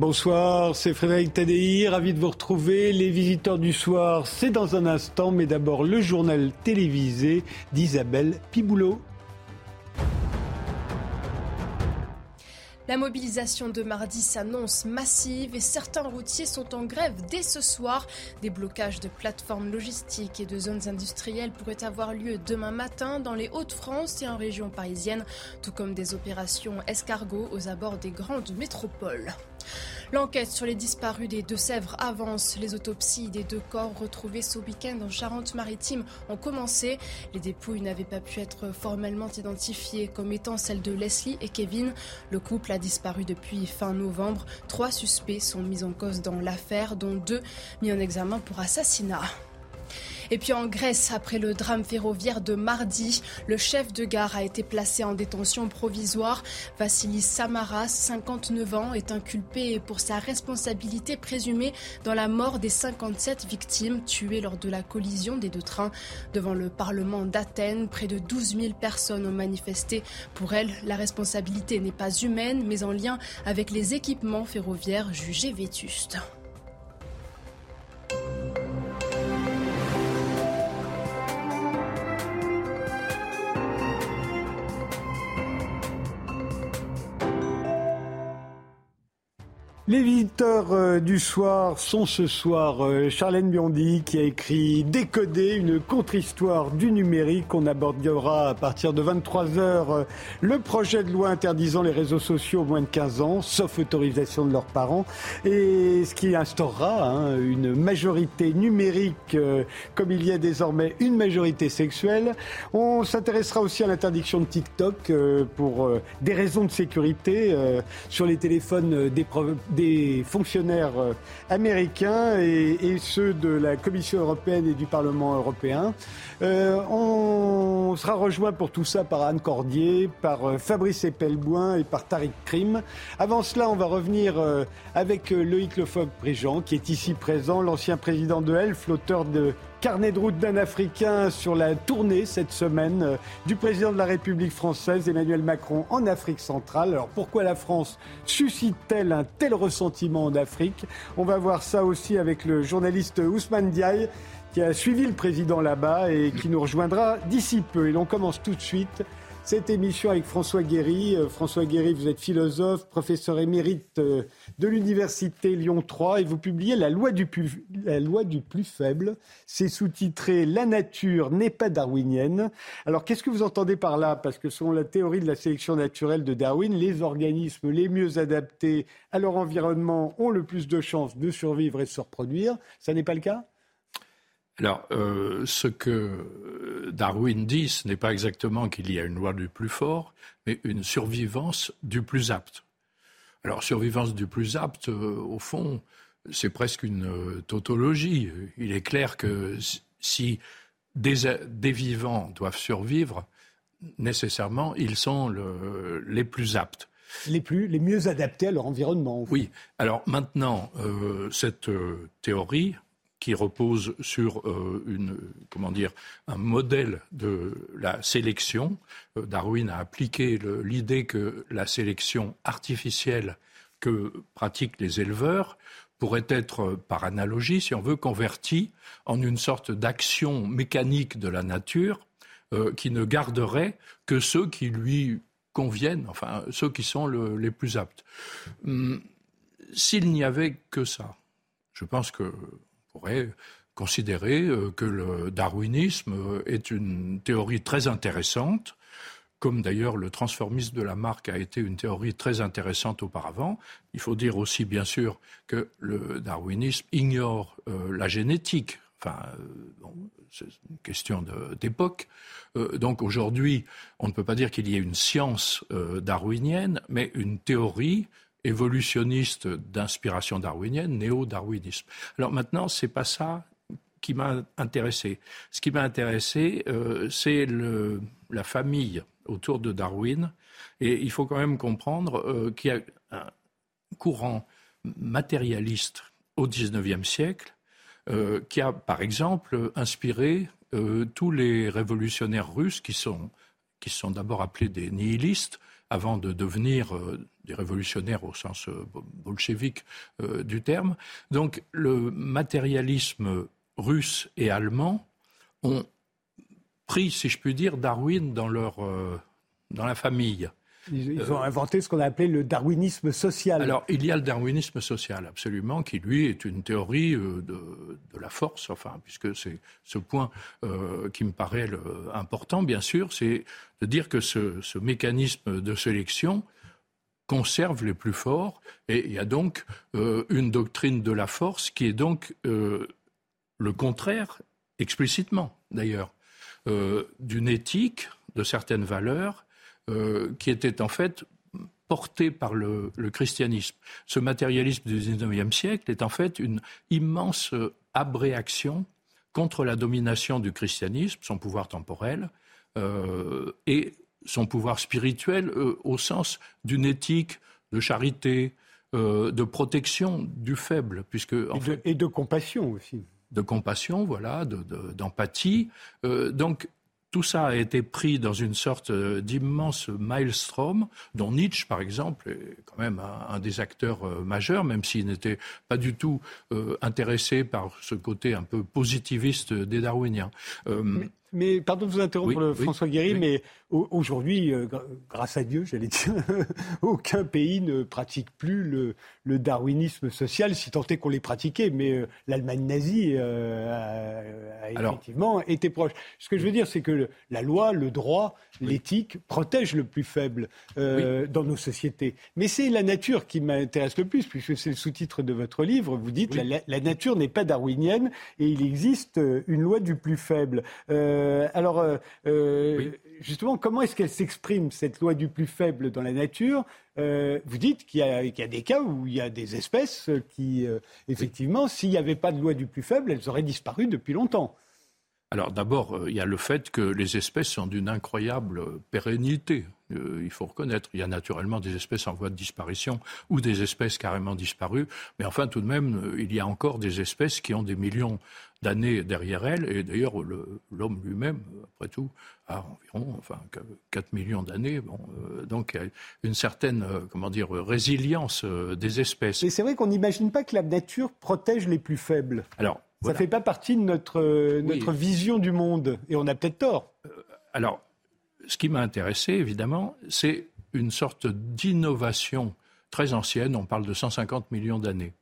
Bonsoir, c'est Frédéric Tadei, ravi de vous retrouver. Les visiteurs du soir, c'est dans un instant, mais d'abord le journal télévisé d'Isabelle Piboulot. La mobilisation de mardi s'annonce massive et certains routiers sont en grève dès ce soir. Des blocages de plateformes logistiques et de zones industrielles pourraient avoir lieu demain matin dans les Hauts-de-France et en région parisienne, tout comme des opérations escargots aux abords des grandes métropoles. L'enquête sur les disparus des Deux-Sèvres avance. Les autopsies des deux corps retrouvés ce week-end en Charente-Maritime ont commencé. Les dépouilles n'avaient pas pu être formellement identifiées comme étant celles de Leslie et Kevin. Le couple a disparu depuis fin novembre. Trois suspects sont mis en cause dans l'affaire, dont deux mis en examen pour assassinat. Et puis en Grèce, après le drame ferroviaire de mardi, le chef de gare a été placé en détention provisoire. Vassilis Samaras, 59 ans, est inculpé pour sa responsabilité présumée dans la mort des 57 victimes tuées lors de la collision des deux trains. Devant le Parlement d'Athènes, près de 12 000 personnes ont manifesté. Pour elle, la responsabilité n'est pas humaine, mais en lien avec les équipements ferroviaires jugés vétustes. Les visiteurs euh, du soir sont ce soir euh, Charlène Biondi qui a écrit Décoder une contre-histoire du numérique. On abordera à partir de 23h euh, le projet de loi interdisant les réseaux sociaux aux moins de 15 ans, sauf autorisation de leurs parents, et ce qui instaurera hein, une majorité numérique comme il y a désormais une majorité sexuelle. On s'intéressera aussi à l'interdiction de TikTok pour des raisons de sécurité sur les téléphones des, des fonctionnaires euh, américains et, ceux de la Commission européenne et du Parlement européen. Euh, on sera rejoint pour tout ça par Anne Cordier, par euh, Fabrice Epelboin et par Tariq Krim. Avant cela, on va revenir avec Loïc Lefoc-Préjean, qui est ici présent, l'ancien président de ELF, l'auteur de Carnet de route d'un Africain sur la tournée cette semaine euh, du président de la République française Emmanuel Macron en Afrique centrale. Alors pourquoi la France suscite-t-elle un tel ressentiment en Afrique? On va voir ça aussi avec le journaliste Ousmane Diaye qui a suivi le président là-bas et qui nous rejoindra d'ici peu. Et l'on commence tout de suite cette émission avec François Guéry. Euh, François Guéry, vous êtes philosophe, professeur émérite euh, de l'Université Lyon 3 et vous publiez La loi du plus, la loi du plus faible. C'est sous-titré La nature n'est pas darwinienne. Alors qu'est-ce que vous entendez par là? Parce que selon la théorie de la sélection naturelle de Darwin, les organismes les mieux adaptés à leur environnement ont le plus de chances de survivre et de se reproduire. Ça n'est pas le cas? Alors, euh, ce que Darwin dit, ce n'est pas exactement qu'il y a une loi du plus fort, mais une survivance du plus apte. Alors, survivance du plus apte, euh, au fond, c'est presque une euh, tautologie. Il est clair que si des, vivants doivent survivre, nécessairement, ils sont les plus aptes. Les, plus, les mieux adaptés à leur environnement. Oui. Alors maintenant, cette théorie, qui repose sur euh, une, comment dire, un modèle de la sélection. Euh, Darwin a appliqué l'idée que la sélection artificielle que pratiquent les éleveurs pourrait être, par analogie, si on veut, convertie en une sorte d'action mécanique de la nature euh, qui ne garderait que ceux qui lui conviennent, enfin ceux qui sont les plus aptes. Hum, s'il n'y avait que ça, je pense que pourrait considérer euh, que le darwinisme euh, est une théorie très intéressante, comme d'ailleurs le transformisme de la marque a été une théorie très intéressante auparavant. Il faut dire aussi, bien sûr, que le darwinisme ignore euh, la génétique. Enfin, c'est une question d'époque. donc aujourd'hui, on ne peut pas dire qu'il y ait une science darwinienne, mais une théorie évolutionniste d'inspiration darwinienne, néo-darwinisme. Alors maintenant, c'est pas ça qui m'a intéressé. Ce qui m'a intéressé, euh, c'est la famille autour de Darwin. Et il faut quand même comprendre euh, qu'il y a un courant matérialiste au XIXe siècle euh, qui a, par exemple, inspiré tous les révolutionnaires russes qui sont, qui sont d'abord appelés des nihilistes, avant de devenir des révolutionnaires au sens bolchevique du terme. Donc le matérialisme russe et allemand ont pris, si je puis dire, Darwin dans, leur, dans la famille. Ils, ont inventé ce qu'on a appelé le darwinisme social. Alors, il y a le darwinisme social, absolument, qui, lui, est une théorie euh, de, la force, enfin, puisque c'est ce point euh, qui me paraît important, bien sûr, c'est de dire que ce, mécanisme de sélection conserve les plus forts, et il y a donc euh, une doctrine de la force qui est donc le contraire, explicitement d'ailleurs, d'une éthique, de certaines valeurs, euh, qui était en fait porté par le, christianisme. Ce matérialisme du XIXe siècle est en fait une immense euh, abréaction contre la domination du christianisme, son pouvoir temporel, euh, et son pouvoir spirituel au sens d'une éthique de charité, de protection du faible, puisque et, de, compassion aussi. De compassion, voilà, d'empathie. donc tout ça a été pris dans une sorte euh, d'immense maelstrom, dont Nietzsche, par exemple, est quand même un, des acteurs euh, majeurs, même s'il n'était pas du tout euh, intéressé par ce côté un peu positiviste des darwiniens. Mais pardon de vous interrompre, François Guéry, mais aujourd'hui, euh, grâce à Dieu, j'allais dire, aucun pays ne pratique plus le, darwinisme social, si tant est qu'on l'ait pratiqué. Mais euh, l'Allemagne nazie euh, a, effectivement été proche. Ce que je veux dire, c'est que la loi, le droit, l'éthique protègent le plus faible dans nos sociétés. Mais c'est la nature qui m'intéresse le plus, puisque c'est le sous-titre de votre livre. Vous dites la, la nature n'est pas darwinienne et il existe une loi du plus faible. Euh, alors, euh, euh, justement, comment est-ce qu'elle s'exprime, cette loi du plus faible dans la nature? Vous dites qu'il y, a des cas où il y a des espèces qui, effectivement, s'il n'y avait pas de loi du plus faible, elles auraient disparu depuis longtemps. Alors d'abord, il y a le fait que les espèces sont d'une incroyable pérennité. Il faut reconnaître, il y a naturellement des espèces en voie de disparition ou des espèces carrément disparues, mais enfin tout de même, il y a encore des espèces qui ont des millions d'années derrière elle. Et d'ailleurs, l'homme lui-même, après tout, a environ enfin, 4 millions d'années. Bon, euh, donc, il y a une certaine euh, comment dire, résilience euh, des espèces. Mais c'est vrai qu'on n'imagine pas que la nature protège les plus faibles. Alors, ça ne fait pas partie de notre, notre vision du monde. Et on a peut-être tort. alors, ce qui m'a intéressé, évidemment, c'est une sorte d'innovation très ancienne. On parle de 150 millions d'années.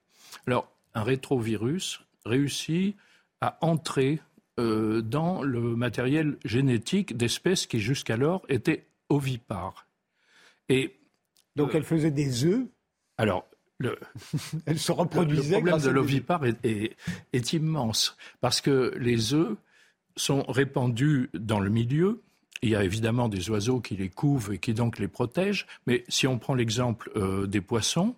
Alors, un rétrovirus réussit à entrer euh, dans le matériel génétique d'espèces qui jusqu'alors étaient ovipares. Et, Donc euh, elles faisaient des œufs Alors, le, elles se reproduisaient. Le problème de l'ovipare est, est, immense parce que les œufs sont répandus dans le milieu. Il y a évidemment des oiseaux qui les couvent et qui donc les protègent. Mais si on prend l'exemple euh, des poissons,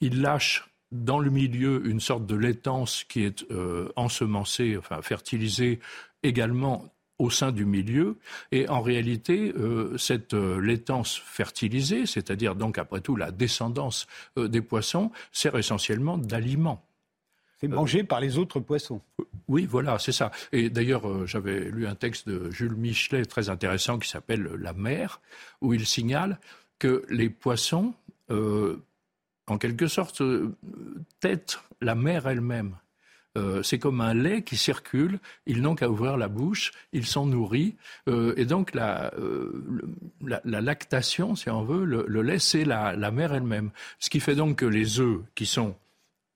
ils lâchent dans le milieu une sorte de laitance qui est euh, ensemencée, enfin fertilisée également au sein du milieu. Et en réalité, euh, cette laitance fertilisée, c'est-à-dire donc après tout la descendance des poissons, sert essentiellement d'aliment. C'est mangé par les autres poissons. Oui, voilà, c'est ça. Et d'ailleurs, j'avais lu un texte de Jules Michelet très intéressant qui s'appelle La mer, où il signale que les poissons en quelque sorte, euh, tête la mer elle-même. Euh, c'est comme un lait qui circule, ils n'ont qu'à ouvrir la bouche, ils sont nourris, euh, et donc la, lactation, si on veut, le, lait, c'est la, la, mer elle-même. Ce qui fait donc que les œufs, qui sont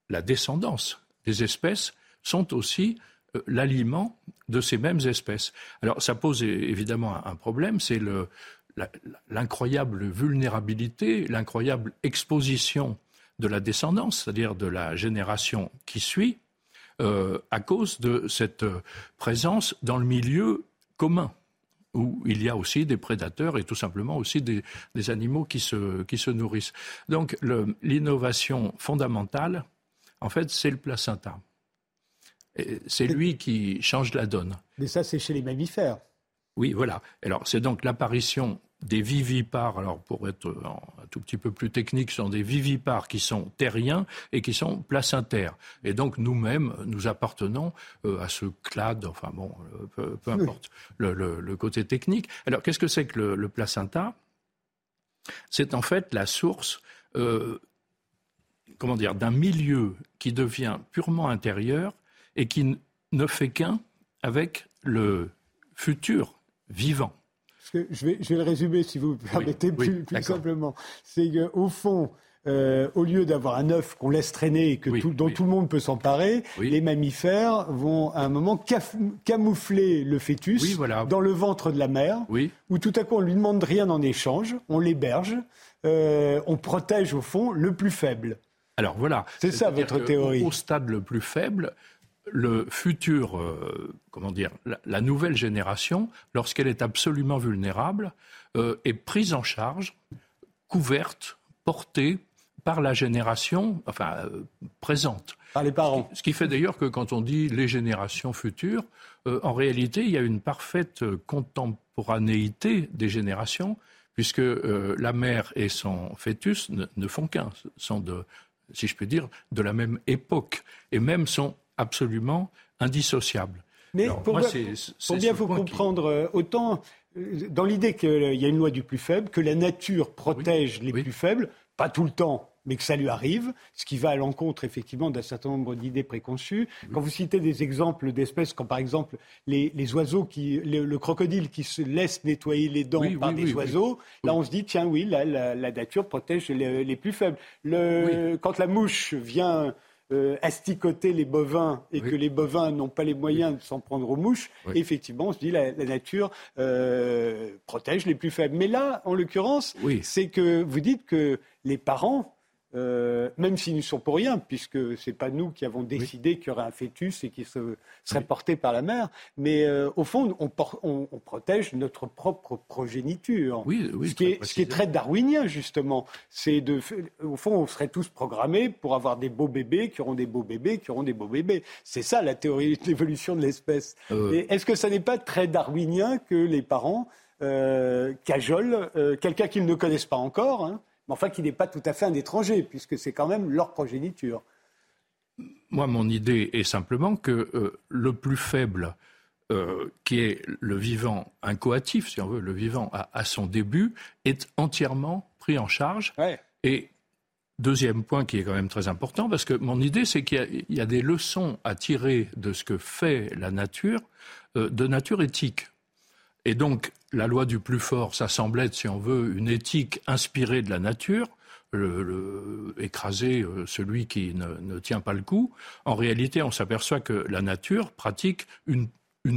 la descendance des espèces, sont aussi l'aliment de ces mêmes espèces. Alors ça pose évidemment un problème, c'est le, l'incroyable vulnérabilité, l'incroyable exposition de la descendance, c'est-à-dire de la génération qui suit, euh, à cause de cette présence dans le milieu commun, où il y a aussi des prédateurs et tout simplement aussi des, animaux qui se, qui se nourrissent. Donc l'innovation fondamentale, en fait, c'est le placenta. C'est lui qui change la donne. Mais ça, c'est chez les mammifères. Oui, voilà. Alors, c'est donc l'apparition des vivipares, alors pour être un tout petit peu plus technique, sont des vivipares qui sont terriens et qui sont placentaires. Et donc nous-mêmes, nous appartenons euh, à ce clade, enfin bon, euh, peu, importe le, côté technique. Alors qu'est-ce que c'est que le, placenta? C'est en fait la source, euh, comment dire, d'un milieu qui devient purement intérieur et qui ne fait qu'un avec le futur vivant. je, vais, le résumer, si vous permettez, plus, simplement. C'est qu'au fond, euh, au lieu d'avoir un œuf qu'on laisse traîner et que dont tout le monde peut s'emparer, les mammifères vont à un moment camoufler le fœtus dans le ventre de la mère, où tout à coup on lui demande rien en échange, on l'héberge, euh, on protège au fond le plus faible. Alors voilà. C'est ça votre théorie. Au stade le plus faible, le futur, euh, comment dire, la, nouvelle génération, lorsqu'elle est absolument vulnérable, est prise en charge, couverte, portée par la génération, enfin, euh, présente. Par les parents. Ce qui, fait d'ailleurs que quand on dit les générations futures, euh, en réalité, il y a une parfaite contemporanéité des générations, puisque euh, la mère et son fœtus ne, font qu'un, sont de, si je peux dire, de la même époque, et même sont absolument indissociables. Mais pour, bien vous comprendre, autant dans l'idée qu'il y a une loi du plus faible, que la nature protège les plus faibles, pas tout le temps, mais que ça lui arrive, ce qui va à l'encontre effectivement d'un certain nombre d'idées préconçues. Quand vous citez des exemples d'espèces, comme par exemple les, oiseaux, qui, le, crocodile qui se laisse nettoyer les dents par des oiseaux, là on se dit, tiens oui, la, nature protège les, plus faibles. quand la mouche vient euh, asticoter les bovins et que les bovins n'ont pas les moyens de s'en prendre aux mouches, effectivement, on se dit la, la nature euh, protège les plus faibles. Mais là, en l'occurrence, c'est que vous dites que les parents euh, même s'ils ne sont pour rien, puisque ce n'est pas nous qui avons décidé qu'il y aurait un fœtus et qu'il serait porté par la mère, mais euh, au fond, on, protège notre propre progéniture. Oui, ce, qui est, ce, qui est, très darwinien, justement. C'est de, au fond, on serait tous programmés pour avoir des beaux bébés qui auront des beaux bébés qui auront des beaux bébés. C'est ça la théorie de l'évolution de l'espèce. Euh. Est-ce que ça n'est pas très darwinien que les parents cajolent quelqu'un qu'ils ne connaissent pas encore hein, mais enfin qui n'est pas tout à fait un étranger, puisque c'est quand même leur progéniture. Moi, mon idée est simplement que euh, le plus faible, euh, qui est le vivant incoatif, si on veut, le vivant à, son début, est entièrement pris en charge. Et deuxième point qui est quand même très important, parce que mon idée, c'est qu'il y, a des leçons à tirer de ce que fait la nature, euh, de nature éthique. Et donc, la loi du plus fort, ça semble être, si on veut, une éthique inspirée de la nature, écraser euh, celui qui ne, tient pas le coup. En réalité, on s'aperçoit que la nature pratique une,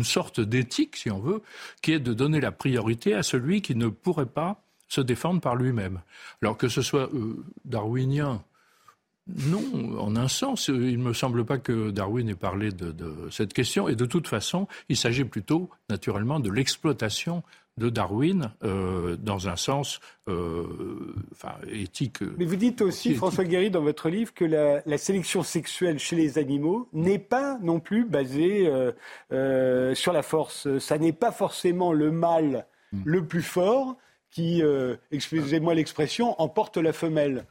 sorte d'éthique, si on veut, qui est de donner la priorité à celui qui ne pourrait pas se défendre par lui-même. Alors que ce soit euh, darwinien non, en un sens, il ne me semble pas que Darwin ait parlé de, cette question. Et de toute façon, il s'agit plutôt, naturellement, de l'exploitation de Darwin euh, dans un sens euh, éthique. Mais vous dites aussi, François Guéry, dans votre livre, que la, sélection sexuelle chez les animaux n'est pas non plus basée euh, sur la force. Ça n'est pas forcément le mâle hmm. le plus fort qui, excusez-moi l'expression, emporte la femelle.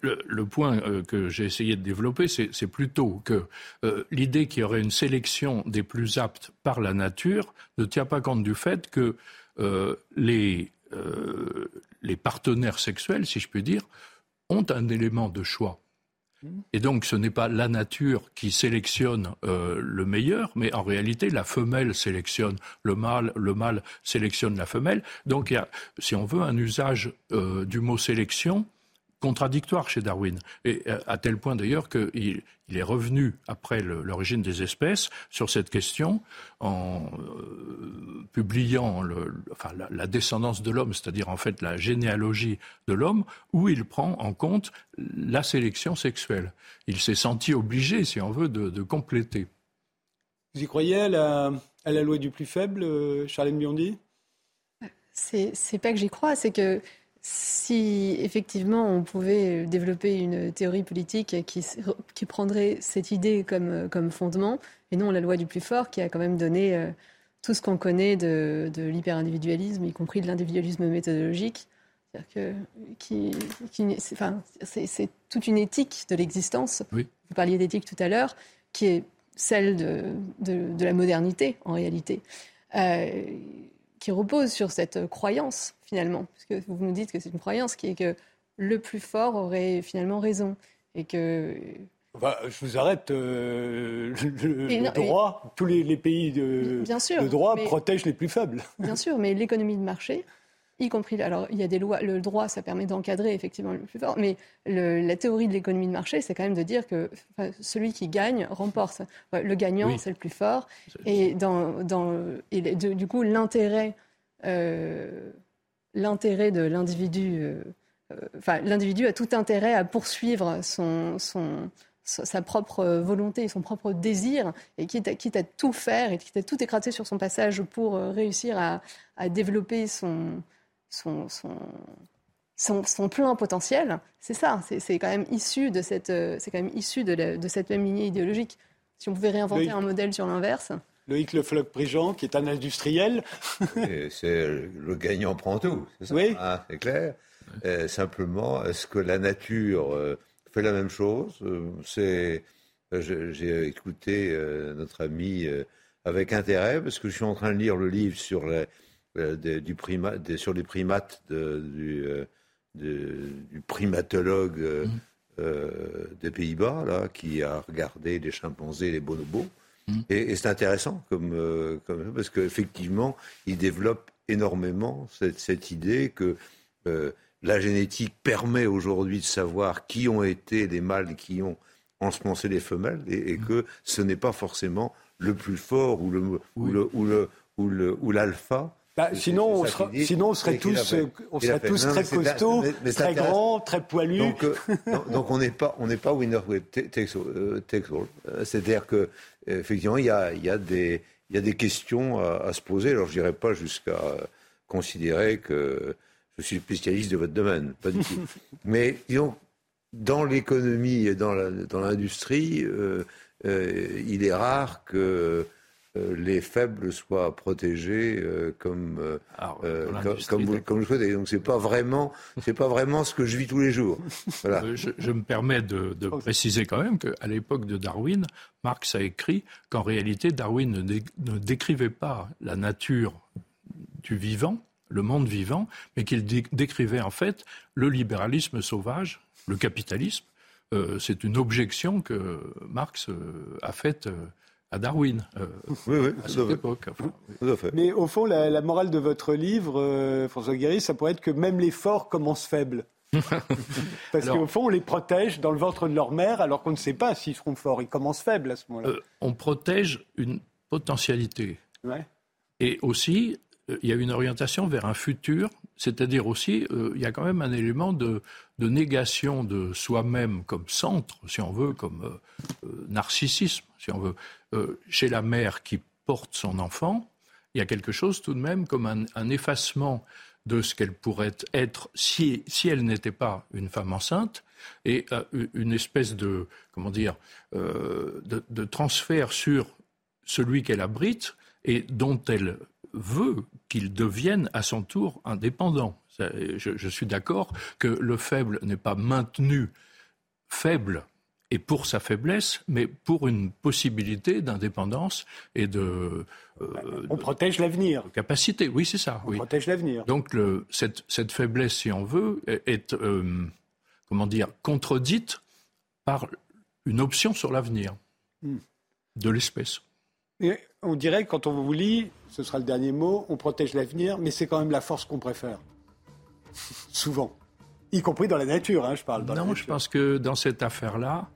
Le, point euh, que j'ai essayé de développer, c'est plutôt que euh, l'idée qu'il y aurait une sélection des plus aptes par la nature ne tient pas compte du fait que euh, les, les partenaires sexuels, si je puis dire, ont un élément de choix. Et donc, ce n'est pas la nature qui sélectionne le meilleur, mais en réalité, la femelle sélectionne le mâle, le mâle sélectionne la femelle. Donc, il y a, si on veut, un usage du mot sélection contradictoire chez Darwin, et euh, à tel point d'ailleurs qu'il il est revenu après l'origine des espèces sur cette question en euh, publiant le, enfin, la, descendance de l'homme, c'est-à-dire en fait la généalogie de l'homme, où il prend en compte la sélection sexuelle. Il s'est senti obligé, si on veut, de, compléter. Vous y croyez à la, à la loi du plus faible, euh, Charlène Biondi? C'est pas que j'y crois, c'est que si effectivement on pouvait développer une théorie politique qui, qui prendrait cette idée comme, comme, fondement, et non la loi du plus fort qui a quand même donné euh, tout ce qu'on connaît de, de l'hyper-individualisme, y compris de l'individualisme méthodologique. Que, qui, enfin, c'est toute une éthique de l'existence. Vous parliez d'éthique tout à l'heure, qui est celle de, de, de, la modernité en réalité. Euh, qui repose sur cette croyance, finalement. Parce que vous nous dites que c'est une croyance qui est que le plus fort aurait finalement raison. Et que. je vous arrête. Euh, le, droit, tous les, pays de, bien sûr, de droit protègent les plus faibles. Bien sûr, mais l'économie de marché, y compris. Alors, il y a des lois. Le droit, ça permet d'encadrer effectivement le plus fort. Mais la théorie de l'économie de marché, c'est quand même de dire que celui qui gagne remporte. Le gagnant, c'est le plus fort. Et, dans, dans, et du coup, l'intérêt, euh, l'intérêt de l'individu. Euh, enfin, l'individu a tout intérêt à poursuivre son, son, sa propre volonté, son propre désir, et quitte à, quitte à tout faire et quitte à tout écraser sur son passage pour euh, réussir à, à développer son, son, son, son, plein potentiel, c'est ça. C'est quand même issu de cette, c'est quand même issu de, de, cette même lignée idéologique. Si on pouvait réinventer un modèle sur l'inverse. Loïc Le Floch-Prigent, qui est un industriel. c'est le gagnant prend tout, c'est ça Oui. Ah, c'est clair. Euh, simplement, est-ce que la nature euh, fait la même chose euh, C'est, j'ai écouté notre ami avec intérêt parce que je suis en train de lire le livre sur les, du sur les primates du, du, primatologue mmh. des Pays-Bas là, qui a regardé les chimpanzés, et les bonobos. Mmh. Et, c'est intéressant comme, comme parce qu'effectivement, il développe énormément cette, cette idée que la génétique permet aujourd'hui de savoir qui ont été les mâles qui ont ensemencé les femelles et, que ce n'est pas forcément le plus fort ou le ou le ou l'alpha. Bah, sinon, on sinon, on serait tous, on serait tous très costauds, très grands, très poilus. Donc, euh, donc on n'est pas, on n'est pas winner takes all. Euh, c'est-à-dire que effectivement, il y a, il y a des, il y a des questions à, à se poser. Alors, je dirais pas jusqu'à considérer que je suis spécialiste de votre domaine, pas du tout. Mais disons, dans l'économie et dans l'industrie, euh, euh, il est rare que euh, les faibles soient protégés comme, comme, vous, comme, le souhaitez. Donc c'est pas vraiment, c'est pas vraiment ce que je vis tous les jours. Voilà. Je, me permets de, de préciser quand même qu'à l'époque de Darwin, Marx a écrit qu'en réalité Darwin ne décrivait pas la nature du vivant, le monde vivant, mais qu'il décrivait en fait le libéralisme sauvage, le capitalisme. Euh, c'est une objection que Marx euh, a faite euh, à Darwin oui, oui, à cette époque. Mais au fond, la, morale de votre livre, François Guéry, ça pourrait être que même les forts commencent faibles. Parce qu'au fond, on les protège dans le ventre de leur mère alors qu'on ne sait pas s'ils seront forts. Ils commencent faibles à ce moment-là. on protège une potentialité. Et aussi, euh, il y a une orientation vers un futur, c'est-à-dire aussi, euh, il y a quand même un élément de, négation de soi-même comme centre, si on veut, comme euh, narcissisme, si on veut. chez la mère qui porte son enfant, il y a quelque chose tout de même comme un, effacement de ce qu'elle pourrait être si, elle n'était pas une femme enceinte, et une espèce de, comment dire, de transfert sur celui qu'elle abrite et dont elle veut qu'il devienne à son tour indépendant. Je, suis d'accord que le faible n'est pas maintenu faible et pour sa faiblesse, mais pour une possibilité d'indépendance et de. Euh, on protège l'avenir. Capacité, oui, c'est ça. On protège l'avenir. Donc le, cette, cette, faiblesse, si on veut, est, euh, comment dire, contredite par une option sur l'avenir hmm. de l'espèce on dirait, quand on vous lit, ce sera le dernier mot, on protège l'avenir, mais c'est quand même la force qu'on préfère. Souvent. Y compris dans la nature, hein, je parle. non, je pense que dans cette affaire-là,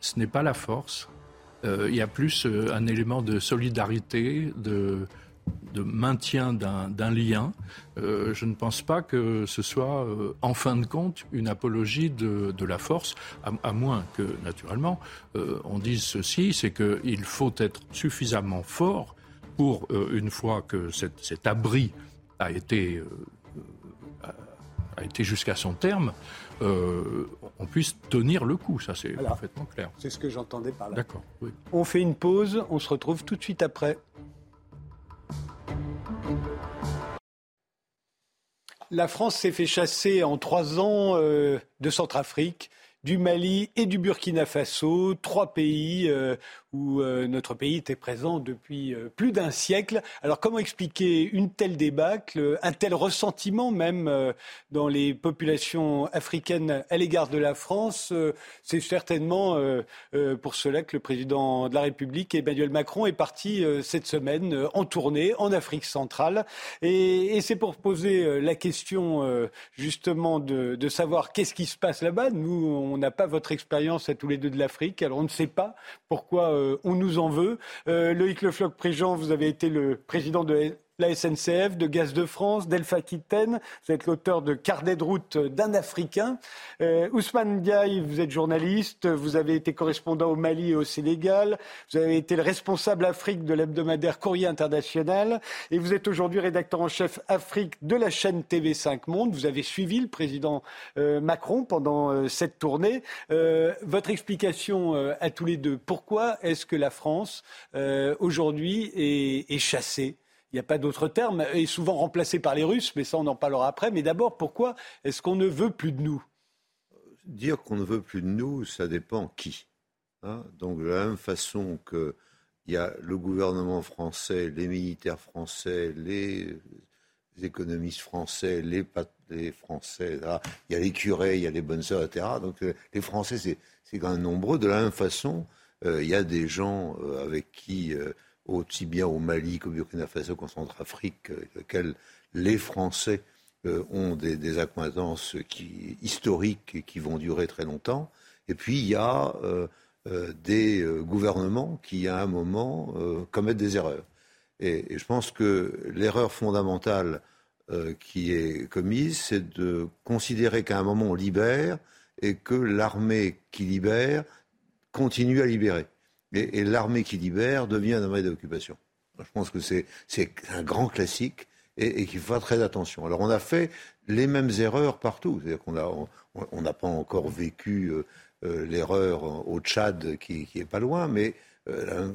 ce n'est pas la force. Euh, il y a plus euh, un élément de solidarité, de, de maintien d'un lien. Euh, je ne pense pas que ce soit, euh, en fin de compte, une apologie de, la force, à, moins que, naturellement, euh, on dise ceci, c'est qu'il faut être suffisamment fort pour, une fois que cet abri a été, a été jusqu'à son terme, on puisse tenir le coup. Ça, c'est parfaitement clair. C'est ce que j'entendais par là. D'accord. On fait une pause, on se retrouve tout de suite après. La France s'est fait chasser en trois ans euh, de Centrafrique, du Mali et du Burkina Faso, trois pays euh, où euh, notre pays était présent depuis euh, plus d'un siècle. Alors comment expliquer une telle débâcle, un tel ressentiment même euh, dans les populations africaines à l'égard de la France? C'est certainement pour cela que le président de la République, Emmanuel Macron, est parti cette semaine en tournée en Afrique centrale. Et, c'est pour poser la question justement de, de savoir qu'est-ce qui se passe là-bas. Nous, on n'a pas votre expérience à tous les deux de l'Afrique, alors on ne sait pas pourquoi euh, on nous en veut. Euh, Loïc Le Floch-Préjean, vous avez été le président de la SNCF, de Gaz de France, d'Elfa. Vous êtes l'auteur de Carnet de route d'un Africain. Euh, Ousmane Diaye, vous êtes journaliste, vous avez été correspondant au Mali et au Sénégal, vous avez été le responsable Afrique de l'hebdomadaire Courrier International et vous êtes aujourd'hui rédacteur en chef Afrique de la chaîne TV5 Monde. Vous avez suivi le président euh, Macron pendant euh, cette tournée. Votre explication à tous les deux, pourquoi est-ce que la France aujourd'hui est chassée? Il n'y a pas d'autre terme, est souvent remplacé par les Russes, mais ça on en parlera après. Mais d'abord, pourquoi est-ce qu'on ne veut plus de nous? Dire qu'on ne veut plus de nous, ça dépend qui. Hein. Donc de la même façon qu'il y a le gouvernement français, les militaires français, les économistes français, les, les Français, il y a les curés, il y a les bonnes sœurs, etc. Donc euh, les Français, c'est quand même nombreux. De la même façon, euh, il y a des gens euh, avec qui aussi bien au Mali qu'au Burkina Faso qu'en Centrafrique, lesquels les Français euh, ont des, acquaintances qui, historiques qui vont durer très longtemps. Et puis il y a euh, euh, des gouvernements qui, à un moment, commettent des erreurs. Et, je pense que l'erreur fondamentale qui est commise, c'est de considérer qu'à un moment on libère et que l'armée qui libère continue à libérer et, l'armée qui libère devient un armée d'occupation. Je pense que c'est un grand classique et, qu'il faut faire très attention. Alors on a fait les mêmes erreurs partout. C'est-à-dire qu'on on n'a pas encore vécu euh, euh, l'erreur au Tchad qui, qui est pas loin, mais euh,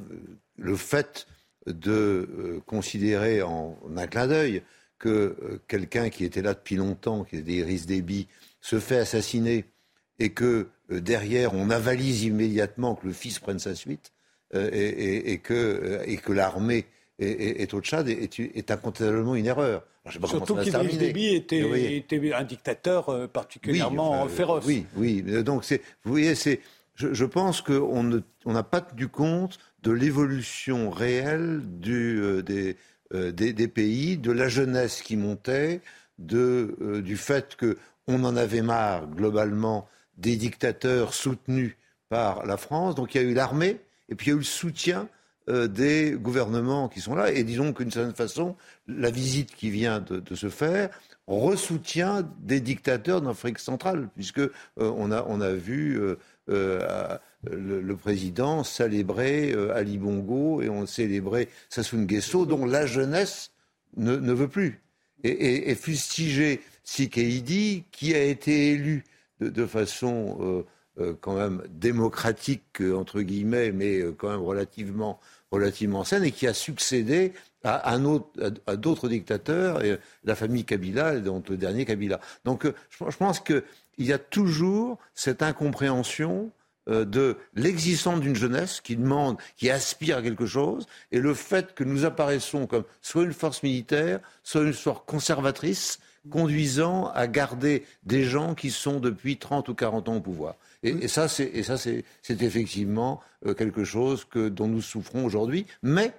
le fait de considérer en, un clin d'œil que quelqu'un qui était là depuis longtemps, qui est des Iris Déby, se fait assassiner et que derrière on avalise immédiatement que le fils prenne sa suite euh, et, que, euh, et que l'armée est, au Tchad est, est incontestablement une erreur. Surtout qu'Idriss Déby était, était, un dictateur particulièrement féroce. Oui, oui. Donc, vous voyez, je, je, pense qu'on n'a on pas tenu compte de l'évolution réelle du, des, des, des, pays, de la jeunesse qui montait, de, du fait qu'on en avait marre globalement des dictateurs soutenus par la France. Donc il y a eu l'armée et puis il y a eu le soutien euh, des gouvernements qui sont là. Et disons qu'une certaine façon, la visite qui vient de, se faire ressoutient des dictateurs d'Afrique centrale, puisque euh, on, a, vu euh, le, président célébrer Ali Bongo et on célébrait Sassou Nguesso, dont la jeunesse ne, veut plus. Et, et, et fustiger qui a été élu de, façon euh, euh, quand même démocratique, entre guillemets, mais euh, quand même relativement, relativement saine, et qui a succédé à, d'autres dictateurs, et la famille Kabila, dont le dernier Kabila. Donc je, pense qu'il y a toujours cette incompréhension de l'existence d'une jeunesse qui demande, qui aspire à quelque chose, et le fait que nous apparaissons comme soit une force militaire, soit une force conservatrice, conduisant à garder des gens qui sont depuis 30 ou 40 ans au pouvoir. Et, ça, c'est effectivement euh, quelque chose que, dont nous souffrons aujourd'hui. Mais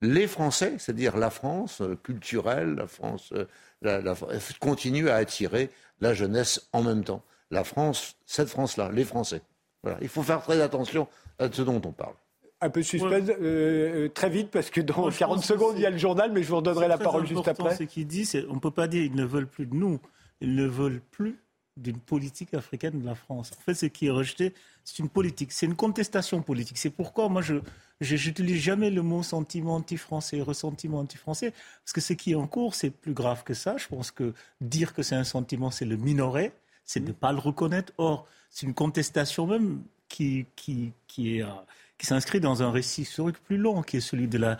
les Français, c'est-à-dire la France euh, culturelle, la France, euh, la, continue à attirer la jeunesse en même temps. La France, cette France-là, les Français. Voilà. Il faut faire très attention à ce dont on parle un peu suspense euh, très vite parce que dans 40 secondes il y a le journal, mais je vous redonnerai la parole juste après. Ce qu'il dit, c'est on ne peut pas dire qu'ils ne veulent plus de nous, ils ne veulent plus d'une politique africaine de la France. En fait, ce qui est rejeté, c'est une politique, c'est une contestation politique. C'est pourquoi moi je n'utilise jamais le mot sentiment anti-français, ressentiment anti-français, parce que ce qui est en cours, c'est plus grave que ça. Je pense que dire que c'est un sentiment, c'est le minorer, c'est de ne pas le reconnaître. Or, c'est une contestation même qui, qui, qui est qui s'inscrit dans un récit historique plus long, qui est celui de la,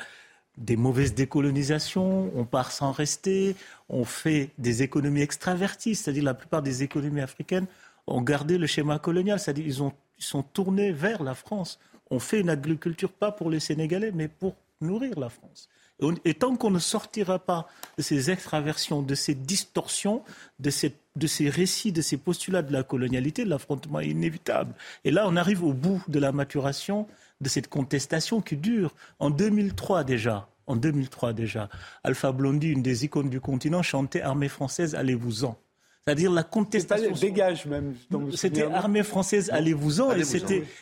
des mauvaises décolonisations, on part sans rester, on fait des économies extraverties, c'est-à-dire la plupart des économies africaines ont gardé le schéma colonial, c'est-à-dire ils, ils sont tournés vers la France. On fait une agriculture pas pour les Sénégalais, mais pour nourrir la France. Et tant qu'on ne sortira pas de ces extraversions, de ces distorsions, de, de ces récits, de ces postulats de la colonialité, l'affrontement est inévitable. Et là, on arrive au bout de la maturation de cette contestation qui dure. En 2003 déjà, en 2003 déjà, Alpha Blondy, une des icônes du continent, chantait Armée française, allez-vous-en. C'est-à-dire la contestation. dégage même. C'était armée française, allez-vous-en.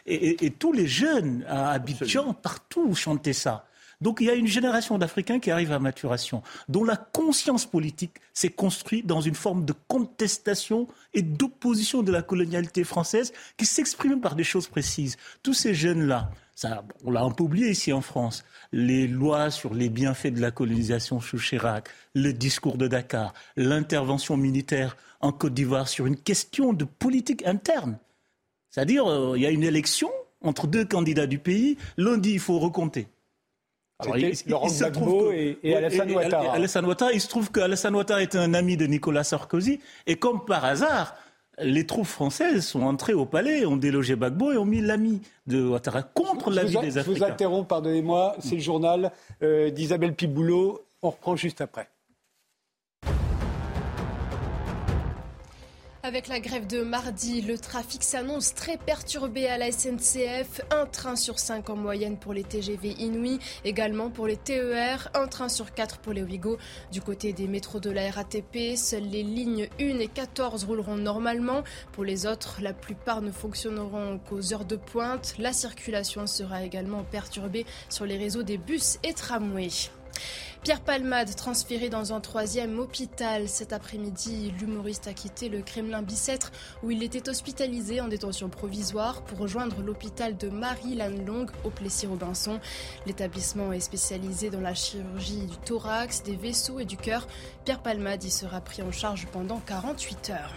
et, et, tous les jeunes à Abidjan, partout, chantaient ça. Donc il y a une génération d'Africains qui arrive à maturation, dont la conscience politique s'est construite dans une forme de contestation et d'opposition de la colonialité française qui s'exprime par des choses précises. Tous ces jeunes-là, ça, on l'a un peu oublié ici en France, les lois sur les bienfaits de la colonisation sous Chirac, le discours de Dakar, l'intervention militaire en Côte d'Ivoire sur une question de politique interne. C'est-à-dire, euh, il y a une élection entre deux candidats du pays, l'un dit il faut recompter. Alors, il, Laurent Gbagbo et, et, Alassane Ouattara. Alassane Ouattara, il se trouve qu'Alassane Ouattara était un ami de Nicolas Sarkozy, et comme par hasard, les troupes françaises sont entrées au palais, ont délogé Gbagbo et ont mis l'ami de Ouattara contre l'avis des Africains. Je vous interromps, pardonnez-moi, c'est le journal euh, d'Isabelle Piboulot. On reprend juste après. Avec la grève de mardi, le trafic s'annonce très perturbé à la SNCF. Un train sur cinq en moyenne pour les TGV Inouï, également pour les TER, un train sur quatre pour les Ouigo. Du côté des métros de la RATP, seules les lignes 1 et 14 rouleront normalement. Pour les autres, la plupart ne fonctionneront qu'aux heures de pointe. La circulation sera également perturbée sur les réseaux des bus et tramways. Pierre Palmade, transféré dans un troisième hôpital cet après-midi, l'humoriste a quitté le Kremlin Bicêtre où il était hospitalisé en détention provisoire pour rejoindre l'hôpital de Marie-Lannelongue au Plessis-Robinson. L'établissement est spécialisé dans la chirurgie du thorax, des vaisseaux et du cœur. Pierre Palmade y sera pris en charge pendant 48 heures.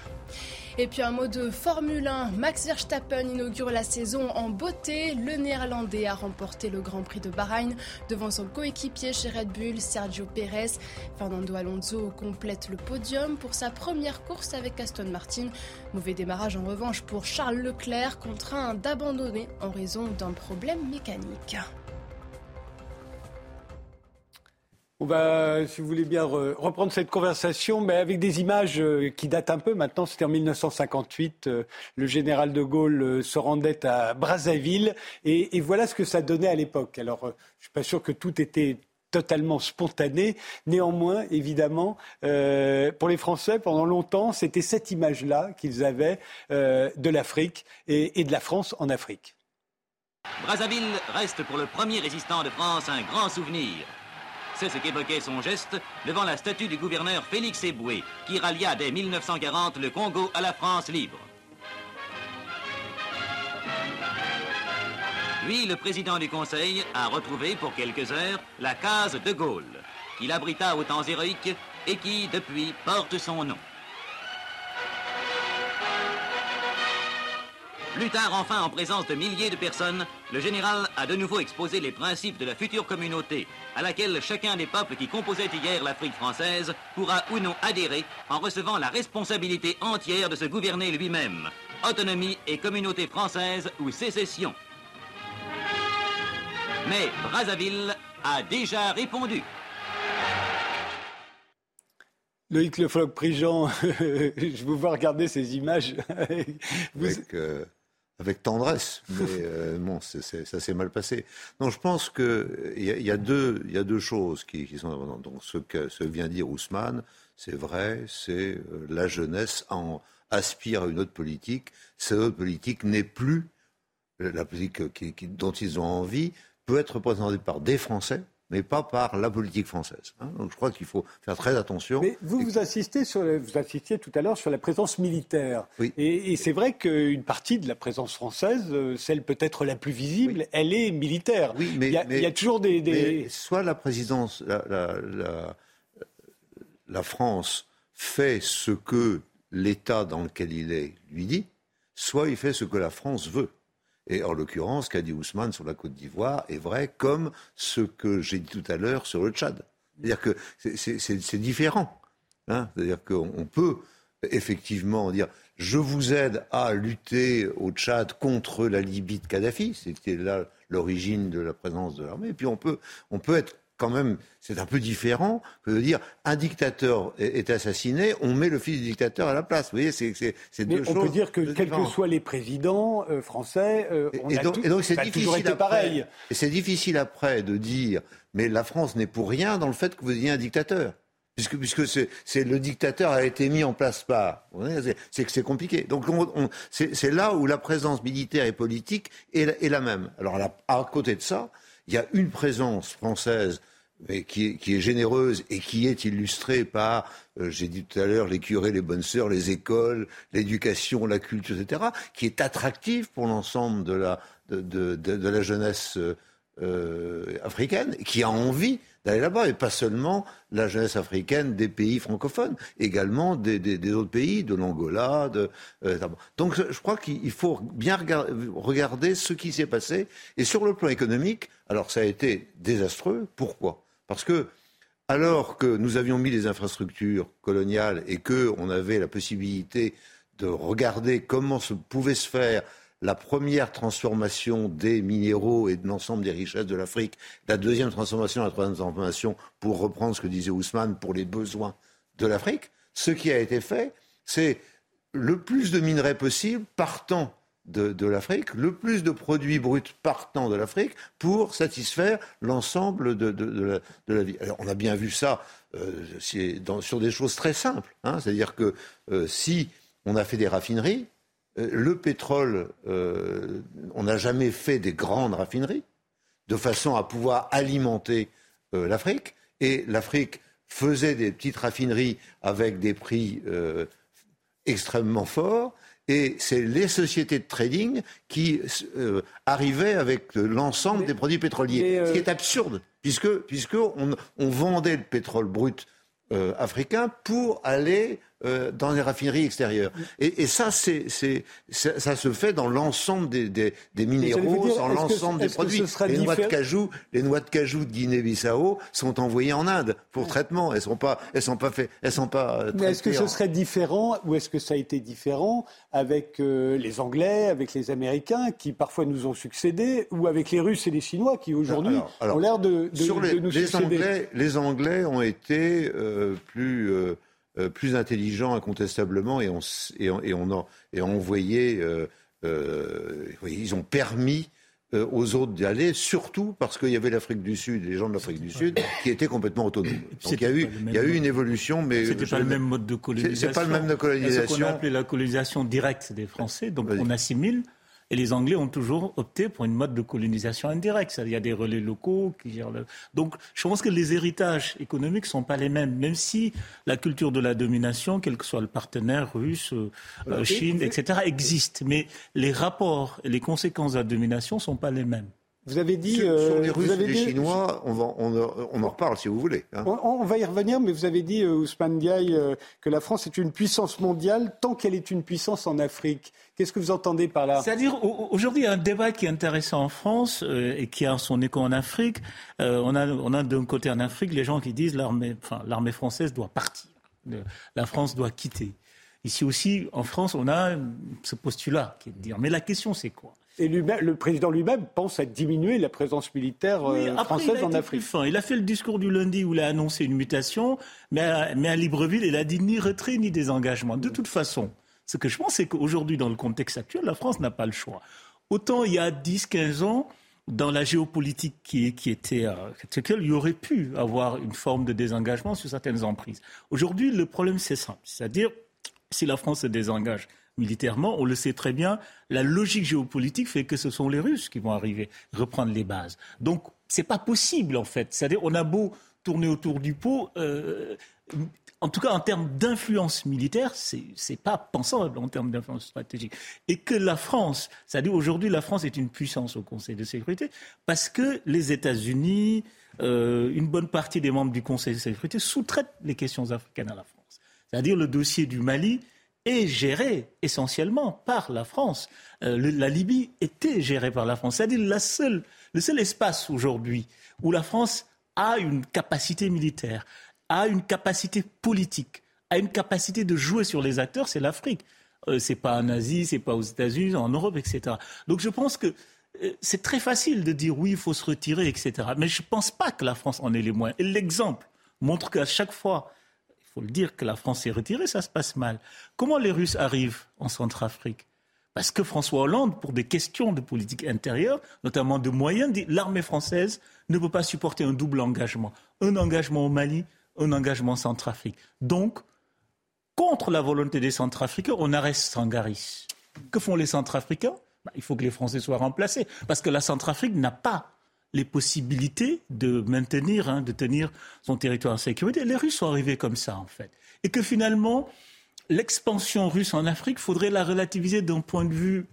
Et puis un mot de Formule 1. Max Verstappen inaugure la saison en beauté. Le Néerlandais a remporté le Grand Prix de Bahreïn devant son coéquipier chez Red Bull, Sergio Pérez. Fernando Alonso complète le podium pour sa première course avec Aston Martin. Mauvais démarrage en revanche pour Charles Leclerc, contraint d'abandonner en raison d'un problème mécanique. On va, si vous voulez bien, reprendre cette conversation, mais avec des images euh, qui datent un peu maintenant. C'était en 1958. Euh, le général de Gaulle euh, se rendait à Brazzaville. Et, voilà ce que ça donnait à l'époque. Alors, je ne suis pas sûr que tout était totalement spontané. Néanmoins, évidemment, pour les Français, pendant longtemps, c'était cette image-là qu'ils avaient de l'Afrique et, et de la France en Afrique. Brazzaville reste pour le premier résistant de France un grand souvenir. C'est ce qu'évoquait son geste devant la statue du gouverneur Félix Eboué, qui rallia dès 1940 le Congo à la France libre. Lui, le président du Conseil, a retrouvé pour quelques heures la case de Gaulle, qu'il abrita aux temps héroïques et qui, depuis, porte son nom. Plus tard, enfin, en présence de milliers de personnes, le général a de nouveau exposé les principes de la future communauté, à laquelle chacun des peuples qui composaient hier l'Afrique française pourra ou non adhérer en recevant la responsabilité entière de se gouverner lui-même. Autonomie et communauté française ou sécession. Mais Brazzaville a déjà répondu. Loïc Le Floch-Prigent, je vous vois regarder ces images. Euh, avec tendresse, mais euh, bon, ça s'est mal passé. Non, je pense qu'il y, y, a deux, y a deux choses qui, qui sont Donc, ce que, ce vient dire Ousmane, c'est vrai, c'est euh, la jeunesse en aspire à une autre politique. Cette autre politique n'est plus la politique qui, dont ils ont envie, peut être représentée par des Français, mais pas par la politique française. Hein. Donc je crois qu'il faut faire très attention. Mais vous, vous, insistez sur, vous insistiez tout à l'heure sur la présence militaire. Oui. Et, c'est vrai qu'une partie de la présence française, euh, celle peut-être la plus visible, elle est militaire. Oui, mais il y a, toujours des... des... soit la présidence, la, la, la, la France fait ce que l'État dans lequel il est lui dit, soit il fait ce que la France veut. Et en l'occurrence, ce qu'a dit Ousmane sur la Côte d'Ivoire est vrai, comme ce que j'ai dit tout à l'heure sur le Tchad. C'est-à-dire que c'est différent. Hein C'est-à-dire qu'on peut effectivement dire je vous aide à lutter au Tchad contre la Libye de Kadhafi, c'était là l'origine de la présence de l'armée. Et puis on peut, on peut être quand même, c'est un peu différent que de dire un dictateur est, assassiné, on met le fils du dictateur à la place. Vous voyez, c'est deux on choses. On peut dire que quels que soient les présidents euh, français, euh, on et, a donc, c'est difficile après, pareil. Et c'est difficile après de dire, mais la France n'est pour rien dans le fait que vous ayez un dictateur. Puisque, puisque c'est, le dictateur a été mis en place par. C'est que c'est compliqué. Donc c'est, là où la présence militaire et politique est, la même. Alors à côté de ça, il y a une présence française qui, est, généreuse et qui est illustrée par, euh, j'ai dit tout à l'heure, les curés, les bonnes sœurs, les écoles, l'éducation, la culture, etc., qui est attractive pour l'ensemble de la, de, la jeunesse euh, euh, africaine, qui a envie d'aller là-bas, et pas seulement la jeunesse africaine des pays francophones, également des, autres pays, de l'Angola. De, euh, donc je crois qu'il faut bien regarder ce qui s'est passé. Et sur le plan économique, alors ça a été désastreux. Pourquoi? Parce que alors que nous avions mis les infrastructures coloniales et qu'on avait la possibilité de regarder comment se pouvait se faire la première transformation des minéraux et de l'ensemble des richesses de l'Afrique, la deuxième transformation, la troisième transformation, pour reprendre ce que disait Ousmane, pour les besoins de l'Afrique, ce qui a été fait, c'est le plus de minerais possible partant de, l'Afrique, le plus de produits bruts partant de l'Afrique pour satisfaire l'ensemble de, la, vie. Alors, on a bien vu ça euh, sur des choses très simples. Hein. C'est-à-dire que euh, si on a fait des raffineries, le pétrole, euh, on n'a jamais fait des grandes raffineries de façon à pouvoir alimenter euh, l'Afrique. Et l'Afrique faisait des petites raffineries avec des prix extrêmement forts. Et c'est les sociétés de trading qui arrivaient avec l'ensemble des produits pétroliers. Ce qui est absurde, puisque, puisque on vendait le pétrole brut africain pour aller euh, dans les raffineries extérieures. Et, ça, c'est, ça, se fait dans l'ensemble des, des, minéraux, dans l'ensemble des produits. Les noix, de cajou, les noix de cajou de Guinée-Bissau sont envoyées en Inde pour traitement. Elles sont pas, elles sont pas fait, elles sont pas. Mais est-ce que ce serait différent ou est-ce que ça a été différent avec euh, les Anglais, avec les Américains qui parfois nous ont succédé, ou avec les Russes et les Chinois qui aujourd'hui ont l'air de, de, nous les succéder? Anglais, Les Anglais ont été euh, plus euh, plus intelligents incontestablement et on, et et on, a, et envoyé, euh, euh, ils ont permis aux autres d'y aller, surtout parce qu'il y avait l'Afrique du Sud, les gens de l'Afrique du Sud, qui étaient complètement autonomes. Donc il y a eu, il y a eu une évolution, mais c'était pas le même mode de colonisation. C'est pas le même de colonisation. C'est ce qu'on a appelé la colonisation directe des Français? Donc on assimile et les Anglais ont toujours opté pour une mode de colonisation indirecte. Il y a des relais locaux qui gèrent le... Donc je pense que les héritages économiques ne sont pas les mêmes, même si la culture de la domination, quel que soit le partenaire russe, euh, Chine, etc., existe. Mais les rapports et les conséquences de la domination ne sont pas les mêmes. Vous avez dit. Sur, euh, les Russes et les Chinois, on, va, on, en reparle si vous voulez. Hein. On, va y revenir, mais vous avez dit, euh, Ousmane Diaye, euh, que la France est une puissance mondiale tant qu'elle est une puissance en Afrique. Qu'est-ce que vous entendez par là? C'est-à-dire, aujourd'hui, il y a un débat qui est intéressant en France et qui a son écho en Afrique. on a, on a d'un côté en Afrique les gens qui disent l'armée, enfin, l'armée française doit partir. La France doit quitter. Ici aussi, en France, on a ce postulat qui est de dire, mais la question c'est quoi? Et le président lui-même pense à diminuer la présence militaire euh, française en Afrique. Il a fait le discours du lundi où il a annoncé une mutation, mais à, mais à Libreville, il a dit ni retrait ni désengagement. De toute façon, ce que je pense, c'est qu'aujourd'hui, dans le contexte actuel, la France n'a pas le choix. Autant il y a 10-15 ans, dans la géopolitique qui, qui était euh, il y aurait pu avoir une forme de désengagement sur certaines emprises. Aujourd'hui, le problème, c'est simple. C'est-à-dire, si la France se désengage, militairement, on le sait très bien, la logique géopolitique fait que ce sont les Russes qui vont arriver, reprendre les bases. Donc, c'est pas possible, en fait. C'est-à-dire, on a beau tourner autour du pot, euh, en tout cas, en termes d'influence militaire, c'est n'est pas pensable en termes d'influence stratégique. Et que la France, c'est-à-dire aujourd'hui, la France est une puissance au Conseil de sécurité parce que les États-Unis, euh, une bonne partie des membres du Conseil de sécurité sous-traitent les questions africaines à la France. C'est-à-dire le dossier du Mali, est géré essentiellement par la France. Euh, la Libye était gérée par la France. C'est-à-dire le seul espace aujourd'hui où la France a une capacité militaire, a une capacité politique, a une capacité de jouer sur les acteurs, c'est l'Afrique. Euh, c'est pas en Asie, c'est pas aux États-Unis, en Europe, etc. Donc je pense que euh, c'est très facile de dire oui, il faut se retirer, etc. Mais je ne pense pas que la France en ait les moyens. L'exemple montre qu'à chaque fois, faut le dire, que la France s'est retirée, ça se passe mal. Comment les Russes arrivent en Centrafrique? Parce que François Hollande, pour des questions de politique intérieure, notamment de moyens, dit l'armée française ne peut pas supporter un double engagement. Un engagement au Mali, un engagement en Centrafrique. Donc, contre la volonté des Centrafricains, on arrête Sangaris. Que font les Centrafricains? Bah, Il faut que les Français soient remplacés. Parce que la Centrafrique n'a pas les possibilités de maintenir, hein, de tenir son territoire en sécurité. Les Russes sont arrivés comme ça, en fait. Et que finalement, l'expansion russe en Afrique, faudrait la relativiser d'un point de vue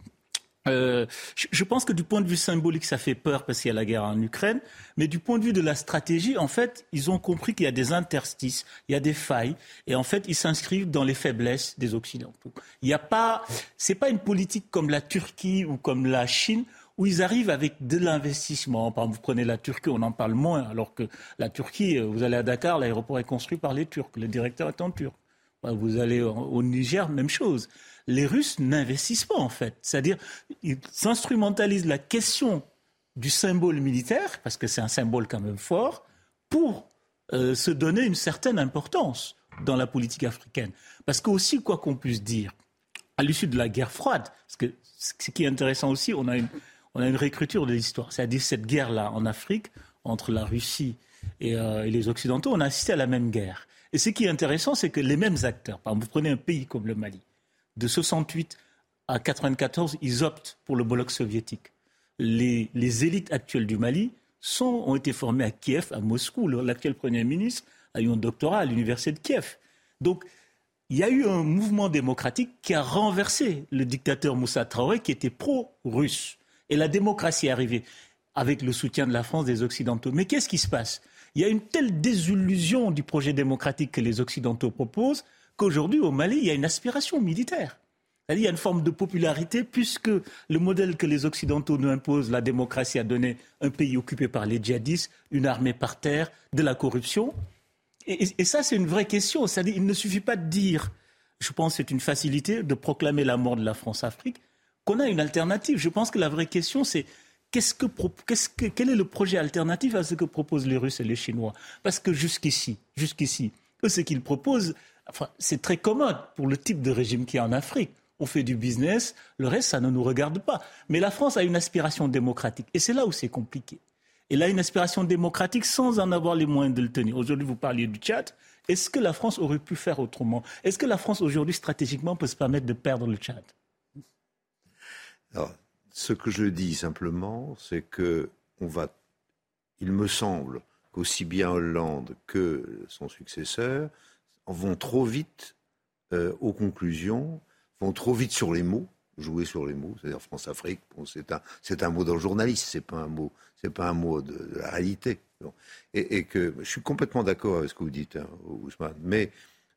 euh, je pense que du point de vue symbolique, ça fait peur parce qu'il y a la guerre en Ukraine. Mais du point de vue de la stratégie, en fait, ils ont compris qu'il y a des interstices, il y a des failles, et en fait, ils s'inscrivent dans les faiblesses des Occidentaux. Il n'y a pas, c'est pas une politique comme la Turquie ou comme la Chine où ils arrivent avec de l'investissement. Par exemple, vous prenez la Turquie, on en parle moins, alors que la Turquie, euh, vous allez à Dakar, l'aéroport est construit par les Turcs, le directeur est en turc. Vous allez au Niger, même chose les Russes n'investissent pas en fait. C'est-à-dire, ils s'instrumentalisent la question du symbole militaire, parce que c'est un symbole quand même fort, pour euh, se donner une certaine importance dans la politique africaine. Parce que aussi, quoi qu'on puisse dire, à l'issue de la guerre froide, ce qui est intéressant aussi, on a une, on a une réécriture de l'histoire. C'est-à-dire cette guerre-là en Afrique, entre la Russie et, euh, et, les Occidentaux, on a assisté à la même guerre. Et ce qui est intéressant, c'est que les mêmes acteurs, par exemple, vous prenez un pays comme le Mali, de 68 à 94, ils optent pour le bloc soviétique. Les, élites actuelles du Mali ont été formées à Kiev, à Moscou. L'actuel Premier ministre a eu un doctorat à l'université de Kiev. Donc, il y a eu un mouvement démocratique qui a renversé le dictateur Moussa Traoré, qui était pro-russe. Et la démocratie est arrivée avec le soutien de la France, des Occidentaux. Mais qu'est-ce qui se passe? Il y a une telle désillusion du projet démocratique que les Occidentaux proposent qu'aujourd'hui, au Mali, il y a une aspiration militaire. Il y a une forme de popularité puisque le modèle que les Occidentaux nous imposent, la démocratie a donné un pays occupé par les djihadistes, une armée par terre, de la corruption. Et, ça, c'est une vraie question. Il ne suffit pas de dire, je pense que c'est une facilité de proclamer la mort de la France-Afrique, qu'on a une alternative. Je pense que la vraie question, c'est quel est le projet alternatif à ce que proposent les Russes et les Chinois? Parce que jusqu'ici, jusqu'ici, ce qu'ils proposent, c'est très commode pour le type de régime qui est en Afrique. On fait du business, le reste, ça ne nous regarde pas. Mais la France a une aspiration démocratique. Et c'est là où c'est compliqué. Elle a une aspiration démocratique sans en avoir les moyens de le tenir. Aujourd'hui, vous parliez du Tchad. Est-ce que la France aurait pu faire autrement? Est-ce que la France, aujourd'hui, stratégiquement, peut se permettre de perdre le Tchad? Alors, ce que je dis simplement, c'est que on va, il me semble qu'aussi bien Hollande que son successeur vont trop vite euh, aux conclusions, vont trop vite sur les mots, jouer sur les mots, c'est-à-dire France-Afrique, c'est un, mot le journaliste, c'est pas un mot, c'est pas un mot de, la réalité. Et, que je suis complètement d'accord avec ce que vous dites, hein, Ousmane, mais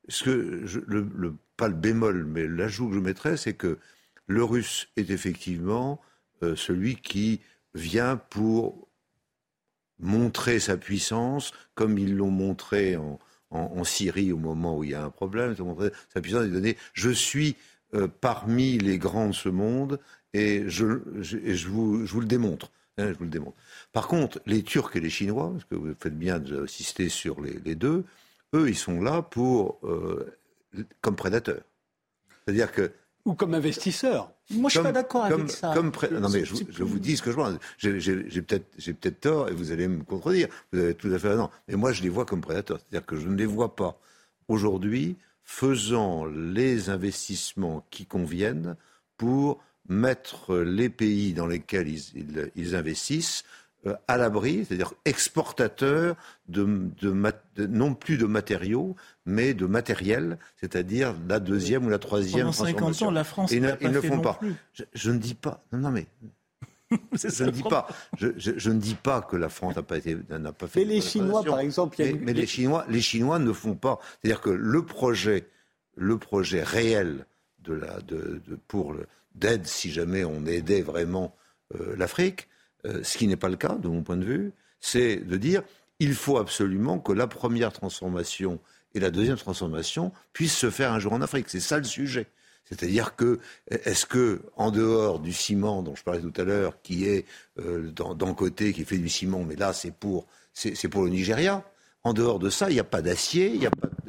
ce que pas le bémol, mais l'ajout que je mettrais, c'est que le russe est effectivement euh, celui qui vient pour montrer sa puissance, comme ils l'ont montré en, Syrie au moment où il y a un problème. Sa puissance est donnée. Je suis euh, parmi les grands de ce monde et je, vous, le démontre. Hein, je vous le démontre. Par contre, les Turcs et les Chinois, parce que vous faites bien d'insister sur les, les, deux, eux, ils sont là pour euh, comme prédateurs. C'est-à-dire que ou comme investisseur. Moi, je suis pas d'accord avec ça. Non, mais je, vous dis ce que je vois. J'ai peut-être peut tort et vous allez me contredire. Vous avez tout à fait raison. Mais moi, je les vois comme prédateurs. C'est-à-dire que je ne les vois pas aujourd'hui faisant les investissements qui conviennent pour mettre les pays dans lesquels ils investissent à l'abri, c'est-à-dire exportateur de, non plus de matériaux, mais de matériel, c'est-à-dire la deuxième ou la troisième Pendant 50 ans, la France ne, ils ne font pas. Je, ne dis pas. Non, non, mais. je ne dis pas. Je, ne dis pas que la France n'a pas été, n'a pas fait. Mais les Chinois, par exemple, mais, mais les Chinois, les Chinois ne font pas. C'est-à-dire que le projet, le projet réel de la, de, pour d'aide, si jamais on aidait vraiment euh, l'Afrique, euh, ce qui n'est pas le cas de mon point de vue, c'est de dire il faut absolument que la première transformation et la deuxième transformation puisse se faire un jour en Afrique. C'est ça le sujet. C'est-à-dire que, est-ce que, en dehors du ciment dont je parlais tout à l'heure, qui est euh, d'un côté, qui fait du ciment, mais là, c'est pour, pour le Nigeria, en dehors de ça, il n'y a pas d'acier, il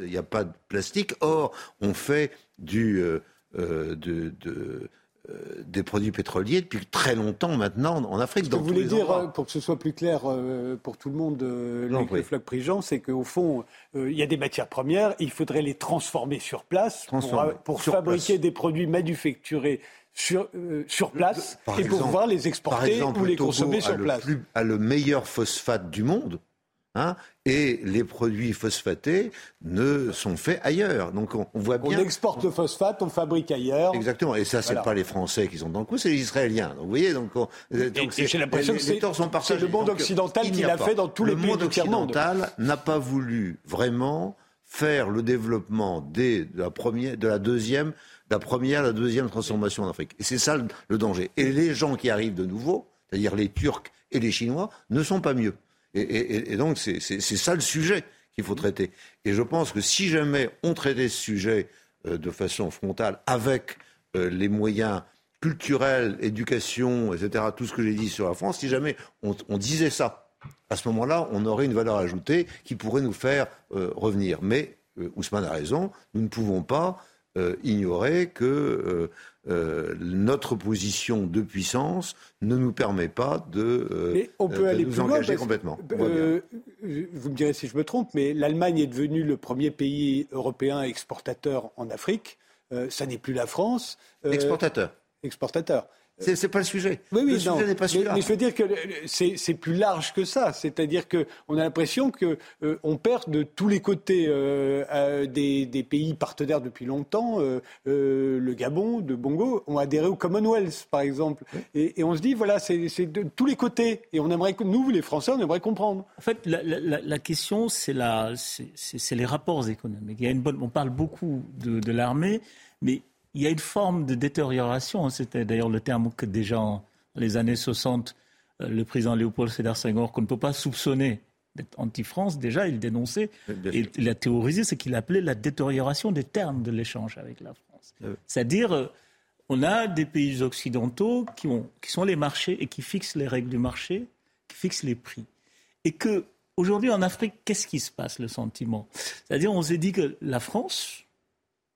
n'y a, a, pas de plastique. Or, on fait du, euh, de, des produits pétroliers depuis très longtemps maintenant en Afrique. Ce que vous voulez dire, euh, pour que ce soit plus clair euh, pour tout le monde, le Floc Prigent, c'est qu'au fond, il y a des matières premières, il faudrait les transformer sur place pour, fabriquer des produits manufacturés sur, sur place et pour pouvoir les exporter ou les consommer sur place. Le a le meilleur phosphate du monde. Hein, et les produits phosphatés ne sont faits ailleurs. Donc on, voit bien. On exporte le phosphate, on fabrique ailleurs. Exactement. Et ça, c'est pas les Français qui sont dans le coup, c'est les Israéliens. Donc vous voyez, donc, j'ai l'impression que c'est le monde occidental qui l'a fait dans tous les pays du. Le monde occidental n'a pas voulu vraiment faire le développement de la première, de la deuxième, de la première, la deuxième transformation en Afrique. Et c'est ça le danger. Et les gens qui arrivent de nouveau, c'est-à-dire les Turcs et les Chinois, ne sont pas mieux. Et, donc, c'est ça le sujet qu'il faut traiter. Et je pense que si jamais on traitait ce sujet euh, de façon frontale avec euh, les moyens culturels, éducation, etc., tout ce que j'ai dit sur la France, si jamais on, disait ça, à ce moment-là, on aurait une valeur ajoutée qui pourrait nous faire euh, revenir. Mais Ousmane a raison, nous ne pouvons pas ignorer que euh, notre position de puissance ne nous permet pas de, euh, on peut aller nous engager complètement. Euh, vous me direz si je me trompe, mais l'Allemagne est devenue le premier pays européen exportateur en Afrique. ça n'est plus la France. exportateur. Exportateur. C'est n'est pas le sujet. Oui, oui, le n'est pas celui-là. Mais, je veux dire que c'est plus large que ça. C'est-à-dire qu'on a l'impression qu'on euh, on perd de tous les côtés euh, des, des, pays partenaires depuis longtemps. Euh, le Gabon, de Bongo, ont adhéré au Commonwealth, par exemple. Et, et on se dit, voilà, c'est de tous les côtés. Et on aimerait, nous, les Français, on aimerait comprendre. En fait, la, la, la question, c'est les rapports économiques. Il y a une bonne, on parle beaucoup de, de l'armée, mais il y a une forme de détérioration. C'était d'ailleurs le terme que déjà dans les années 60, euh, le président Léopold Sédar Senghor, qu'on ne peut pas soupçonner d'être anti-France, déjà, il dénonçait, et il a théorisé ce qu'il appelait la détérioration des termes de l'échange avec la France. C'est-à-dire, euh, on a des pays occidentaux qui, ont, qui sont les marchés et qui fixent les règles du marché, qui fixent les prix. Et que aujourd'hui en Afrique, qu'est-ce qui se passe, le sentiment? C'est-à-dire, on s'est dit que la France,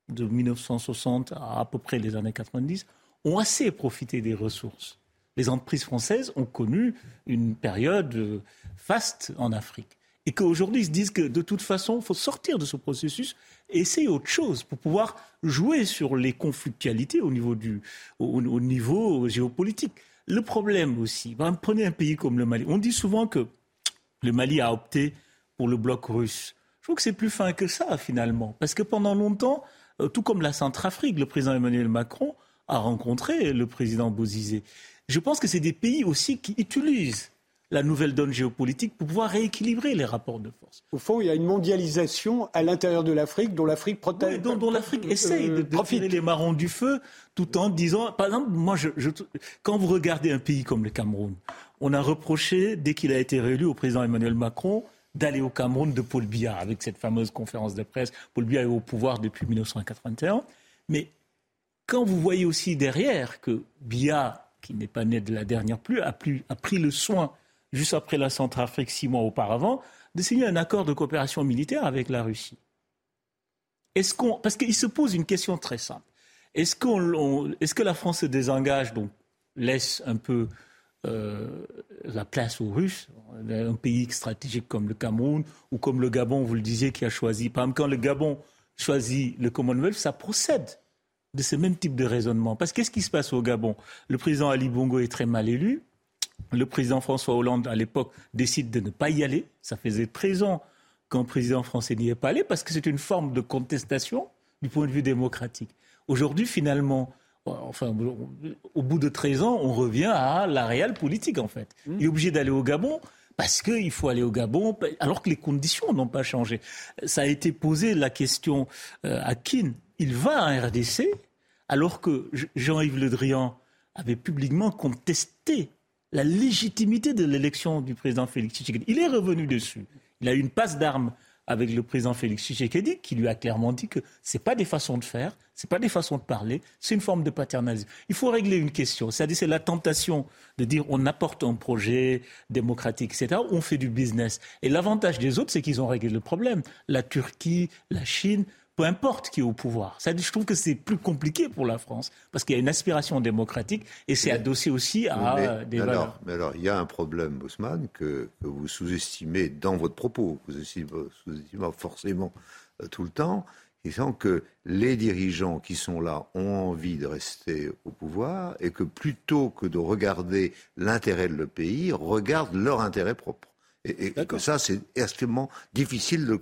de 1960 à à peu près les années 90 ont assez profité des ressources. Les entreprises françaises ont connu une période euh, faste en Afrique. Et qu'aujourd'hui, ils se disent que de toute façon, il faut sortir de ce processus et essayer autre chose pour pouvoir jouer sur les conflictualités au niveau, du, au, niveau géopolitique. Le problème aussi, prenez un pays comme le Mali. On dit souvent que le Mali a opté pour le bloc russe. Je trouve que c'est plus fin que ça, finalement. Parce que pendant longtemps, tout comme la Centrafrique, le président Emmanuel Macron a rencontré le président Bozizé. Je pense que c'est des pays aussi qui utilisent la nouvelle donne géopolitique pour pouvoir rééquilibrer les rapports de force. Au fond, il y a une mondialisation à l'intérieur de l'Afrique dont l'Afrique protège. dont, l'Afrique euh, essaye de, de les marrons du feu tout en disant. Par exemple, moi, je, quand vous regardez un pays comme le Cameroun, on a reproché, dès qu'il a été réélu au président Emmanuel Macron, d'aller au Cameroun de Paul Biya, avec cette fameuse conférence de presse. Paul Biya est au pouvoir depuis 1981. Mais quand vous voyez aussi derrière que Biya, qui n'est pas né de la dernière pluie, a, a pris le soin, juste après la Centrafrique, six mois auparavant, de signer un accord de coopération militaire avec la Russie. Est-ce qu'on, parce qu'il se pose une question très simple. Est-ce, qu'on, est-ce que la France se désengage, donc laisse un peu euh, la place aux Russes, un pays stratégique comme le Cameroun ou comme le Gabon, vous le disiez, qui a choisi. Par exemple, quand le Gabon choisit le Commonwealth, ça procède de ce même type de raisonnement. Parce qu'est-ce qui se passe au Gabon? Le président Ali Bongo est très mal élu. Le président François Hollande, à l'époque, décide de ne pas y aller. Ça faisait 13 ans qu'un président français n'y est pas allé parce que c'est une forme de contestation du point de vue démocratique. Aujourd'hui, finalement, enfin, au bout de 13 ans, on revient à la réelle politique, en fait. Mmh. Il est obligé d'aller au Gabon parce qu'il faut aller au Gabon, alors que les conditions n'ont pas changé. Ça a été posé la question euh, à Kin. Il va à RDC, alors que Jean-Yves Le Drian avait publiquement contesté la légitimité de l'élection du président Félix Tshisekedi. Il est revenu dessus. Il a eu une passe d'armes avec le président Félix Tshisekedi, qui lui a clairement dit que ce n'est pas des façons de faire, ce n'est pas des façons de parler, c'est une forme de paternalisme. Il faut régler une question, c'est-à-dire c'est la tentation de dire on apporte un projet démocratique, etc., on fait du business. Et l'avantage des autres, c'est qu'ils ont réglé le problème. La Turquie, la Chine, peu importe qui est au pouvoir. Ça, je trouve que c'est plus compliqué pour la France, parce qu'il y a une aspiration démocratique et c'est adossé aussi à des alors, valeurs. Mais alors, il y a un problème, Bosman, que, que vous sous-estimez dans votre propos, vous sous-estimez forcément euh, tout le temps, disant que les dirigeants qui sont là ont envie de rester au pouvoir et que plutôt que de regarder l'intérêt de le pays, regardent leur intérêt propre. Et, et que ça, c'est extrêmement difficile de le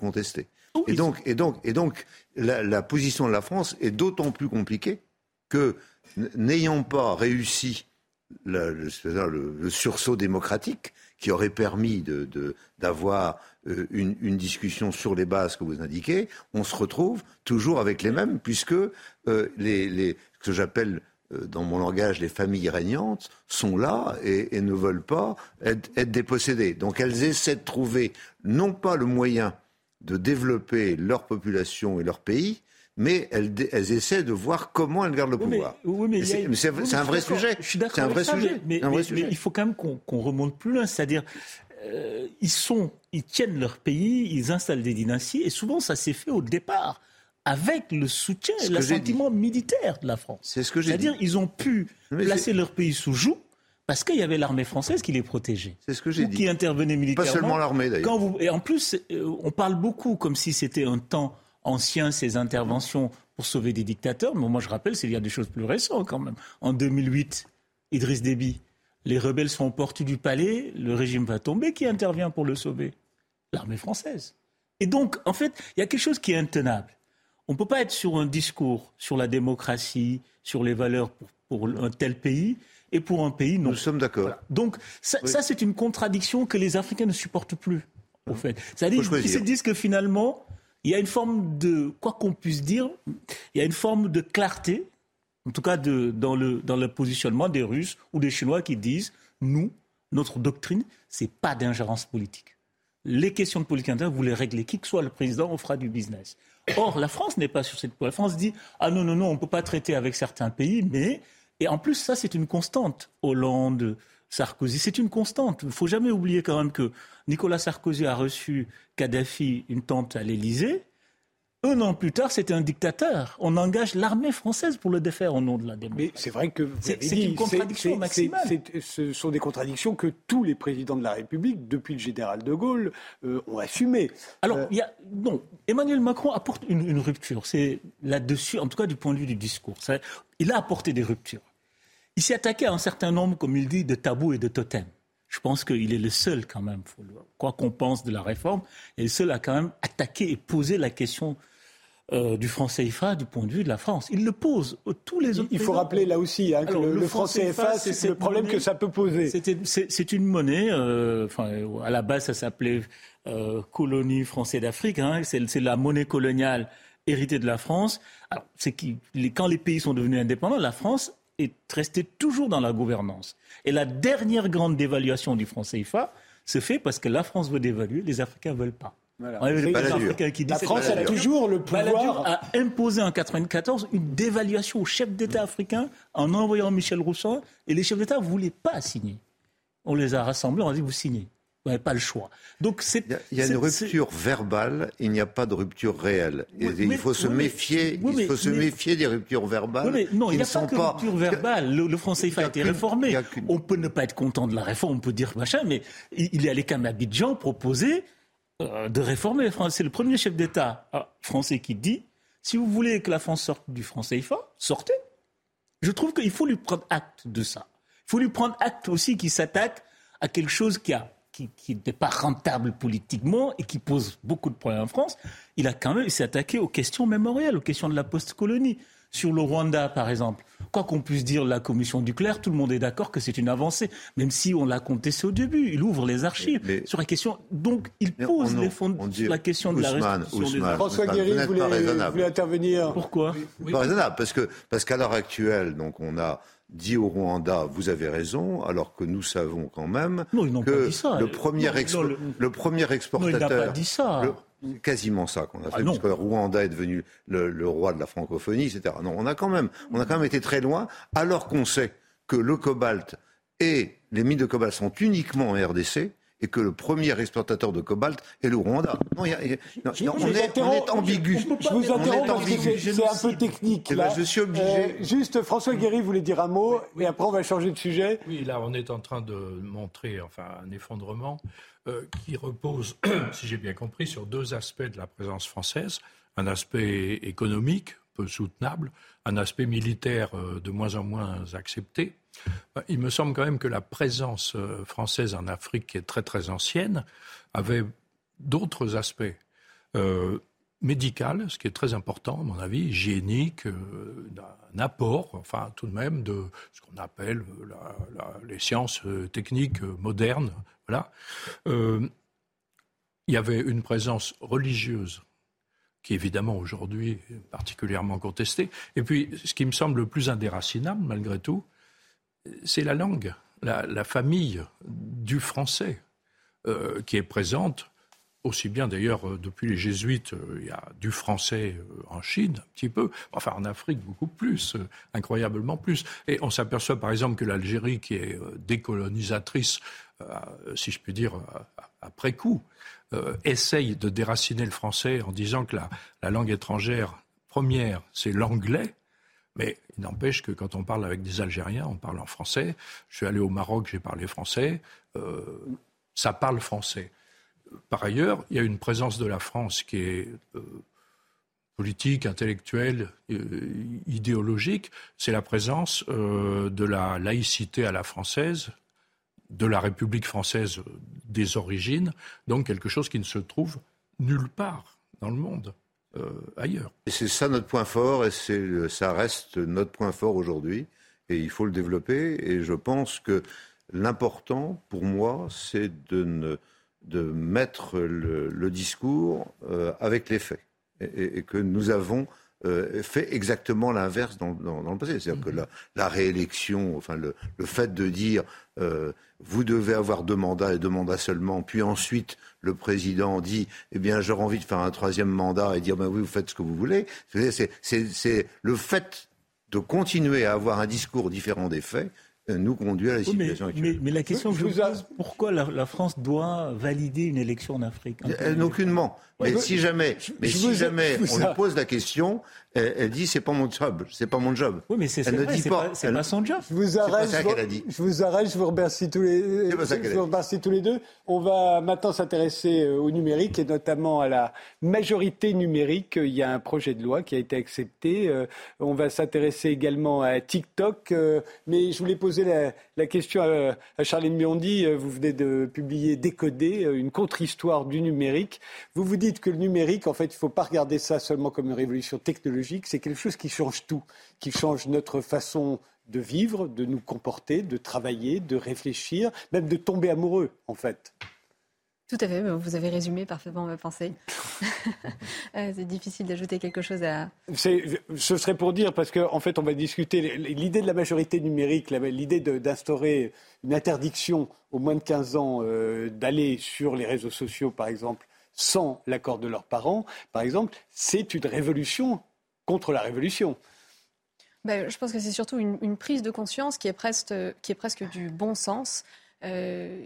Et donc, et donc, et donc la, position de la France est d'autant plus compliquée que, n'ayant pas réussi le, sursaut démocratique qui aurait permis d'avoir euh, une, discussion sur les bases que vous indiquez, on se retrouve toujours avec les mêmes, puisque euh, les, ce que j'appelle euh, dans mon langage, les familles régnantes sont là et, ne veulent pas être, dépossédées. Donc elles essaient de trouver non pas le moyen de développer leur population et leur pays, mais elles, elles, essaient de voir comment elles gardent le pouvoir. c'est un vrai sujet. Je suis d'accord un vrai ça, sujet. Mais, un vrai mais, sujet. mais, il faut quand même qu'on qu remonte plus loin, c'est-à-dire euh, ils sont, ils tiennent leur pays, ils installent des dynasties, et souvent ça s'est fait au départ avec le soutien et l'assentiment militaire de la France. C'est ce que j'ai C'est-à-dire ils ont pu placer leur pays sous joug parce qu'il y avait l'armée française qui les protégeait. C'est ce que j'ai dit. Qui intervenait militairement. Pas seulement l'armée d'ailleurs. Vous... Et en plus, on parle beaucoup comme si c'était un temps ancien ces interventions pour sauver des dictateurs. Mais moi je rappelle, c'est il y a des choses plus récentes quand même. En 2008, Idriss Déby, les rebelles sont aux portes du palais, le régime va tomber. Qui intervient pour le sauver? L'armée française. Et donc, en fait, il y a quelque chose qui est intenable. On ne peut pas être sur un discours sur la démocratie, sur les valeurs pour, pour un tel pays, et pour un pays non. Nous sommes d'accord. Voilà. Donc ça, oui. ça c'est une contradiction que les Africains ne supportent plus, au fait. C'est-à-dire qu'ils se disent que finalement, il y a une forme de, quoi qu'on puisse dire, il y a une forme de clarté, en tout cas de, dans, le, dans le positionnement des Russes ou des Chinois qui disent, nous, notre doctrine, c'est pas d'ingérence politique. Les questions de politique intérieure, vous les réglez. Qui que soit le président, on fera du business. Or, la France n'est pas sur cette La France dit, ah non, non, non, on ne peut pas traiter avec certains pays, mais et en plus, ça, c'est une constante. Hollande, Sarkozy, c'est une constante. Il ne faut jamais oublier quand même que Nicolas Sarkozy a reçu Kadhafi une tente à l'Élysée. Un an plus tard, c'était un dictateur. On engage l'armée française pour le défaire au nom de la démocratie. Mais c'est vrai que c'est une contradiction maximale. C est, c est, ce sont des contradictions que tous les présidents de la République, depuis le général de Gaulle, euh, ont assumées. Alors, euh... y a, non, Emmanuel Macron apporte une, une rupture. C'est là-dessus, en tout cas du point de vue du discours. Il a apporté des ruptures. Il s'est attaqué à un certain nombre, comme il dit, de tabous et de totems. Je pense qu'il est le seul, quand même, quoi qu'on pense de la réforme, est le seul à quand même attaquer et poser la question euh, du franc CFA du point de vue de la France. Il le pose. Tous les autres il faut rappeler là aussi hein, que Alors, le, le, franc CFA, c'est le problème monnaie, que ça peut poser. C'est une monnaie, euh, à la base ça s'appelait euh, colonie française d'Afrique, hein, c'est la monnaie coloniale héritée de la France. C'est quand les pays sont devenus indépendants, la France est restée toujours dans la gouvernance. Et la dernière grande dévaluation du franc CFA se fait parce que la France veut dévaluer, les Africains ne veulent pas. Voilà. Ouais, les Africains qui disent la France a toujours le pouvoir. a imposé en 94 une dévaluation aux chefs d'État africains en envoyant Michel Rousseau et les chefs d'État ne voulaient pas signer. On les a rassemblés, on a dit vous signez. Vous n'avez pas le choix. Donc c'est. Il y a, il y a une rupture verbale, il n'y a pas de rupture réelle. Oui, il mais, faut se oui, méfier, oui, il faut se méfier des ruptures verbales. mais non, il n'y a pas de rupture verbale. Le, le français a, a été réformé. On peut ne pas être content de la réforme, on peut dire machin, mais il, il est allé quand même à Abidjan proposer euh, de réformer. C'est le premier chef d'État français qui dit si vous voulez que la France sorte du franc CFA, sortez. Je trouve qu'il faut lui prendre acte de ça. Il faut lui prendre acte aussi qu'il s'attaque à quelque chose qui a qui, qui n'est pas rentable politiquement et qui pose beaucoup de problèmes en France, il a quand même s'est attaqué aux questions mémorielles, aux questions de la post-colonie. Sur le Rwanda, par exemple, quoi qu'on puisse dire la commission du clerc, tout le monde est d'accord que c'est une avancée, même si on l'a contesté au début. Il ouvre les archives mais, sur la question. Donc, il pose on, les fonds sur la question Ousmane, de la restitution Ousmane, des François Guéry voulait, voulait, intervenir? Pourquoi? Oui. Pas raisonnable, parce que parce qu'à l'heure actuelle, donc on a dit au Rwanda, vous avez raison, alors que nous savons quand même non, que ça. Le, premier non, expo non, le... le... premier exportateur. Non, il n'a pas dit ça. Le... C'est quasiment ça qu'on a fait, ah parce que Rwanda est devenu le, roi de la francophonie, etc. Non, on a quand même, on a quand même été très loin, alors qu'on sait que le cobalt et les mines de cobalt sont uniquement en RDC et que le premier exportateur de cobalt est le Rwanda. Non, on, est, ambigu. Je vous interromps c'est un peu technique. Eh ben, je suis obligé. Euh, juste, François Guéry voulait dire un mot, et après on va changer de sujet. Oui, là, on est en train de montrer enfin, un effondrement euh, qui repose, si j'ai bien compris, sur deux aspects de la présence française. Un aspect économique, peu soutenable, un aspect militaire euh, de moins en moins accepté. Bah, il me semble quand même que la présence euh, française en Afrique, qui est très très ancienne, avait d'autres aspects. Euh, médical, ce qui est très important à mon avis, hygiénique, euh, un apport, enfin tout de même de ce qu'on appelle les sciences techniques modernes. Voilà. il y avait une présence religieuse qui évidemment aujourd'hui est particulièrement contestée. Et puis, ce qui me semble le plus indéracinable, malgré tout, c'est la langue, la, famille du français euh, qui est présente, aussi bien d'ailleurs euh, depuis les jésuites, euh, il y a du français en Chine un petit peu, enfin en Afrique beaucoup plus, incroyablement plus. Et on s'aperçoit par exemple que l'Algérie, qui est décolonisatrice, si je puis dire, après coup, essaye de déraciner le français en disant que la langue étrangère première, c'est l'anglais mais il n'empêche que quand on parle avec des Algériens, on parle en français. Je suis allé au Maroc, j'ai parlé français. Euh, ça parle français. Par ailleurs, il y a une présence de la France qui est euh, politique, intellectuelle, euh, idéologique. C'est la présence de la laïcité à la française, de la République française des origines, donc quelque chose qui ne se trouve nulle part dans le monde. Euh, ailleurs. Et c'est ça notre point fort, et c'est, ça reste notre point fort aujourd'hui, et il faut le développer. Et je pense que l'important pour moi, c'est de, de mettre le, discours euh, avec les faits, et, que nous avons euh, fait exactement l'inverse dans, le passé. C'est-à-dire que mm-hmm. la, réélection, enfin le, le, fait de dire vous devez avoir deux mandats et deux mandats seulement, puis ensuite le président dit eh bien j'aurais envie de faire un troisième mandat et dire ben oui vous faites ce que vous voulez. C'est le fait de continuer à avoir un discours différent des faits euh, nous conduit à la situation actuelle. Mais, la question que je vous pose, pourquoi la, France doit valider une élection en Afrique? Elle, Aucunement. Mais si jamais, mais si jamais on lui pose la question, elle, dit c'est pas mon job, c'est pas mon job. Oui, mais c'est pas, c'est pas, son job. Je vous arrête, je, vous arrête, je vous remercie tous les, je vous remercie tous les deux. On va maintenant s'intéresser euh, au numérique et notamment à la majorité numérique. Il y a un projet de loi qui a été accepté. Euh, on va s'intéresser également à TikTok, euh, mais je voulais poser la, question à, Charlène Biondi. Vous venez de publier Décoder, une contre-histoire du numérique. Vous vous dites que le numérique, en fait, il ne faut pas regarder ça seulement comme une révolution technologique, c'est quelque chose qui change tout, qui change notre façon de vivre, de nous comporter, de travailler, de réfléchir, même de tomber amoureux, en fait. Tout à fait, vous avez résumé parfaitement ma pensée. Euh, c'est difficile d'ajouter quelque chose à. Ce serait pour dire, parce qu'en fait, on va discuter l'idée de la majorité numérique, l'idée d'instaurer une interdiction aux moins de 15 ans euh, d'aller sur les réseaux sociaux, par exemple, sans l'accord de leurs parents, par exemple, c'est une révolution contre la révolution. Ben, je pense que c'est surtout une, prise de conscience qui est presque, qui du bon sens. Euh,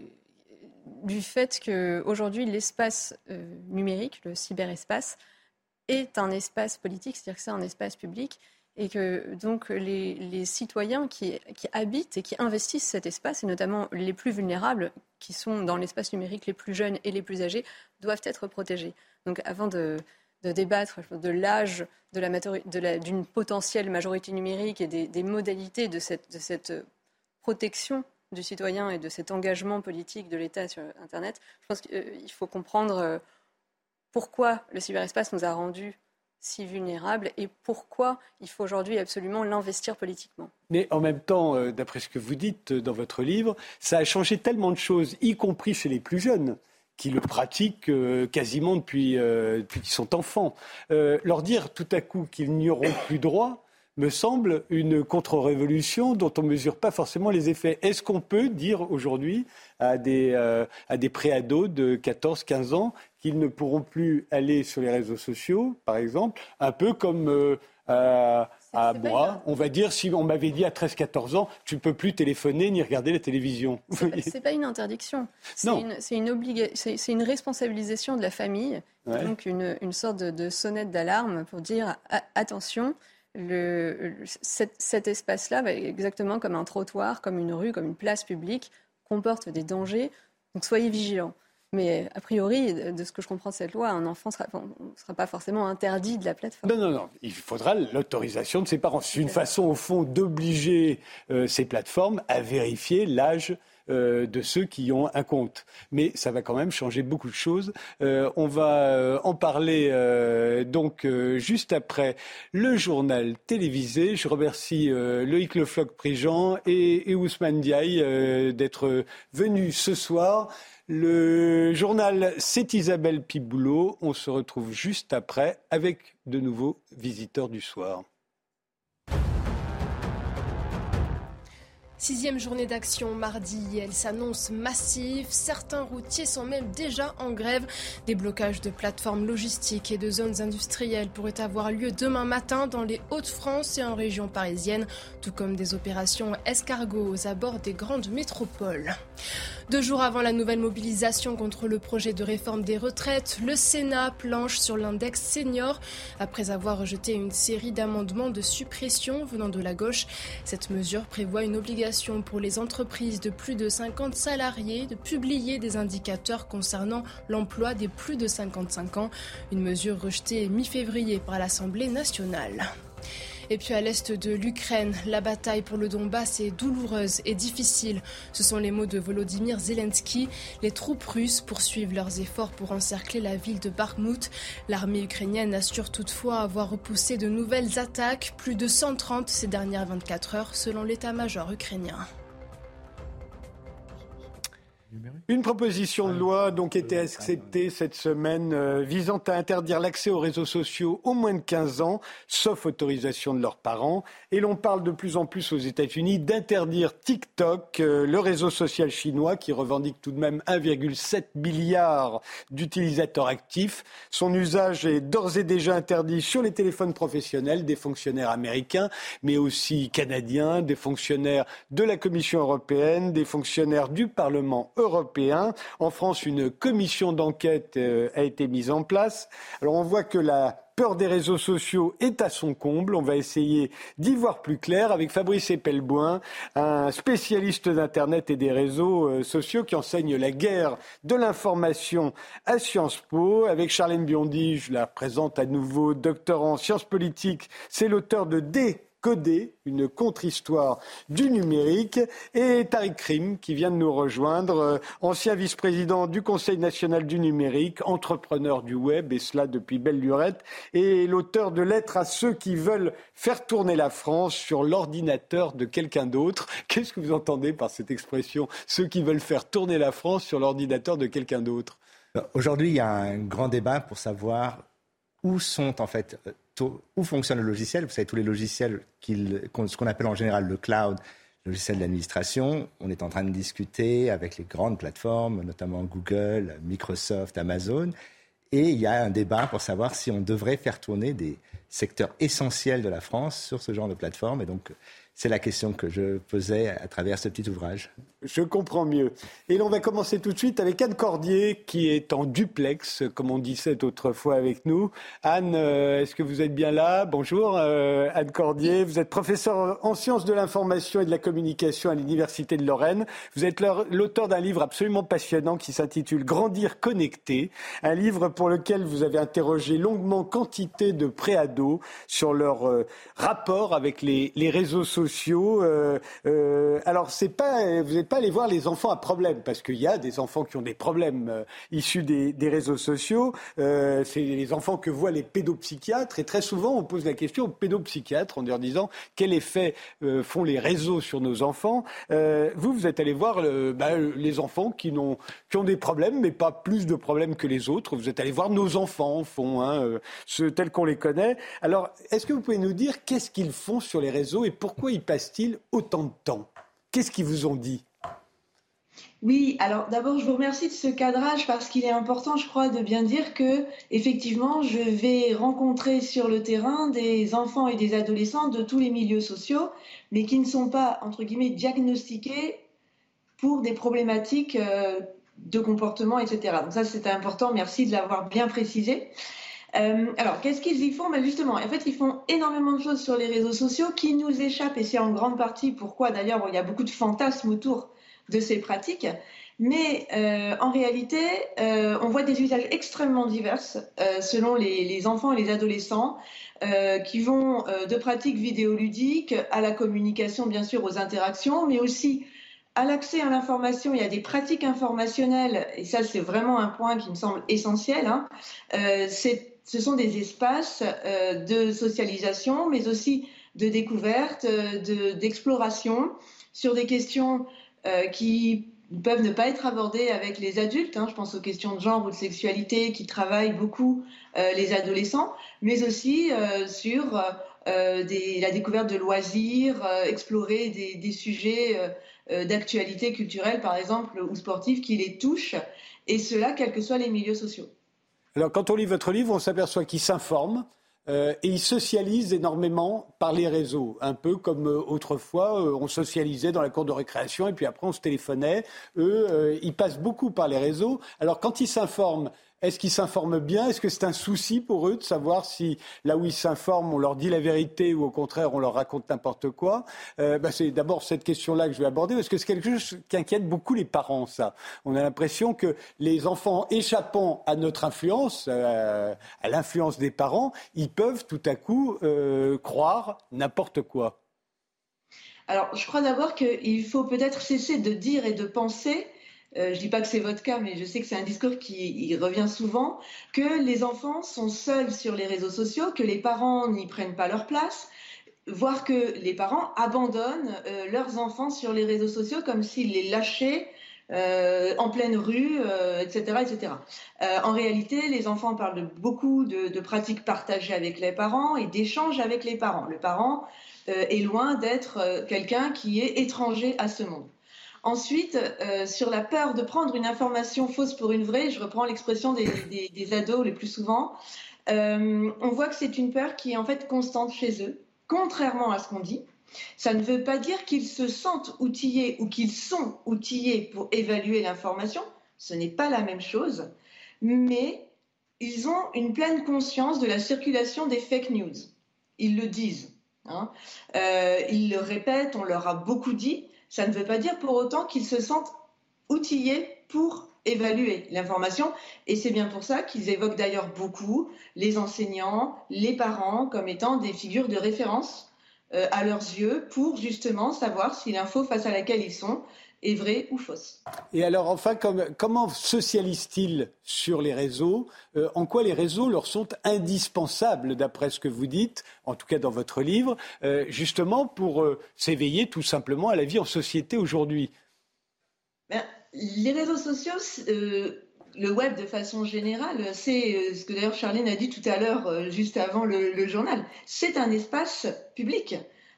du fait qu'aujourd'hui, l'espace euh, numérique, le cyberespace, est un espace politique, c'est-à-dire que c'est un espace public, et que donc les, citoyens qui, habitent et qui investissent cet espace, et notamment les plus vulnérables, qui sont dans l'espace numérique les plus jeunes et les plus âgés, doivent être protégés. Donc avant de, débattre de l'âge d'une potentielle majorité numérique et des, modalités de cette, de protection du citoyen et de cet engagement politique de l'État sur Internet, je pense qu'il euh, faut comprendre euh, pourquoi le cyberespace nous a rendus si vulnérables et pourquoi il faut aujourd'hui absolument l'investir politiquement. Mais en même temps, euh, d'après ce que vous dites dans votre livre, ça a changé tellement de choses, y compris chez les plus jeunes qui le pratiquent quasiment depuis, depuis qu'ils sont enfants. leur dire tout à coup qu'ils n'y auront plus droit, me semble une contre-révolution dont on ne mesure pas forcément les effets. Est-ce qu'on peut dire aujourd'hui à des, euh, à des préados de 14, 15 ans qu'ils ne pourront plus aller sur les réseaux sociaux, par exemple, un peu comme euh, à moi, on va dire, si on m'avait dit à 13-14 ans, tu ne peux plus téléphoner ni regarder la télévision. Ce n'est pas une interdiction. C'est une, une, une, responsabilisation de la famille, donc une, sorte de, sonnette d'alarme pour dire attention, le, cet, espace-là, exactement comme un trottoir, comme une rue, comme une place publique, comporte des dangers. Donc soyez vigilants. Mais a priori, de ce que je comprends de cette loi, un enfant ne sera, pas forcément interdit de la plateforme. Non, non, non. Il faudra l'autorisation de ses parents. C'est une façon, au fond, d'obliger euh, ces plateformes à vérifier l'âge euh, de ceux qui ont un compte. Mais ça va quand même changer beaucoup de choses. Euh, on va en parler donc juste après le journal télévisé. Je remercie Loïc Lefloc-Prigent et, et Ousmane Diaye d'être venus ce soir. Le journal, c'est Isabelle Piboulot. On se retrouve juste après avec de nouveaux visiteurs du soir. Sixième journée d'action mardi, elle s'annonce massive. Certains routiers sont même déjà en grève. Des blocages de plateformes logistiques et de zones industrielles pourraient avoir lieu demain matin dans les Hauts-de-France et en région parisienne, tout comme des opérations escargots aux abords des grandes métropoles. Deux jours avant la nouvelle mobilisation contre le projet de réforme des retraites, le Sénat planche sur l'index senior. Après avoir rejeté une série d'amendements de suppression venant de la gauche, cette mesure prévoit une obligation pour les entreprises de plus de 50 salariés de publier des indicateurs concernant l'emploi des plus de 55 ans, une mesure rejetée mi-février par l'Assemblée nationale. Et puis à l'est de l'Ukraine, la bataille pour le Donbass est douloureuse et difficile. Ce sont les mots de Volodymyr Zelensky. Les troupes russes poursuivent leurs efforts pour encercler la ville de Bakhmut. L'armée ukrainienne assure toutefois avoir repoussé de nouvelles attaques, plus de 130 ces dernières 24 heures selon l'état-major ukrainien. Une proposition de loi donc été acceptée cette semaine euh, visant à interdire l'accès aux réseaux sociaux aux moins de 15 ans, sauf autorisation de leurs parents. Et l'on parle de plus en plus aux États-Unis d'interdire TikTok, euh, le réseau social chinois qui revendique tout de même 1,7 milliard d'utilisateurs actifs. Son usage est d'ores et déjà interdit sur les téléphones professionnels des fonctionnaires américains, mais aussi canadiens, des fonctionnaires de la Commission européenne, des fonctionnaires du Parlement européen en France, une commission d'enquête euh, a été mise en place. Alors on voit que la peur des réseaux sociaux est à son comble. On va essayer d'y voir plus clair avec Fabrice Epelboin, un spécialiste d'Internet et des réseaux euh, sociaux qui enseigne la guerre de l'information à Sciences Po. Avec Charlène Biondi, je la présente à nouveau, docteur en sciences politiques. C'est l'auteur de D Codé, une contre-histoire du numérique, et Tariq Krim qui vient de nous rejoindre, euh, ancien vice-président du Conseil national du numérique, entrepreneur du web, et cela depuis belle lurette, et l'auteur de Lettres à ceux qui veulent faire tourner la France sur l'ordinateur de quelqu'un d'autre. Qu'est-ce que vous entendez par cette expression, ceux qui veulent faire tourner la France sur l'ordinateur de quelqu'un d'autre? Aujourd'hui, il y a un grand débat pour savoir où sont en fait où fonctionne le logiciel? Vous savez, tous les logiciels, ce qu'on appelle en général le cloud, le logiciel de l'administration, on est en train de discuter avec les grandes plateformes, notamment Google, Microsoft, Amazon. Et il y a un débat pour savoir si on devrait faire tourner des secteurs essentiels de la France sur ce genre de plateforme. Et donc, c'est la question que je posais à travers ce petit ouvrage. Je comprends mieux. Et l'on va commencer tout de suite avec Anne Cordier, qui est en duplex, comme on disait autrefois avec nous. Anne, euh, est-ce que vous êtes bien là? Bonjour, euh, Anne Cordier. Vous êtes professeure en sciences de l'information et de la communication à l'Université de Lorraine. Vous êtes l'auteur d'un livre absolument passionnant qui s'intitule Grandir connecté, un livre pour lequel vous avez interrogé longuement quantité de préados sur leur euh, rapport avec les, réseaux sociaux alors, c'est pas, vous n'êtes pas allé voir les enfants à problème, parce qu'il y a des enfants qui ont des problèmes euh, issus des, réseaux sociaux. c'est les enfants que voient les pédopsychiatres, et très souvent, on pose la question aux pédopsychiatres en leur disant quel effet font les réseaux sur nos enfants? vous, vous êtes allé voir bah, les enfants qui, ont, qui ont des problèmes, mais pas plus de problèmes que les autres. Vous êtes allé voir nos enfants, au fond, hein, ceux tels qu'on les connaît. Alors, est-ce que vous pouvez nous dire qu'est-ce qu'ils font sur les réseaux et pourquoi y passent-ils autant de temps? Qu'est-ce qu'ils vous ont dit? Oui, alors d'abord, je vous remercie de ce cadrage parce qu'il est important, je crois, de bien dire que, effectivement, je vais rencontrer sur le terrain des enfants et des adolescents de tous les milieux sociaux, mais qui ne sont pas, entre guillemets, diagnostiqués pour des problématiques euh, de comportement, etc. Donc ça, c'est important, merci de l'avoir bien précisé. Euh, alors, qu'est-ce qu'ils y font? Ben Justement, en fait, ils font énormément de choses sur les réseaux sociaux qui nous échappent, et c'est en grande partie pourquoi, d'ailleurs, il y a beaucoup de fantasmes autour de ces pratiques. Mais euh, en réalité, euh, on voit des usages extrêmement divers euh, selon les, enfants et les adolescents qui vont de pratiques vidéoludiques à la communication, bien sûr, aux interactions, mais aussi à l'accès à l'information. Il y a des pratiques informationnelles, et ça, c'est vraiment un point qui me semble essentiel. Hein. ce sont des espaces de socialisation, mais aussi de découverte, d'exploration sur des questions euh, qui peuvent ne pas être abordées avec les adultes. Hein, je pense aux questions de genre ou de sexualité qui travaillent beaucoup euh, les adolescents, mais aussi euh, sur la découverte de loisirs, explorer des, des sujets d'actualité culturelle, par exemple, ou sportive, qui les touchent, et cela, quels que soient les milieux sociaux. Alors, quand on lit votre livre, on s'aperçoit qu'il s'informe, euh, et ils socialisent énormément par les réseaux, un peu comme euh, autrefois euh, on socialisait dans la cour de récréation et puis après on se téléphonait. Eux, ils passent beaucoup par les réseaux. Alors quand ils s'informent, est-ce qu'ils s'informent bien? Est-ce que c'est un souci pour eux de savoir si là où ils s'informent, on leur dit la vérité ou au contraire on leur raconte n'importe quoi? Euh, bah, C'est d'abord cette question-là que je vais aborder parce que c'est quelque chose qui inquiète beaucoup les parents. Ça, on a l'impression que les enfants échappant à notre influence, euh, à l'influence des parents, ils peuvent tout à coup euh, croire n'importe quoi. Alors, je crois d'abord qu'il faut peut-être cesser de dire et de penser euh, je ne dis pas que c'est votre cas, mais je sais que c'est un discours qui revient souvent, que les enfants sont seuls sur les réseaux sociaux, que les parents n'y prennent pas leur place, voire que les parents abandonnent euh, leurs enfants sur les réseaux sociaux comme s'ils les lâchaient euh, en pleine rue, etc. etc. en réalité, les enfants parlent de beaucoup de, de, pratiques partagées avec les parents et d'échanges avec les parents. Le parent est loin d'être quelqu'un qui est étranger à ce monde. Ensuite, euh, sur la peur de prendre une information fausse pour une vraie, je reprends l'expression des, ados le plus souvent, euh, on voit que c'est une peur qui est en fait constante chez eux, contrairement à ce qu'on dit. Ça ne veut pas dire qu'ils se sentent outillés ou qu'ils sont outillés pour évaluer l'information, ce n'est pas la même chose, mais ils ont une pleine conscience de la circulation des fake news. Ils le disent. Hein. Euh, ils le répètent, on leur a beaucoup dit, ça ne veut pas dire pour autant qu'ils se sentent outillés pour évaluer l'information. Et c'est bien pour ça qu'ils évoquent d'ailleurs beaucoup les enseignants, les parents comme étant des figures de référence euh, à leurs yeux pour justement savoir si l'info face à laquelle ils sont est vraie ou fausse. Et alors enfin, comment socialisent-ils sur les réseaux? Euh, En quoi les réseaux leur sont indispensables, d'après ce que vous dites, en tout cas dans votre livre, euh, justement pour euh, s'éveiller tout simplement à la vie en société aujourd'hui? Ben, Les réseaux sociaux, le web de façon générale, c'est ce que d'ailleurs Charlène a dit tout à l'heure, juste avant le journal, c'est un espace public.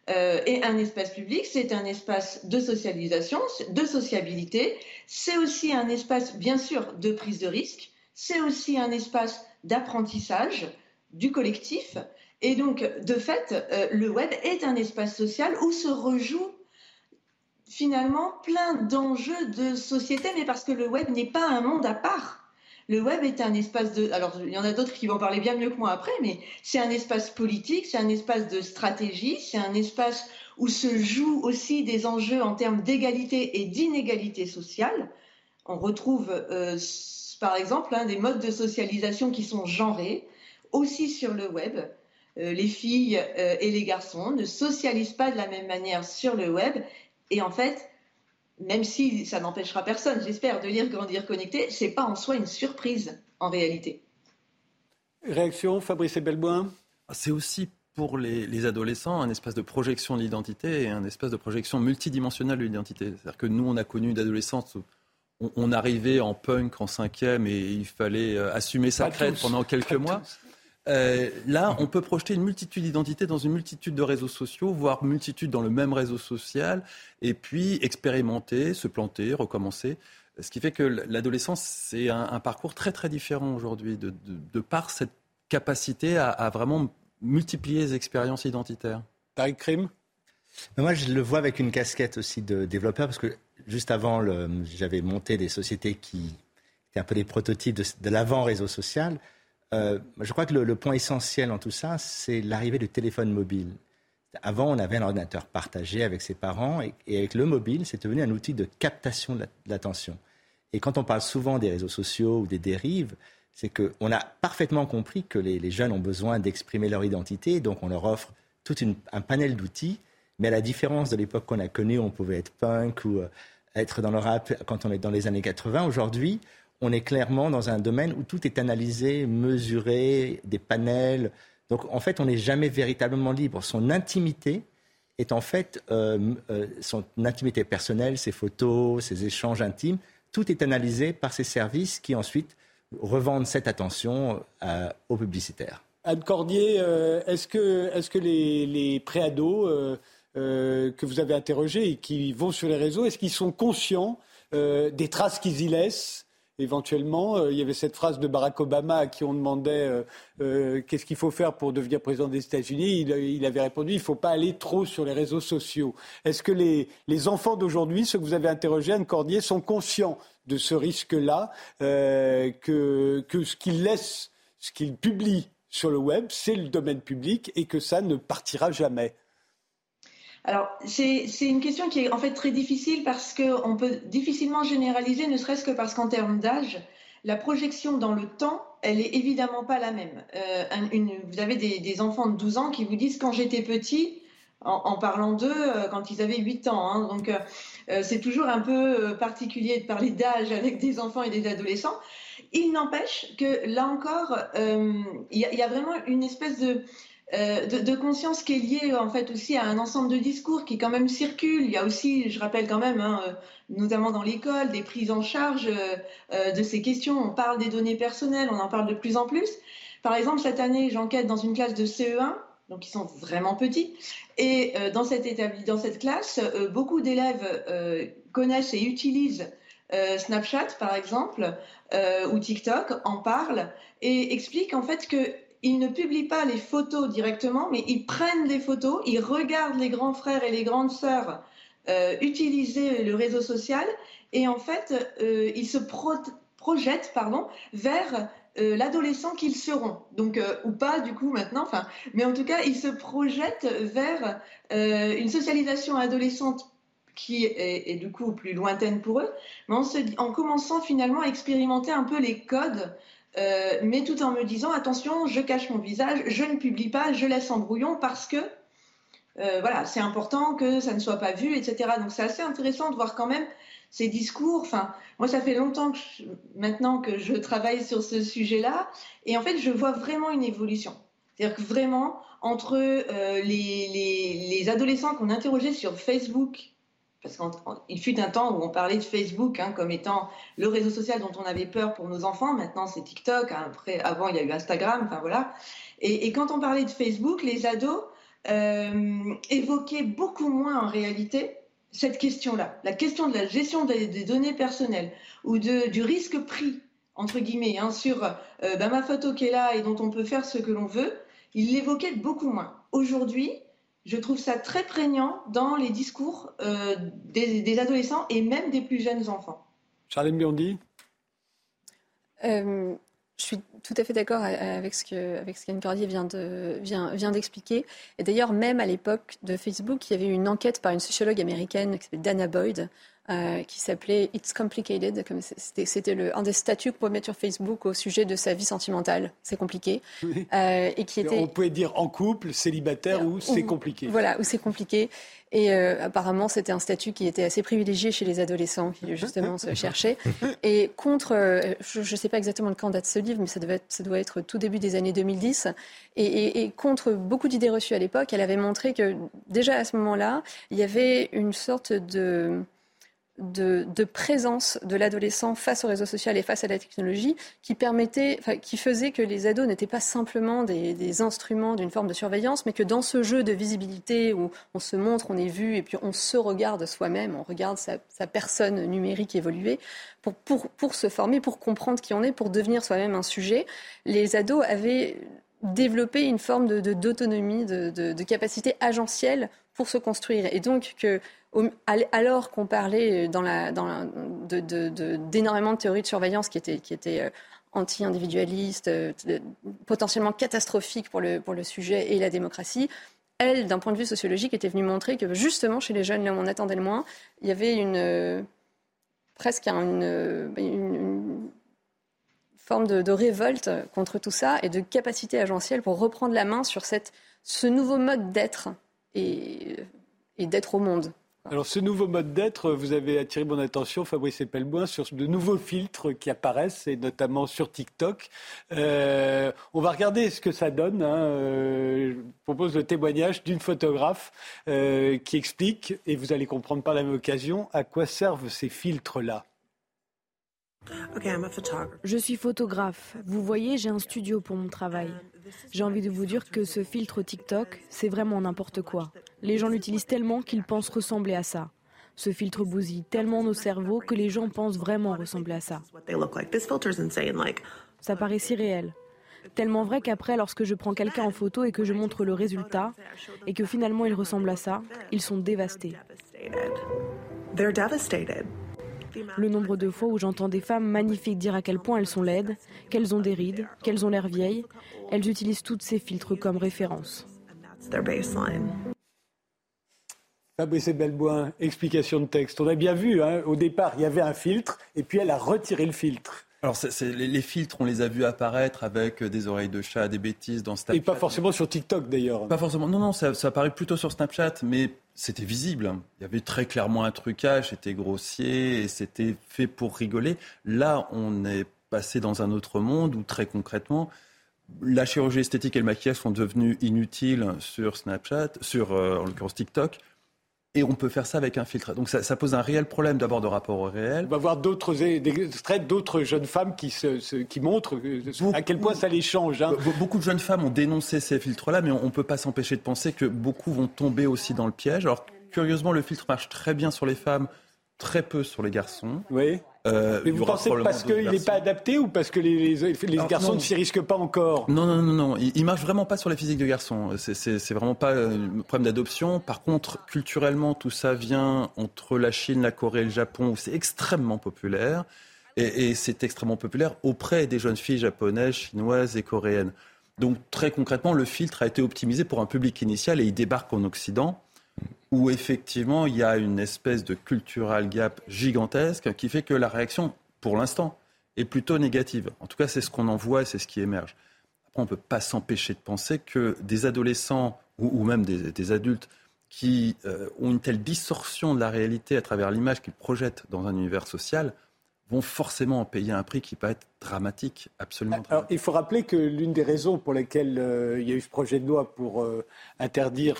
Euh, et un espace public, c'est un espace de socialisation, de sociabilité. C'est aussi un espace, bien sûr, de prise de risque. C'est aussi un espace d'apprentissage du collectif. Et donc, de fait, euh, le web est un espace social où se rejouent finalement plein d'enjeux de société, mais parce que le web n'est pas un monde à part. Le web est un espace de. Alors, il y en a d'autres qui vont parler bien mieux que moi après, mais c'est un espace politique, c'est un espace de stratégie, c'est un espace où se jouent aussi des enjeux en termes d'égalité et d'inégalité sociale. On retrouve, euh, par exemple, hein, des modes de socialisation qui sont genrés, aussi sur le web. Euh, les filles euh, et les garçons ne socialisent pas de la même manière sur le web. Et en fait, même si ça n'empêchera personne, j'espère, de lire Grandir Connecté, c'est pas en soi une surprise en réalité. Réaction, Fabrice Belboin C'est aussi pour les, adolescents un espace de projection de l'identité et un espace de projection multidimensionnelle de l'identité. C'est-à-dire que nous, on a connu une adolescence où on, arrivait en punk en cinquième et il fallait euh, assumer sa crête pendant quelques mois. Euh, là, on peut projeter une multitude d'identités dans une multitude de réseaux sociaux, voire multitude dans le même réseau social, et puis expérimenter, se planter, recommencer. Ce qui fait que l'adolescence, c'est un, parcours très très différent aujourd'hui, de, par cette capacité à, vraiment multiplier les expériences identitaires. Tariq Krim? Moi, je le vois avec une casquette aussi de développeur, parce que juste avant, j'avais monté des sociétés qui étaient un peu des prototypes de, l'avant réseau social. Euh, je crois que le, point essentiel en tout ça, c'est l'arrivée du téléphone mobile. Avant, on avait un ordinateur partagé avec ses parents et, avec le mobile, c'est devenu un outil de captation de l'attention. Et quand on parle souvent des réseaux sociaux ou des dérives, c'est qu'on a parfaitement compris que les, jeunes ont besoin d'exprimer leur identité, donc on leur offre tout un panel d'outils. Mais à la différence de l'époque qu'on a connue, on pouvait être punk ou euh, être dans le rap quand on est dans les années 80. Aujourd'hui, on est clairement dans un domaine où tout est analysé, mesuré, des panels, donc en fait, on n'est jamais véritablement libre. Son intimité est en fait euh, euh, son intimité personnelle, ses photos, ses échanges intimes. Tout est analysé par ces services qui ensuite revendent cette attention euh, aux publicitaires. Anne Cordier, est-ce que, les, les préados que vous avez interrogés et qui vont sur les réseaux, est-ce qu'ils sont conscients des traces qu'ils y laissent éventuellement. Euh, il y avait cette phrase de Barack Obama à qui on demandait euh, euh, qu'est-ce qu'il faut faire pour devenir président des États-Unis. Il, avait répondu il ne faut pas aller trop sur les réseaux sociaux. Est-ce que les, enfants d'aujourd'hui, ceux que vous avez interrogés, Anne Cordier, sont conscients de ce risque-là, que, que ce qu'ils laissent, ce qu'ils publient sur le web, c'est le domaine public et que ça ne partira jamais? Alors, c'est une question qui est en fait très difficile parce qu'on peut difficilement généraliser, ne serait-ce que parce qu'en termes d'âge, la projection dans le temps, elle est évidemment pas la même. Euh, vous avez des, enfants de 12 ans qui vous disent quand j'étais petit, en, parlant d'eux, euh, quand ils avaient 8 ans. Hein. donc, euh, c'est toujours un peu particulier de parler d'âge avec des enfants et des adolescents. Il n'empêche que là encore, il y, a vraiment une espèce de euh, de, conscience qui est liée en fait aussi à un ensemble de discours qui quand même circulent. Il y a aussi, je rappelle quand même, hein, euh, notamment dans l'école, des prises en charge euh, de ces questions. On parle des données personnelles, on en parle de plus en plus. Par exemple, cette année, j'enquête dans une classe de CE1, donc ils sont vraiment petits, et dans cette dans cette classe, beaucoup d'élèves connaissent et utilisent Snapchat, par exemple, ou TikTok, en parlent et expliquent en fait que ils ne publient pas les photos directement, mais ils prennent les photos, ils regardent les grands frères et les grandes sœurs euh, utiliser le réseau social et en fait, euh, ils se projettent pardon, vers euh, l'adolescent qu'ils seront. Donc, ou pas du coup maintenant, mais en tout cas, ils se projettent vers une socialisation adolescente qui est, du coup plus lointaine pour eux, mais en commençant finalement à expérimenter un peu les codes euh, mais tout en me disant attention, je cache mon visage, je ne publie pas, je laisse en brouillon parce que euh, voilà, c'est important que ça ne soit pas vu, etc. Donc c'est assez intéressant de voir quand même ces discours. Enfin, moi, ça fait longtemps maintenant que je travaille sur ce sujet-là, et en fait, je vois vraiment une évolution. C'est-à-dire que vraiment, entre euh, les, les, adolescents qu'on interrogeait sur Facebook parce qu'il fut un temps où on parlait de Facebook hein, comme étant le réseau social dont on avait peur pour nos enfants. Maintenant, c'est TikTok. Hein. Après, avant, il y a eu Instagram. Enfin voilà. Et, quand on parlait de Facebook, les ados euh, évoquaient beaucoup moins en réalité cette question-là, la question de la gestion des, données personnelles ou de, du risque pris entre guillemets hein, sur euh, bah, ma photo qui est là et dont on peut faire ce que l'on veut. Ils l'évoquaient beaucoup moins. Aujourd'hui, je trouve ça très prégnant dans les discours euh, des, adolescents et même des plus jeunes enfants. Charlène Biondi euh, Je suis tout à fait d'accord avec ce que avec ce qu'Anne Cordier vient de vient, vient d'expliquer. Et d'ailleurs, même à l'époque de Facebook, il y avait une enquête par une sociologue américaine qui s'appelle Dana Boyd euh, qui s'appelait It's Complicated. C'était un des statuts qu'on pouvait mettre sur Facebook au sujet de sa vie sentimentale. C'est compliqué. Euh, et qui était... On pouvait dire en couple, célibataire ou c'est compliqué. Voilà, ou c'est compliqué. Et euh, apparemment, c'était un statut qui était assez privilégié chez les adolescents qui justement se cherchaient. Et contre, je ne sais pas exactement le quand date ce livre, mais ça, devait être, ça doit être tout début des années 2010. Et, et contre beaucoup d'idées reçues à l'époque, elle avait montré que déjà à ce moment-là, il y avait une sorte de de, présence de l'adolescent face au réseau social et face à la technologie qui permettait, qui faisait que les ados n'étaient pas simplement des, instruments d'une forme de surveillance, mais que dans ce jeu de visibilité où on se montre, on est vu et puis on se regarde soi-même, on regarde sa, personne numérique évoluer pour, pour, pour se former, pour comprendre qui on est, pour devenir soi-même un sujet. Les ados avaient développé une forme d'autonomie, de, de, capacité agentielle pour se construire. Et donc que alors qu'on parlait dans d'énormément de, théories de surveillance qui étaient, euh, anti-individualistes, euh, potentiellement catastrophiques pour le, sujet et la démocratie, elle, d'un point de vue sociologique, était venue montrer que justement chez les jeunes, là où on attendait le moins, il y avait une, euh, presque une, forme de, révolte contre tout ça et de capacité agentielle pour reprendre la main sur ce nouveau mode d'être et d'être au monde. Alors ce nouveau mode d'être, vous avez attiré mon attention, Fabrice Epelboin, sur de nouveaux filtres qui apparaissent, et notamment sur TikTok. Euh, on va regarder ce que ça donne. Hein. Euh, je propose le témoignage d'une photographe euh, qui explique, et vous allez comprendre par la même occasion, à quoi servent ces filtres-là. Je suis photographe. Vous voyez, j'ai un studio pour mon travail. J'ai envie de vous dire que ce filtre TikTok, c'est vraiment n'importe quoi. Les gens l'utilisent tellement qu'ils pensent ressembler à ça. Ce filtre bousille tellement nos cerveaux que les gens pensent vraiment ressembler à ça. Ça paraît si réel. Tellement vrai qu'après, lorsque je prends quelqu'un en photo et que je montre le résultat, et que finalement il ressemble à ça, ils sont dévastés. Le nombre de fois où j'entends des femmes magnifiques dire à quel point elles sont laides, qu'elles ont des rides, qu'elles ont l'air vieilles, elles utilisent toutes ces filtres comme référence. Fabrice Belboin, explication de texte. On a bien vu, hein, au départ, il y avait un filtre, et puis elle a retiré le filtre. Alors, les, filtres, on les a vus apparaître avec des oreilles de chat, des bêtises dans Snapchat. Et pas forcément sur TikTok d'ailleurs. Pas forcément. Non, non, ça, ça apparaît plutôt sur Snapchat, mais c'était visible. Il y avait très clairement un trucage, c'était grossier et c'était fait pour rigoler. Là, on est passé dans un autre monde où très concrètement, la chirurgie esthétique et le maquillage sont devenus inutiles sur Snapchat, sur euh, en l'occurrence TikTok, et on peut faire ça avec un filtre. Donc ça, pose un réel problème d'abord de rapport au réel. On va voir d'autres extraits d'autres jeunes femmes qui, se, qui montrent à quel point ça les change. Hein. Beaucoup de jeunes femmes ont dénoncé ces filtres-là, mais on ne peut pas s'empêcher de penser que beaucoup vont tomber aussi dans le piège. Alors curieusement, le filtre marche très bien sur les femmes, très peu sur les garçons. Oui. Euh, mais vous pensez parce qu'il n'est pas adapté ou parce que les, garçons ne s'y risquent pas encore? Non, non, non, non. Il, ne marche vraiment pas sur la physique de garçons. C'est vraiment pas un problème d'adoption. Par contre, culturellement, tout ça vient entre la Chine, la Corée et le Japon, où c'est extrêmement populaire. Et, et c'est extrêmement populaire auprès des jeunes filles japonaises, chinoises et coréennes. Donc très concrètement, le filtre a été optimisé pour un public initial et il débarque en Occident où effectivement il y a une espèce de cultural gap gigantesque qui fait que la réaction, pour l'instant, est plutôt négative. En tout cas, c'est ce qu'on en voit et c'est ce qui émerge. Après, on ne peut pas s'empêcher de penser que des adolescents ou, même des, adultes qui euh, ont une telle distorsion de la réalité à travers l'image qu'ils projettent dans un univers social vont forcément en payer un prix qui peut être dramatique, absolument dramatique. Alors, il faut rappeler que l'une des raisons pour lesquelles euh, il y a eu ce projet de loi pour euh, interdire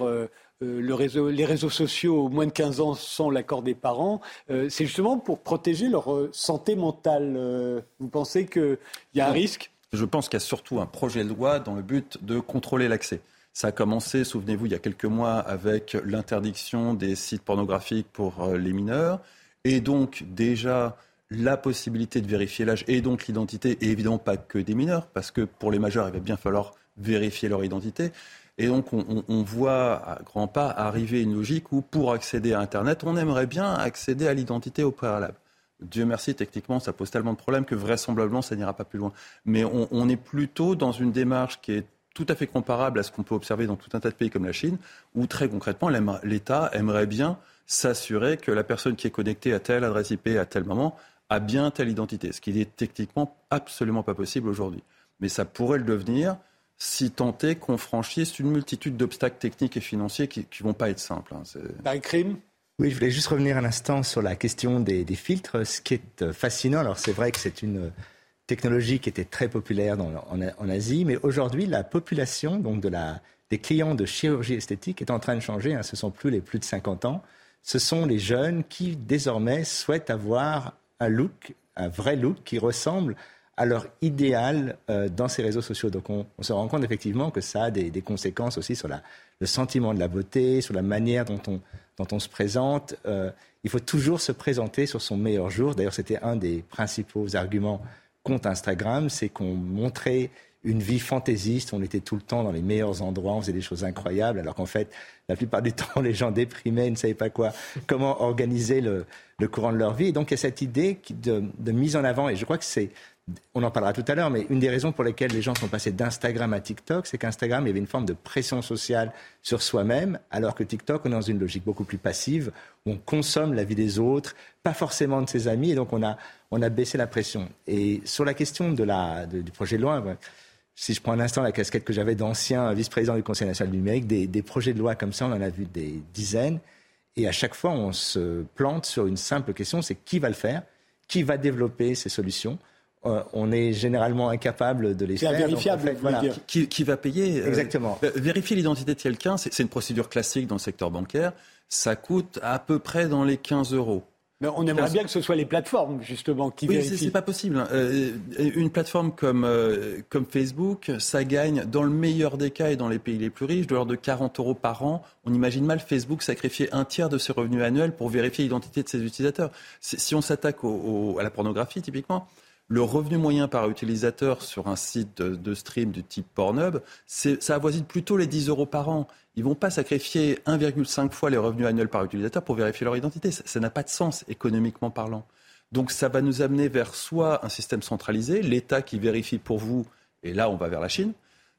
les réseaux sociaux moins de 15 ans sans l'accord des parents, euh, c'est justement pour protéger leur euh, santé mentale. vous pensez qu'il y a un risque? Je pense qu'il y a surtout un projet de loi dans le but de contrôler l'accès. Ça a commencé, souvenez-vous, il y a quelques mois avec l'interdiction des sites pornographiques pour les mineurs. Et donc déjà la possibilité de vérifier l'âge et donc l'identité, et évidemment pas que des mineurs, parce que pour les majeurs, il va bien falloir vérifier leur identité. Et donc, on, voit à grands pas arriver une logique où, pour accéder à Internet, on aimerait bien accéder à l'identité au préalable. Dieu merci, techniquement, ça pose tellement de problèmes que vraisemblablement, ça n'ira pas plus loin. Mais on, est plutôt dans une démarche qui est tout à fait comparable à ce qu'on peut observer dans tout un tas de pays comme la Chine, où très concrètement, l'État aimerait bien s'assurer que la personne qui est connectée à telle adresse IP à tel moment a bien telle identité, ce qui n'est techniquement absolument pas possible aujourd'hui. Mais ça pourrait le devenir si tant est qu'on franchisse une multitude d'obstacles techniques et financiers qui ne vont pas être simples. Hein. Un crime? Oui, je voulais juste revenir un instant sur la question des, filtres. Ce qui est euh, fascinant, alors c'est vrai que c'est une euh, technologie qui était très populaire en, Asie, mais aujourd'hui, la population donc de la, des clients de chirurgie esthétique est en train de changer. Hein. ce ne sont plus les plus de 50 ans. ce sont les jeunes qui désormais souhaitent avoir un look, un vrai look qui ressemble à leur idéal euh, dans ces réseaux sociaux. Donc on, se rend compte effectivement que ça a des, conséquences aussi sur le sentiment de la beauté, sur la manière dont on, dont on se présente. Euh, il faut toujours se présenter sur son meilleur jour. D'ailleurs, c'était un des principaux arguments contre Instagram, c'est qu'on montrait une vie fantaisiste, on était tout le temps dans les meilleurs endroits, on faisait des choses incroyables, alors qu'en fait, la plupart du temps, les gens déprimaient, ne savaient pas quoi, comment organiser le, courant de leur vie. Et donc, il y a cette idée de, de mise en avant, et je crois que c'est on en parlera tout à l'heure, mais une des raisons pour lesquelles les gens sont passés d'Instagram à TikTok, c'est qu'Instagram, il y avait une forme de pression sociale sur soi-même, alors que TikTok, on est dans une logique beaucoup plus passive, où on consomme la vie des autres, pas forcément de ses amis, et donc on a, on a baissé la pression. Et sur la question de la, du projet de loi, si je prends un instant la casquette que j'avais d'ancien vice-président du Conseil national du numérique, des, des projets de loi comme ça, on en a vu des dizaines, et à chaque fois, on se plante sur une simple question, c'est qui va le faire, qui va développer ces solutions? On est généralement incapable de les faire. Vérifiable, qui, va payer euh, Exactement. Euh, vérifier l'identité de quelqu'un, c'est une procédure classique dans le secteur bancaire. Ça coûte à peu près dans les 15 euros. Mais on aimerait bien que ce soit les plateformes, justement, qui oui, vérifient. c'est pas possible. Une plateforme comme, comme Facebook, ça gagne, dans le meilleur des cas et dans les pays les plus riches, de l'ordre de 40 euros par an. On imagine mal Facebook sacrifier un tiers de ses revenus annuels pour vérifier l'identité de ses utilisateurs. Si on s'attaque à la pornographie, typiquement, le revenu moyen par utilisateur sur un site de, stream du type Pornhub, ça avoisine plutôt les 10 euros par an. Ils vont pas sacrifier 1,5 fois les revenus annuels par utilisateur pour vérifier leur identité. Ça n'a pas de sens économiquement parlant. Donc ça va nous amener vers soit un système centralisé, l'État qui vérifie pour vous, et là on va vers la Chine,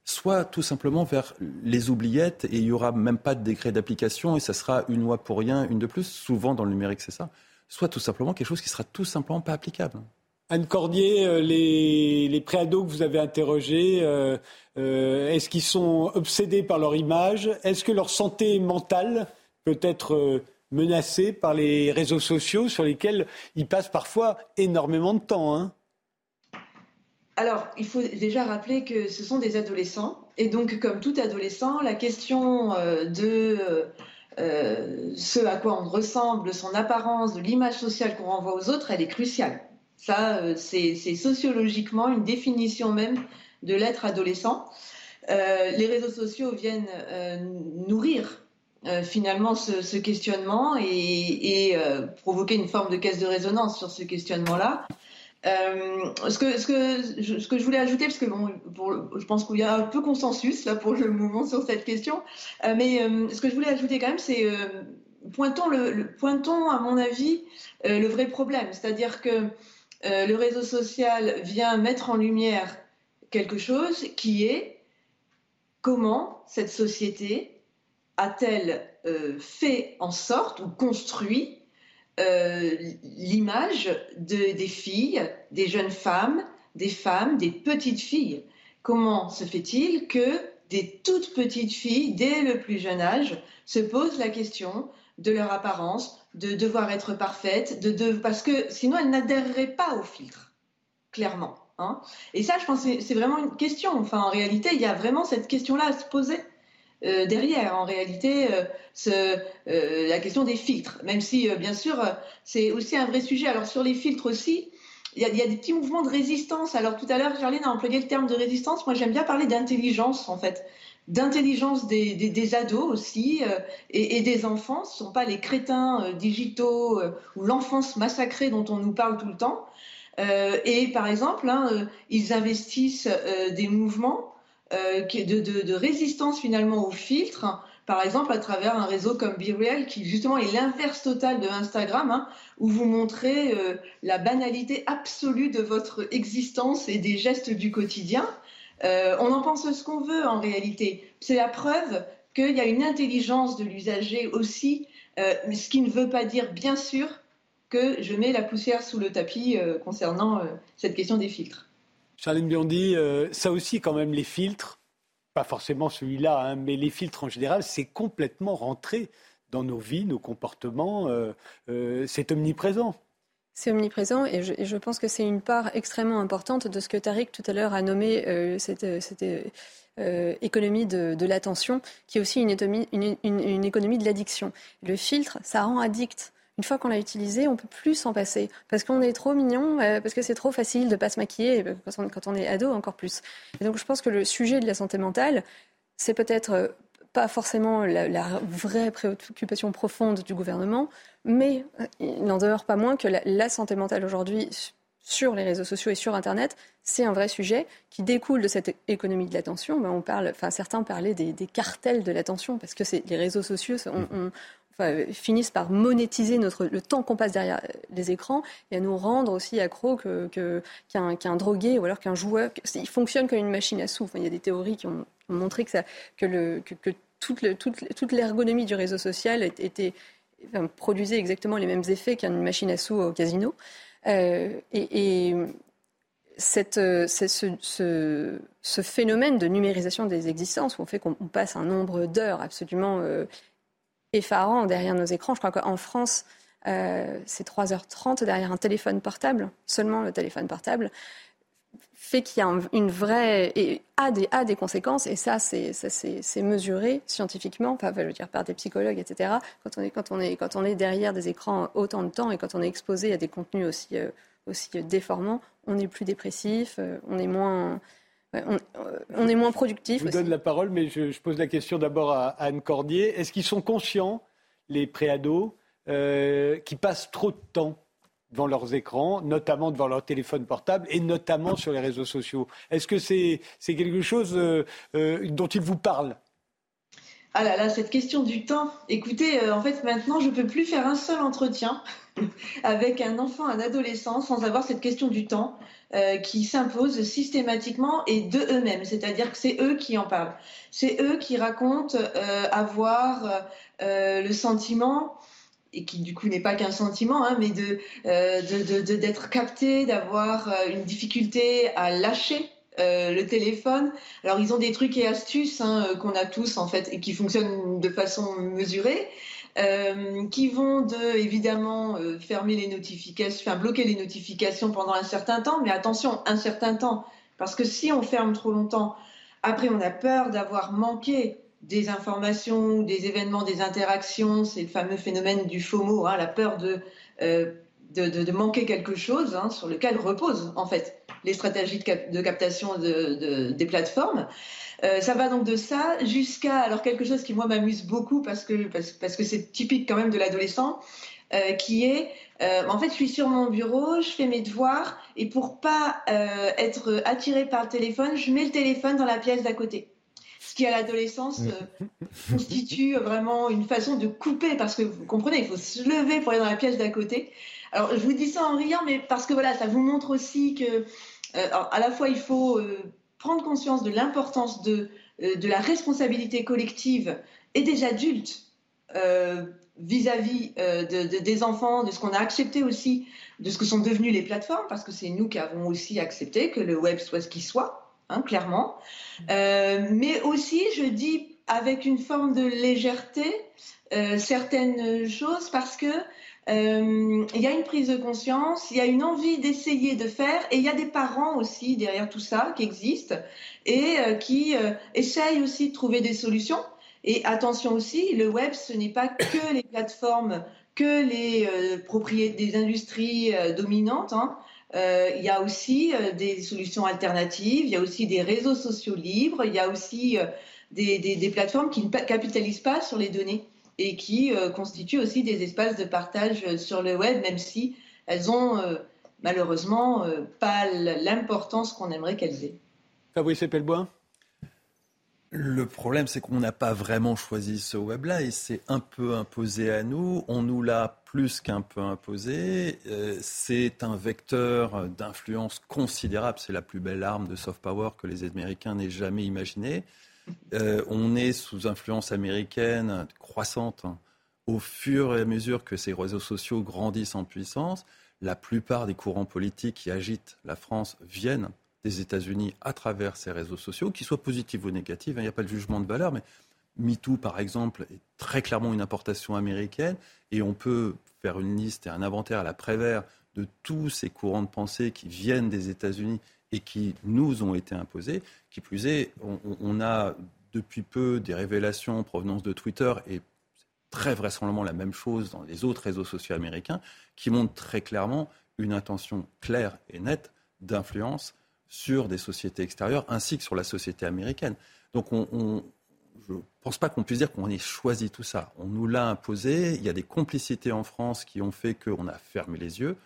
soit tout simplement vers les oubliettes et il n'y aura même pas de décret d'application et ça sera une loi pour rien, une de plus. Souvent dans le numérique c'est ça. Soit tout simplement quelque chose qui sera tout simplement pas applicable. Anne Cordier, euh, les, les préados que vous avez interrogés, euh, euh, est-ce qu'ils sont obsédés par leur image? Est-ce que leur santé mentale peut être menacée par les réseaux sociaux sur lesquels ils passent parfois énormément de temps hein? Alors, il faut déjà rappeler que ce sont des adolescents. Et donc, comme tout adolescent, la question de ce à quoi on ressemble, son apparence, de l'image sociale qu'on renvoie aux autres, elle est cruciale. Ça, euh, c'est sociologiquement une définition même de l'être adolescent. Euh, les réseaux sociaux viennent euh, nourrir finalement ce, questionnement et, provoquer une forme de caisse de résonance sur ce questionnement-là. ce, que, je, voulais ajouter, parce que je pense qu'il y a un peu consensus là pour le moment sur cette question, mais ce que je voulais ajouter quand même, c'est pointons, pointons à mon avis le vrai problème, c'est-à-dire que euh, le réseau social vient mettre en lumière quelque chose qui est comment cette société a-t-elle euh, fait en sorte ou construit euh, l'image des filles, des jeunes femmes, des femmes, des petites filles. Comment se fait-il que des toutes petites filles, dès le plus jeune âge, se posent la question de leur apparence, de devoir être parfaite, de, parce que sinon elles n'adhéreraient pas au filtre, clairement. Hein. Et ça, je pense, c'est vraiment une question. Enfin, en réalité, il y a vraiment cette question-là à se poser. Euh, derrière, en réalité, euh, euh, la question des filtres, même si, bien sûr, c'est aussi un vrai sujet. Alors, sur les filtres aussi, il y, a, il y, a, des petits mouvements de résistance. Alors, tout à l'heure, Charline a employé le terme de résistance. Moi, j'aime bien parler d'intelligence, en fait d'intelligence des, des, ados aussi euh, et, des enfants. Ce ne sont pas les crétins euh, digitaux euh, ou l'enfance massacrée dont on nous parle tout le temps. et par exemple, hein, ils investissent des mouvements de, de, de, résistance finalement aux filtres. Par exemple, à travers un réseau comme BeReal, qui justement est l'inverse total de Instagram, hein, où vous montrez la banalité absolue de votre existence et des gestes du quotidien. Euh, on en pense ce qu'on veut en réalité. C'est la preuve qu'il y a une intelligence de l'usager aussi, euh, ce qui ne veut pas dire bien sûr que je mets la poussière sous le tapis euh, concernant cette question des filtres. Charlène Biondi, ça aussi quand même les filtres, pas forcément celui-là, hein, mais les filtres en général, c'est complètement rentré dans nos vies, nos comportements, c'est omniprésent. C'est omniprésent et je, pense que c'est une part extrêmement importante de ce que Tariq tout à l'heure a nommé euh, cette, euh, économie de, l'attention, qui est aussi une, économie de l'addiction. Le filtre, ça rend addict une fois qu'on l'a utilisé, on peut plus s'en passer parce qu'on est trop mignon, euh, parce que c'est trop facile de pas se maquiller quand on, est ado encore plus. Et donc je pense que le sujet de la santé mentale, c'est peut-être euh, pas forcément la, vraie préoccupation profonde du gouvernement, mais euh, il n'en demeure pas moins que la, santé mentale aujourd'hui sur les réseaux sociaux et sur Internet, c'est un vrai sujet qui découle de cette économie de l'attention. Ben, on parle, enfin certains parlaient des, cartels de l'attention parce que les réseaux sociaux ont, finissent par monétiser notre, le temps qu'on passe derrière les écrans et à nous rendre aussi accro qu'un que, drogué ou alors qu'un joueur. Il fonctionne comme une machine à sous. il y a des théories qui ont, montré que, ça, que, le, que, toute, toute, l'ergonomie du réseau social était, produisait exactement les mêmes effets qu'une machine à sous au casino. Euh, et, cette, ce, ce, ce, phénomène de numérisation des existences, où on fait qu'on passe un nombre d'heures absolument euh, effarant derrière nos écrans. Je crois qu'en France, euh, c'est 3h30 derrière un téléphone portable, seulement le téléphone portable, fait qu'il y a une vraie. et a des, a des conséquences, et ça, c'est, mesuré scientifiquement, enfin, je veux dire, par des psychologues, etc. Quand on, est, quand, on est, quand on est derrière des écrans autant de temps et quand on est exposé à des contenus aussi, euh, aussi déformants, on est plus dépressif, euh, on est moins on, est moins productif. Je vous donne la parole, mais je, pose la question d'abord à, Anne Cordier. Est-ce qu'ils sont conscients, les préados, euh, qui passent trop de temps devant leurs écrans, notamment devant leur téléphone portable et notamment sur les réseaux sociaux Est-ce que c'est quelque chose euh, euh, dont ils vous parlent? Ah là là, cette question du temps. Écoutez, euh, en fait, maintenant, je ne peux plus faire un seul entretien avec un enfant, un adolescent, sans avoir cette question du temps qui s'impose systématiquement et de eux-mêmes. C'est-à-dire que c'est eux qui en parlent. C'est eux qui racontent avoir le sentiment et qui du coup n'est pas qu'un sentiment, hein, mais de d'être capté, d'avoir une difficulté à lâcher euh, le téléphone. Alors ils ont des trucs et astuces hein, euh, qu'on a tous en fait et qui fonctionnent de façon mesurée. Euh, qui vont de évidemment fermer les notifications, bloquer les notifications pendant un certain temps, mais attention, un certain temps, parce que si on ferme trop longtemps, après on a peur d'avoir manqué des informations, des événements, des interactions, c'est le fameux phénomène du FOMO, hein, la peur de, de, manquer quelque chose hein, sur lequel repose en fait les stratégies de, captation des plateformes. Euh, ça va donc de ça jusqu'à alors quelque chose qui moi m'amuse beaucoup parce que c'est typique quand même de l'adolescent, euh, qui est euh, en fait je suis sur mon bureau, je fais mes devoirs et pour pas être attiré par le téléphone, je mets le téléphone dans la pièce d'à côté. Ce qui à l'adolescence constitue vraiment une façon de couper parce que vous comprenez, il faut se lever pour aller dans la pièce d'à côté. Alors je vous dis ça en riant, mais parce que voilà, ça vous montre aussi que euh, à la fois, il faut euh, prendre conscience de l'importance de, euh, de la responsabilité collective et des adultes vis-à-vis des enfants, de ce qu'on a accepté aussi, de ce que sont devenues les plateformes, parce que c'est nous qui avons aussi accepté que le web soit ce qu'il soit, hein, clairement. mais aussi, je dis avec une forme de légèreté, certaines choses, parce que euh, il y a une prise de conscience, il y a une envie d'essayer de faire, et il y a des parents aussi derrière tout ça qui existent et euh, qui euh, essayent aussi de trouver des solutions. Et attention aussi, le web, ce n'est pas que les plateformes, que les propriétés des industries dominantes. Hein. Il y a aussi des solutions alternatives, il y a aussi des réseaux sociaux libres, il y a aussi des, des, plateformes qui ne capitalisent pas sur les données et qui euh, constituent aussi des espaces de partage sur le web, même si elles ont euh, malheureusement euh, pas l'importance qu'on aimerait qu'elles aient. Fabrice Epelboin le problème, c'est qu'on n'a pas vraiment choisi ce web-là et c'est un peu imposé à nous. On nous l'a plus qu'un peu imposé. c'est un vecteur d'influence considérable. C'est la plus belle arme de soft power que les Américains n'aient jamais imaginée. Euh, on est sous influence américaine croissante hein. au fur et à mesure que ces réseaux sociaux grandissent en puissance. La plupart des courants politiques qui agitent la France viennent des États-Unis à travers ces réseaux sociaux, qu'ils soient positifs ou négatifs. Hein. Il n'y a pas de jugement de valeur, mais MeToo, par exemple, est très clairement une importation américaine et on peut faire une liste et un inventaire à la Prévert de tous ces courants de pensée qui viennent des États-Unis et qui nous ont été imposés. Qui plus est, on, a depuis peu des révélations en provenance de Twitter et très vraisemblablement la même chose dans les autres réseaux sociaux américains qui montrent très clairement une intention claire et nette d'influence sur des sociétés extérieures ainsi que sur la société américaine. Donc on, je ne pense pas qu'on puisse dire qu'on ait choisi tout ça. On nous l'a imposé. Il y a des complicités en France qui ont fait qu'on a fermé les yeux,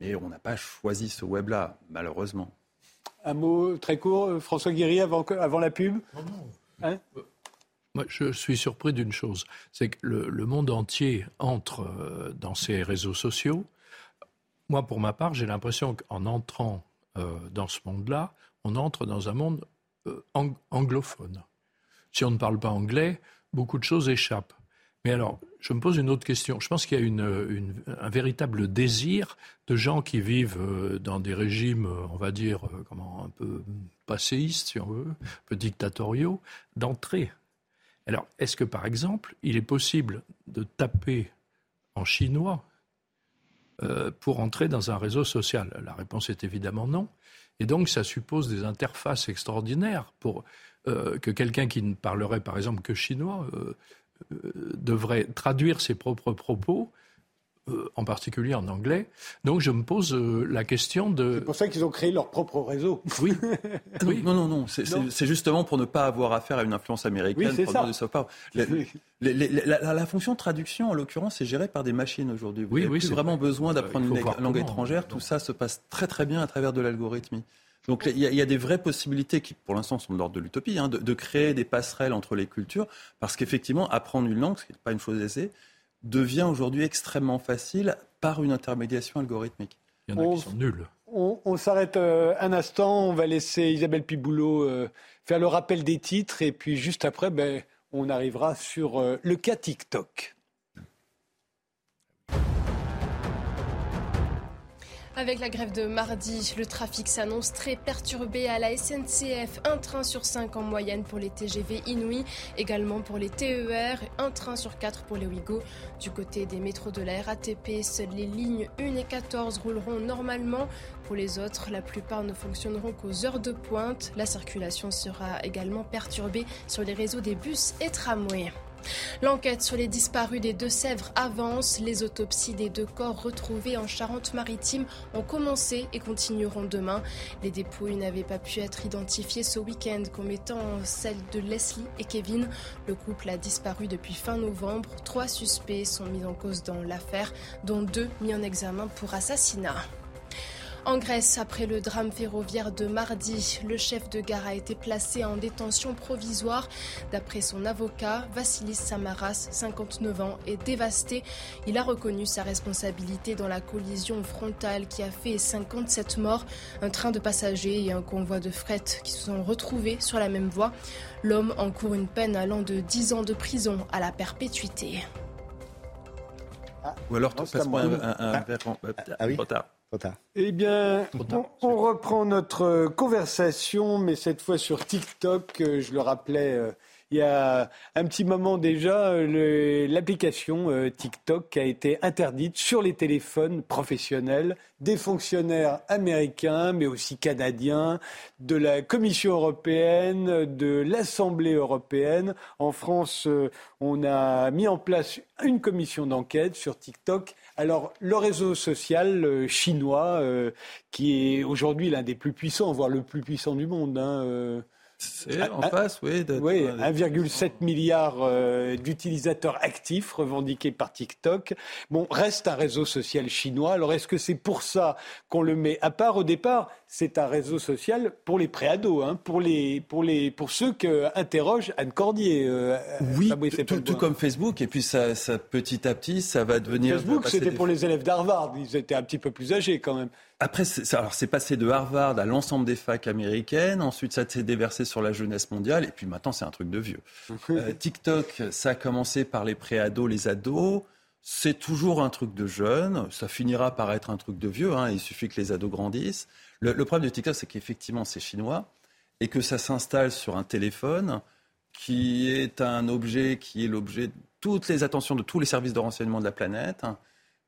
mais on n'a pas choisi ce web-là, malheureusement. Un mot très court, euh, François Guéry, avant, avant la pub hein Moi, je suis surpris d'une chose, c'est que le, monde entier entre euh, dans ces réseaux sociaux. Moi, pour ma part, j'ai l'impression qu'en entrant euh, dans ce monde-là, on entre dans un monde anglophone. Si on ne parle pas anglais, beaucoup de choses échappent. Mais alors, je me pose une autre question. Je pense qu'il y a un véritable désir de gens qui vivent euh, dans des régimes, euh, on va dire, euh, comment, un peu passéistes, si on veut, un peu dictatoriaux, d'entrer. Alors, est-ce que, par exemple, il est possible de taper en chinois pour entrer dans un réseau social La réponse est évidemment non. Et donc, ça suppose des interfaces extraordinaires pour que quelqu'un qui ne parlerait, par exemple, que chinois euh, devrait traduire ses propres propos euh, en particulier en anglais. Donc je me pose euh, la question de... C'est pour ça qu'ils ont créé leur propre réseau. Oui. oui. Non, non, non. C'est justement pour ne pas avoir affaire à une influence américaine. Oui, c'est ça. La, fonction traduction, en l'occurrence, est gérée par des machines aujourd'hui. Vous n'avez oui, plus vraiment besoin d'apprendre une langue étrangère. Tout ça se passe très très bien à travers de l'algorithmie. Donc il y, a des vraies possibilités qui, pour l'instant, sont de l'ordre de l'utopie, hein, de, créer des passerelles entre les cultures, parce qu'effectivement, apprendre une langue, ce n'est pas une chose aisée, devient aujourd'hui extrêmement facile par une intermédiation algorithmique. Il y en a qui sont nuls. On, s'arrête euh, un instant, on va laisser Isabelle Piboulot euh, faire le rappel des titres, et puis juste après, ben, on arrivera sur euh, le cas TikTok. Avec la grève de mardi, le trafic s'annonce très perturbé à la SNCF. Un train sur cinq en moyenne pour les TGV Inouï, également pour les TER, un train sur quatre pour les Ouigo. Du côté des métros de la RATP, seules les lignes 1 et 14 rouleront normalement. Pour les autres, la plupart ne fonctionneront qu'aux heures de pointe. La circulation sera également perturbée sur les réseaux des bus et tramways. L'enquête sur les disparus des Deux-Sèvres avance. Les autopsies des deux corps retrouvés en Charente-Maritime ont commencé et continueront demain. Les dépouilles n'avaient pas pu être identifiées ce week-end comme étant celles de Leslie et Kevin. Le couple a disparu depuis fin novembre. Trois suspects sont mis en cause dans l'affaire, dont deux mis en examen pour assassinat. En Grèce, après le drame ferroviaire de mardi, le chef de gare a été placé en détention provisoire. D'après son avocat, Vassilis Samaras, 59 ans, est dévasté. Il a reconnu sa responsabilité dans la collision frontale qui a fait 57 morts. Un train de passagers et un convoi de fret qui se sont retrouvés sur la même voie. L'homme encourt une peine allant de 10 ans de prison à la perpétuité. Ou alors, tu passes un, un, ah. ah, oui. Eh bien, on, reprend notre conversation, mais cette fois sur TikTok. Euh, je le rappelais euh, il y a un petit moment déjà, l'application euh, TikTok a été interdite sur les téléphones professionnels des fonctionnaires américains, mais aussi canadiens, de la Commission européenne, de l'Assemblée européenne. En France, on a mis en place une commission d'enquête sur TikTok alors, le réseau social euh, chinois, euh, qui est aujourd'hui l'un des plus puissants, voire le plus puissant du monde, hein, euh, c'est en face, oui. Oui, 1,7 milliard euh, d'utilisateurs actifs revendiqués par TikTok. Bon, reste un réseau social chinois. Alors, est-ce que c'est pour ça qu'on le met à part au départ C'est un réseau social pour les préados, hein, pour, les, pour, les, pour ceux que interroge Anne Cordier. Euh, oui, tout, comme Facebook. Et puis, ça, ça, petit à petit, ça va devenir... Facebook, c'était pour les élèves d'Harvard. Ils étaient un petit peu plus âgés quand même. Après, alors c'est passé de Harvard à l'ensemble des facs américaines. Ensuite, ça s'est déversé sur la jeunesse mondiale. Et puis maintenant, c'est un truc de vieux. Euh, TikTok, ça a commencé par les préados, les ados. C'est toujours un truc de jeune. Ça finira par être un truc de vieux. Hein. Il suffit que les ados grandissent. Le, le problème de TikTok, c'est qu'effectivement, c'est chinois et que ça s'installe sur un téléphone qui est un objet qui est l'objet de toutes les attentions de tous les services de renseignement de la planète, hein,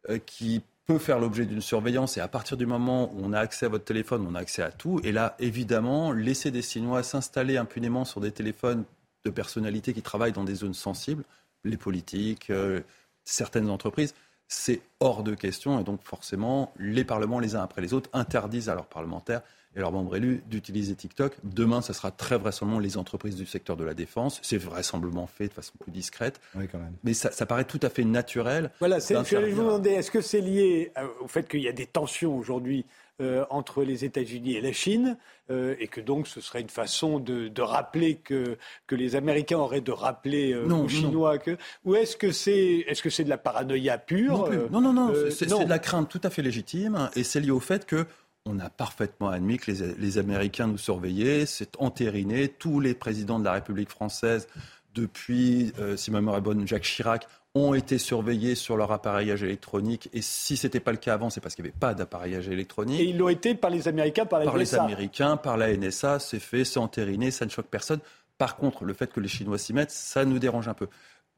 euh, qui peut faire l'objet d'une surveillance et à partir du moment où on a accès à votre téléphone, on a accès à tout. Et là, évidemment, laisser des Chinois s'installer impunément sur des téléphones de personnalités qui travaillent dans des zones sensibles, les politiques, euh, certaines entreprises, c'est hors de question. Et donc, forcément, les parlements, les uns après les autres, interdisent à leurs parlementaires et leurs membres élus d'utiliser TikTok. Demain, ce sera très vraisemblablement les entreprises du secteur de la défense. C'est vraisemblablement fait de façon plus discrète. Oui, quand même. Mais ça, ça paraît tout à fait naturel. Voilà, je vais vous demander, est-ce que c'est lié au fait qu'il y a des tensions aujourd'hui euh, entre les États-Unis et la Chine, euh, et que donc ce serait une façon de, de, rappeler que, que les Américains auraient de rappeler euh, aux Chinois que. Ou est-ce que c'est est -ce c'est de la paranoïa pure Non, non, non, non. c'est de la crainte tout à fait légitime, et c'est lié au fait que on a parfaitement admis que les, les Américains nous surveillaient, c'est entériné. Tous les présidents de la République française, depuis, si ma mémoire est bonne, Jacques Chirac, ont été surveillés sur leur appareillage électronique. Et si ce n'était pas le cas avant, c'est parce qu'il n'y avait pas d'appareillage électronique. Et ils l'ont été par les Américains, par la Par les Américains, par la NSA, c'est fait, c'est entériné, ça ne choque personne. Par contre, le fait que les Chinois s'y mettent, ça nous dérange un peu.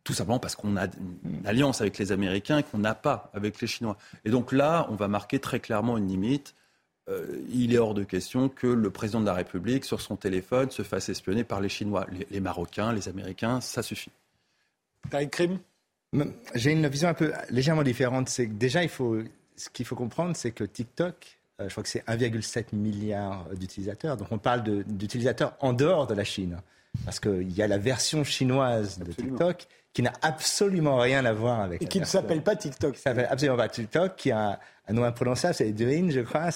Tout simplement parce qu'on a une alliance avec les Américains qu'on n'a pas avec les Chinois. Et donc là, on va marquer très clairement une limite. Euh, il est hors de question que le président de la République, sur son téléphone, se fasse espionner par les Chinois. Les, Marocains, les Américains, ça suffit. Crime j'ai une vision un peu légèrement différente. C'est que déjà, il faut, ce qu'il faut comprendre, c'est que TikTok, je crois que c'est 1,7 milliard d'utilisateurs. Donc on parle d'utilisateurs en dehors de la Chine. Parce qu'il y a la version chinoise de TikTok qui n'a absolument rien à voir avec. Et qui ne s'appelle pas TikTok. Qui s'appelle absolument pas TikTok, qui a un nom imprononçable, c'est Douyin, je crois,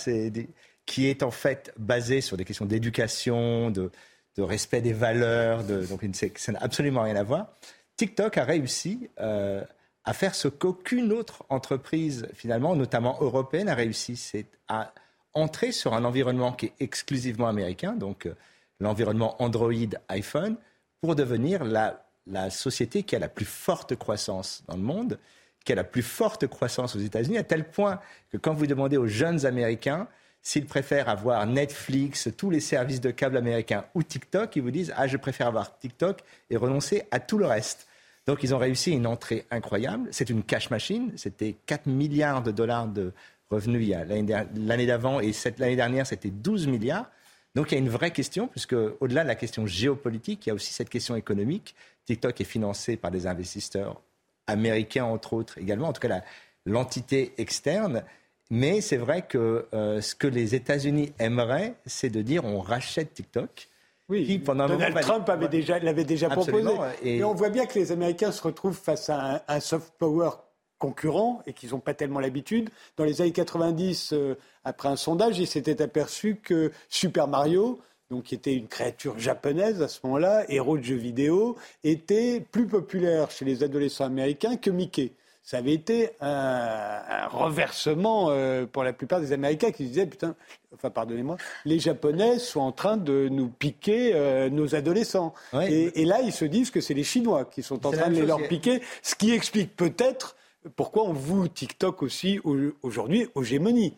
qui est en fait basé sur des questions d'éducation, de, de, respect des valeurs, de, donc ça n'a absolument rien à voir. TikTok a réussi euh, à faire ce qu'aucune autre entreprise, finalement, notamment européenne, a réussi. C'est à entrer sur un environnement qui est exclusivement américain, donc euh, l'environnement Android, iPhone, pour devenir la, la société qui a la plus forte croissance dans le monde, qui a la plus forte croissance aux États-Unis, à tel point que quand vous demandez aux jeunes Américains s'ils préfèrent avoir Netflix, tous les services de câble américains ou TikTok, ils vous disent Ah, je préfère avoir TikTok et renoncer à tout le reste. Donc, ils ont réussi une entrée incroyable. C'est une cash machine. C'était 4 milliards de dollars de revenus l'année d'avant et l'année dernière, c'était 12 milliards. Donc, il y a une vraie question, puisque au-delà de la question géopolitique, il y a aussi cette question économique. TikTok est financé par des investisseurs américains, entre autres, également, en tout cas l'entité externe. Mais c'est vrai que euh, ce que les États-Unis aimeraient, c'est de dire on rachète TikTok. Oui, pendant Donald Trump avait déjà, l'avait déjà proposé. Et... on voit bien que les Américains se retrouvent face à un, soft power concurrent et qu'ils n'ont pas tellement l'habitude. Dans les années 90, euh, après un sondage, ils s'étaient aperçus que Super Mario, donc qui était une créature japonaise à ce moment-là, héros de jeux vidéo, était plus populaire chez les adolescents américains que Mickey ça avait été un, reversement euh, pour la plupart des Américains qui disaient putain, enfin pardonnez-moi, les Japonais sont en train de nous piquer euh, nos adolescents. Et, là, ils se disent que c'est les Chinois qui sont en train de les leur piquer, ce qui explique peut-être pourquoi on voue TikTok aussi aujourd'hui aux gémonies.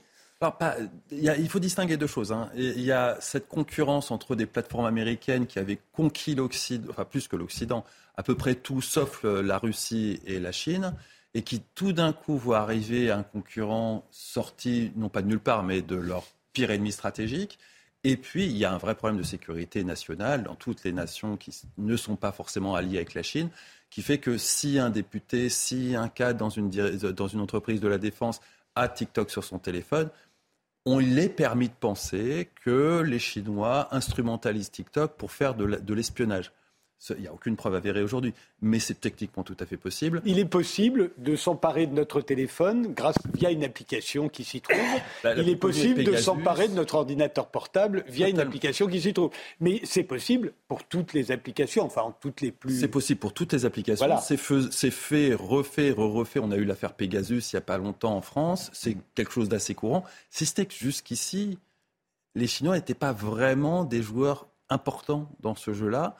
il, faut distinguer deux choses. Hein. Il y a cette concurrence entre des plateformes américaines qui avaient conquis l'Occident, enfin plus que l'Occident, à peu près tout sauf euh, la Russie et la Chine et qui tout d'un coup voient arriver un concurrent sorti, non pas de nulle part, mais de leur pire ennemi stratégique. Et puis, il y a un vrai problème de sécurité nationale dans toutes les nations qui ne sont pas forcément alliées avec la Chine, qui fait que si un député, si un cadre dans une, entreprise de la défense a TikTok sur son téléphone, on est permis de penser que les Chinois instrumentalisent TikTok pour faire de l'espionnage. Il n'y a aucune preuve avérée aujourd'hui, mais c'est techniquement tout à fait possible. Il est possible de s'emparer de notre téléphone grâce via une application qui s'y trouve. Bah, Il est possible de s'emparer de notre ordinateur portable via une application qui s'y trouve. Mais c'est possible pour toutes les applications, enfin toutes les plus. C'est possible pour toutes les applications. C'est fait, refait, refait. On a eu l'affaire Pegasus il n'y a pas longtemps en France. C'est quelque chose d'assez courant. Si c'était que jusqu'ici, les Chinois n'étaient pas vraiment des joueurs importants dans ce jeu-là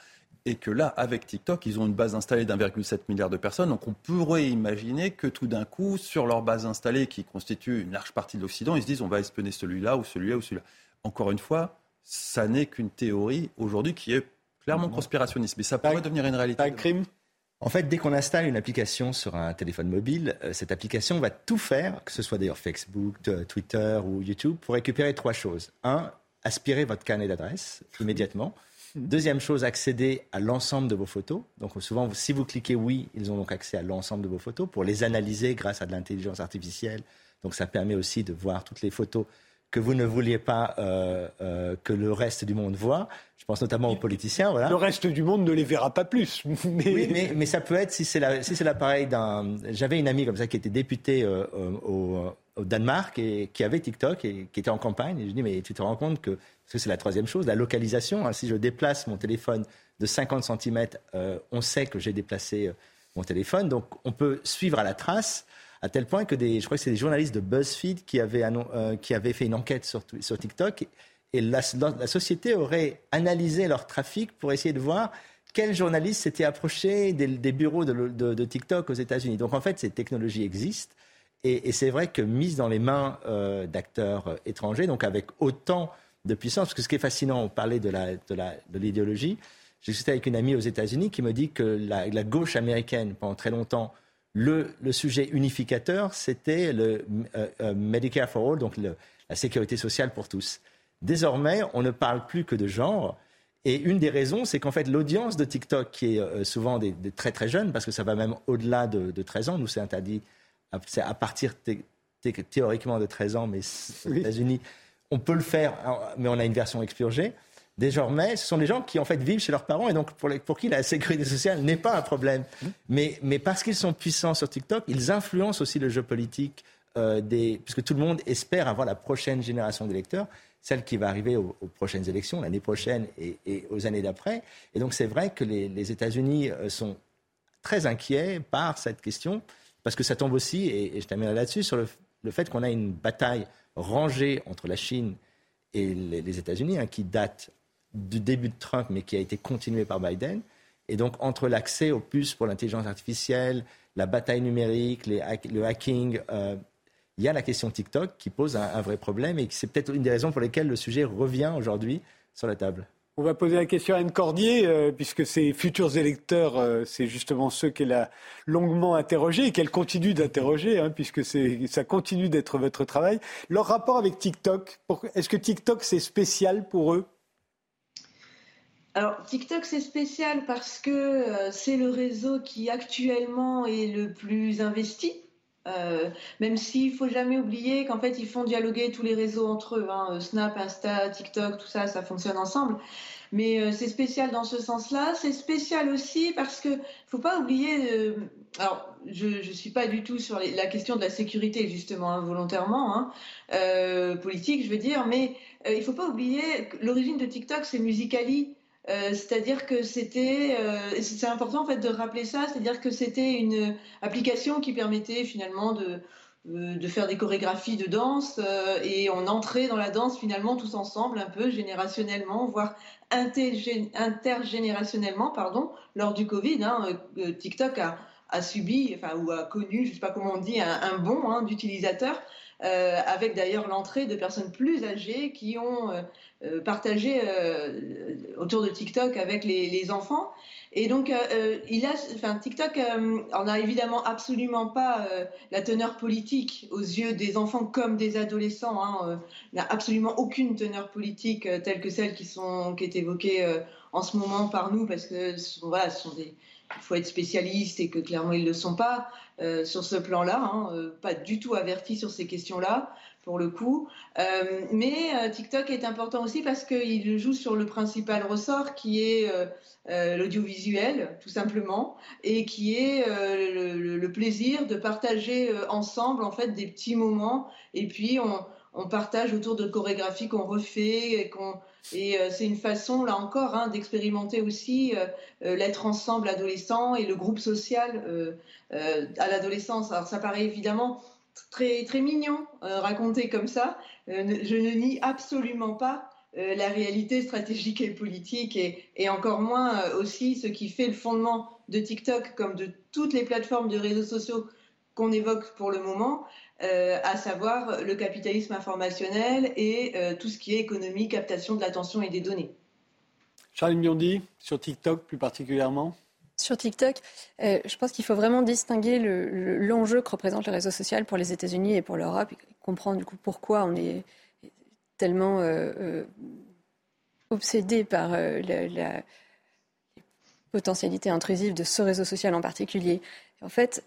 et que là, avec TikTok, ils ont une base installée d'1,7 milliard de personnes. Donc on pourrait imaginer que tout d'un coup, sur leur base installée, qui constitue une large partie de l'Occident, ils se disent on va espionner celui-là ou celui-là ou celui-là. Encore une fois, ça n'est qu'une théorie aujourd'hui qui est clairement conspirationniste. Mais ça pourrait devenir une réalité. Un crime En fait, dès qu'on installe une application sur un téléphone mobile, euh, cette application va tout faire, que ce soit d'ailleurs Facebook, Twitter ou YouTube, pour récupérer trois choses. Un, aspirer votre carnet d'adresse immédiatement. Deuxième chose, accéder à l'ensemble de vos photos. Donc souvent, si vous cliquez oui, ils ont donc accès à l'ensemble de vos photos pour les analyser grâce à de l'intelligence artificielle. Donc ça permet aussi de voir toutes les photos que vous ne vouliez pas euh, euh, que le reste du monde voit. Je pense notamment aux politiciens. Voilà. Le reste du monde ne les verra pas plus. Mais... Oui, mais, mais, ça peut être si c'est si l'appareil d'un. J'avais une amie comme ça qui était députée euh, au, au, Danemark et qui avait TikTok et qui était en campagne. Et je dis mais tu te rends compte que parce que c'est la troisième chose, la localisation. Hein, si je déplace mon téléphone de 50 cm, on sait que j'ai déplacé mon téléphone, donc on peut suivre à la trace à tel point que je crois que c'est des journalistes de BuzzFeed qui avaient, euh, fait une enquête sur, TikTok et la, société aurait analysé leur trafic pour essayer de voir quels journalistes s'étaient approchés des, bureaux de, TikTok aux États-Unis. Donc en fait, ces technologies existent et, c'est vrai que mises dans les mains euh, d'acteurs euh, étrangers, donc avec autant de puissance, parce que ce qui est fascinant, on parlait de l'idéologie. La, de J'ai discuté avec une amie aux États-Unis qui me dit que la, la gauche américaine, pendant très longtemps, le, sujet unificateur, c'était le euh, euh, Medicare for All, donc la sécurité sociale pour tous. Désormais, on ne parle plus que de genre. Et une des raisons, c'est qu'en fait, l'audience de TikTok, qui est euh, souvent des, très très jeunes, parce que ça va même au-delà de, 13 ans, nous c'est interdit c'est à partir théoriquement de 13 ans, mais aux États-Unis, on peut le faire, mais on a une version expurgée désormais, ce sont des gens qui en fait vivent chez leurs parents et donc pour, pour qui la sécurité sociale n'est pas un problème. Mmh. Mais, mais parce qu'ils sont puissants sur TikTok, ils influencent aussi le jeu politique euh, des, puisque tout le monde espère avoir la prochaine génération d'électeurs, celle qui va arriver aux, prochaines élections l'année prochaine et, et, aux années d'après. Et donc c'est vrai que les, les États-Unis euh, sont très inquiets par cette question parce que ça tombe aussi, et, je terminerai là-dessus, sur le, le fait qu'on a une bataille rangée entre la Chine et les, États-Unis, hein, qui date du début de Trump, mais qui a été continué par Biden. Et donc, entre l'accès aux puces pour l'intelligence artificielle, la bataille numérique, le hacking, euh, il y a la question TikTok qui pose un, vrai problème et c'est peut-être une des raisons pour lesquelles le sujet revient aujourd'hui sur la table. On va poser la question à Anne Cordier, euh, puisque ces futurs électeurs, euh, c'est justement ceux qu'elle a longuement interrogés et qu'elle continue d'interroger, hein, puisque ça continue d'être votre travail. Leur rapport avec TikTok, est-ce que TikTok c'est spécial pour eux? Alors TikTok c'est spécial parce que euh, c'est le réseau qui actuellement est le plus investi. Euh, même s'il faut jamais oublier qu'en fait ils font dialoguer tous les réseaux entre eux, hein, Snap, Insta, TikTok, tout ça, ça fonctionne ensemble. Mais euh, c'est spécial dans ce sens-là. C'est spécial aussi parce que faut pas oublier. alors je ne suis pas du tout sur la question de la sécurité justement hein, volontairement hein, politique, je veux dire, mais il faut pas oublier l'origine de TikTok c'est Musicali. Euh, c'est-à-dire que c'était, euh, c'est important en fait de rappeler ça, c'est-à-dire que c'était une application qui permettait finalement de, euh, de faire des chorégraphies de danse et on entrait dans la danse finalement tous ensemble, un peu générationnellement, voire intergénérationnellement, pardon, lors du Covid. Hein, TikTok a, subi, enfin ou a connu, je sais pas comment on dit, un, un bond hein, d'utilisateurs. Avec d'ailleurs l'entrée de personnes plus âgées qui ont euh, partagé euh, autour de TikTok avec les, enfants. Et donc, euh, TikTok on n'a évidemment absolument pas la teneur politique aux yeux des enfants comme des adolescents. Hein, n'a absolument aucune teneur politique telle que celle qui, qui est évoquée en ce moment par nous, parce que voilà, ce sont des, il faut être spécialiste et que clairement ils ne le sont pas sur ce plan-là, hein, pas du tout avertis sur ces questions-là pour le coup. Euh, mais euh, TikTok est important aussi parce qu'il joue sur le principal ressort qui est euh, l'audiovisuel, tout simplement, et qui est le, plaisir de partager ensemble en fait des petits moments. Et puis on, partage autour de chorégraphies qu'on refait et, c'est une façon, là encore, hein, d'expérimenter aussi l'être ensemble adolescent et le groupe social à l'adolescence. Alors ça paraît évidemment très, très mignon euh, raconté comme ça. Euh, je ne nie absolument pas euh, la réalité stratégique et politique et encore moins aussi ce qui fait le fondement de TikTok comme de toutes les plateformes de réseaux sociaux qu'on évoque pour le moment, à savoir le capitalisme informationnel et tout ce qui est économie, captation de l'attention et des données. Charles Biondi, sur TikTok plus particulièrement Sur TikTok, euh, je pense qu'il faut vraiment distinguer l'enjeu que représente le réseau social pour les États-Unis et pour l'Europe et comprendre du coup pourquoi on est tellement obsédé par la, potentialité intrusive de ce réseau social en particulier. En fait,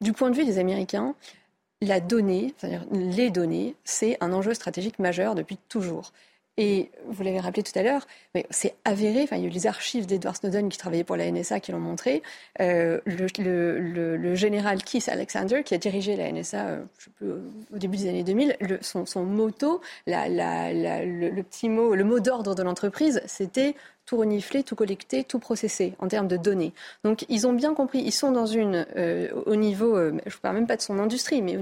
du point de vue des Américains, la donnée, c'est-à-dire les données, c'est un enjeu stratégique majeur depuis toujours. Et vous l'avez rappelé tout à l'heure, mais c'est avéré. Enfin, il y a eu les archives d'Edward Snowden qui travaillait pour la NSA qui l'ont montré. Euh, le, général Keith Alexander, qui a dirigé la NSA euh, au début des années 2000, son, son, motto, le, petit mot, le mot d'ordre de l'entreprise, c'était tout renifler, tout collecter, tout processer en termes de données. Donc ils ont bien compris, ils sont dans une, euh, au niveau, euh, je ne parle même pas de son industrie, mais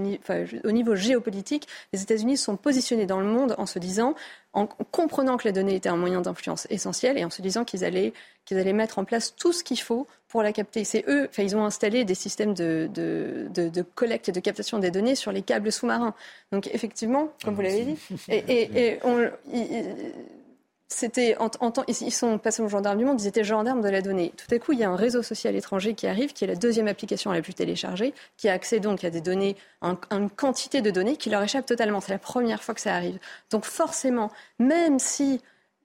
au, niveau géopolitique, les États-Unis sont positionnés dans le monde en se disant, en comprenant que la donnée était un moyen d'influence essentiel et en se disant qu'ils allaient, qu'ils allaient mettre en place tout ce qu'il faut pour la capter. C'est eux, enfin, ils ont installé des systèmes de, de, collecte et de captation des données sur les câbles sous-marins. Donc effectivement, comme vous l'avez dit, et, et, on, c'était en, ils sont passés aux gendarmes du monde, ils étaient gendarmes de la donnée. Tout à coup, il y a un réseau social étranger qui arrive, qui est la deuxième application la plus téléchargée, qui a accès donc à des données, à une quantité de données qui leur échappe totalement. C'est la première fois que ça arrive. Donc forcément, même si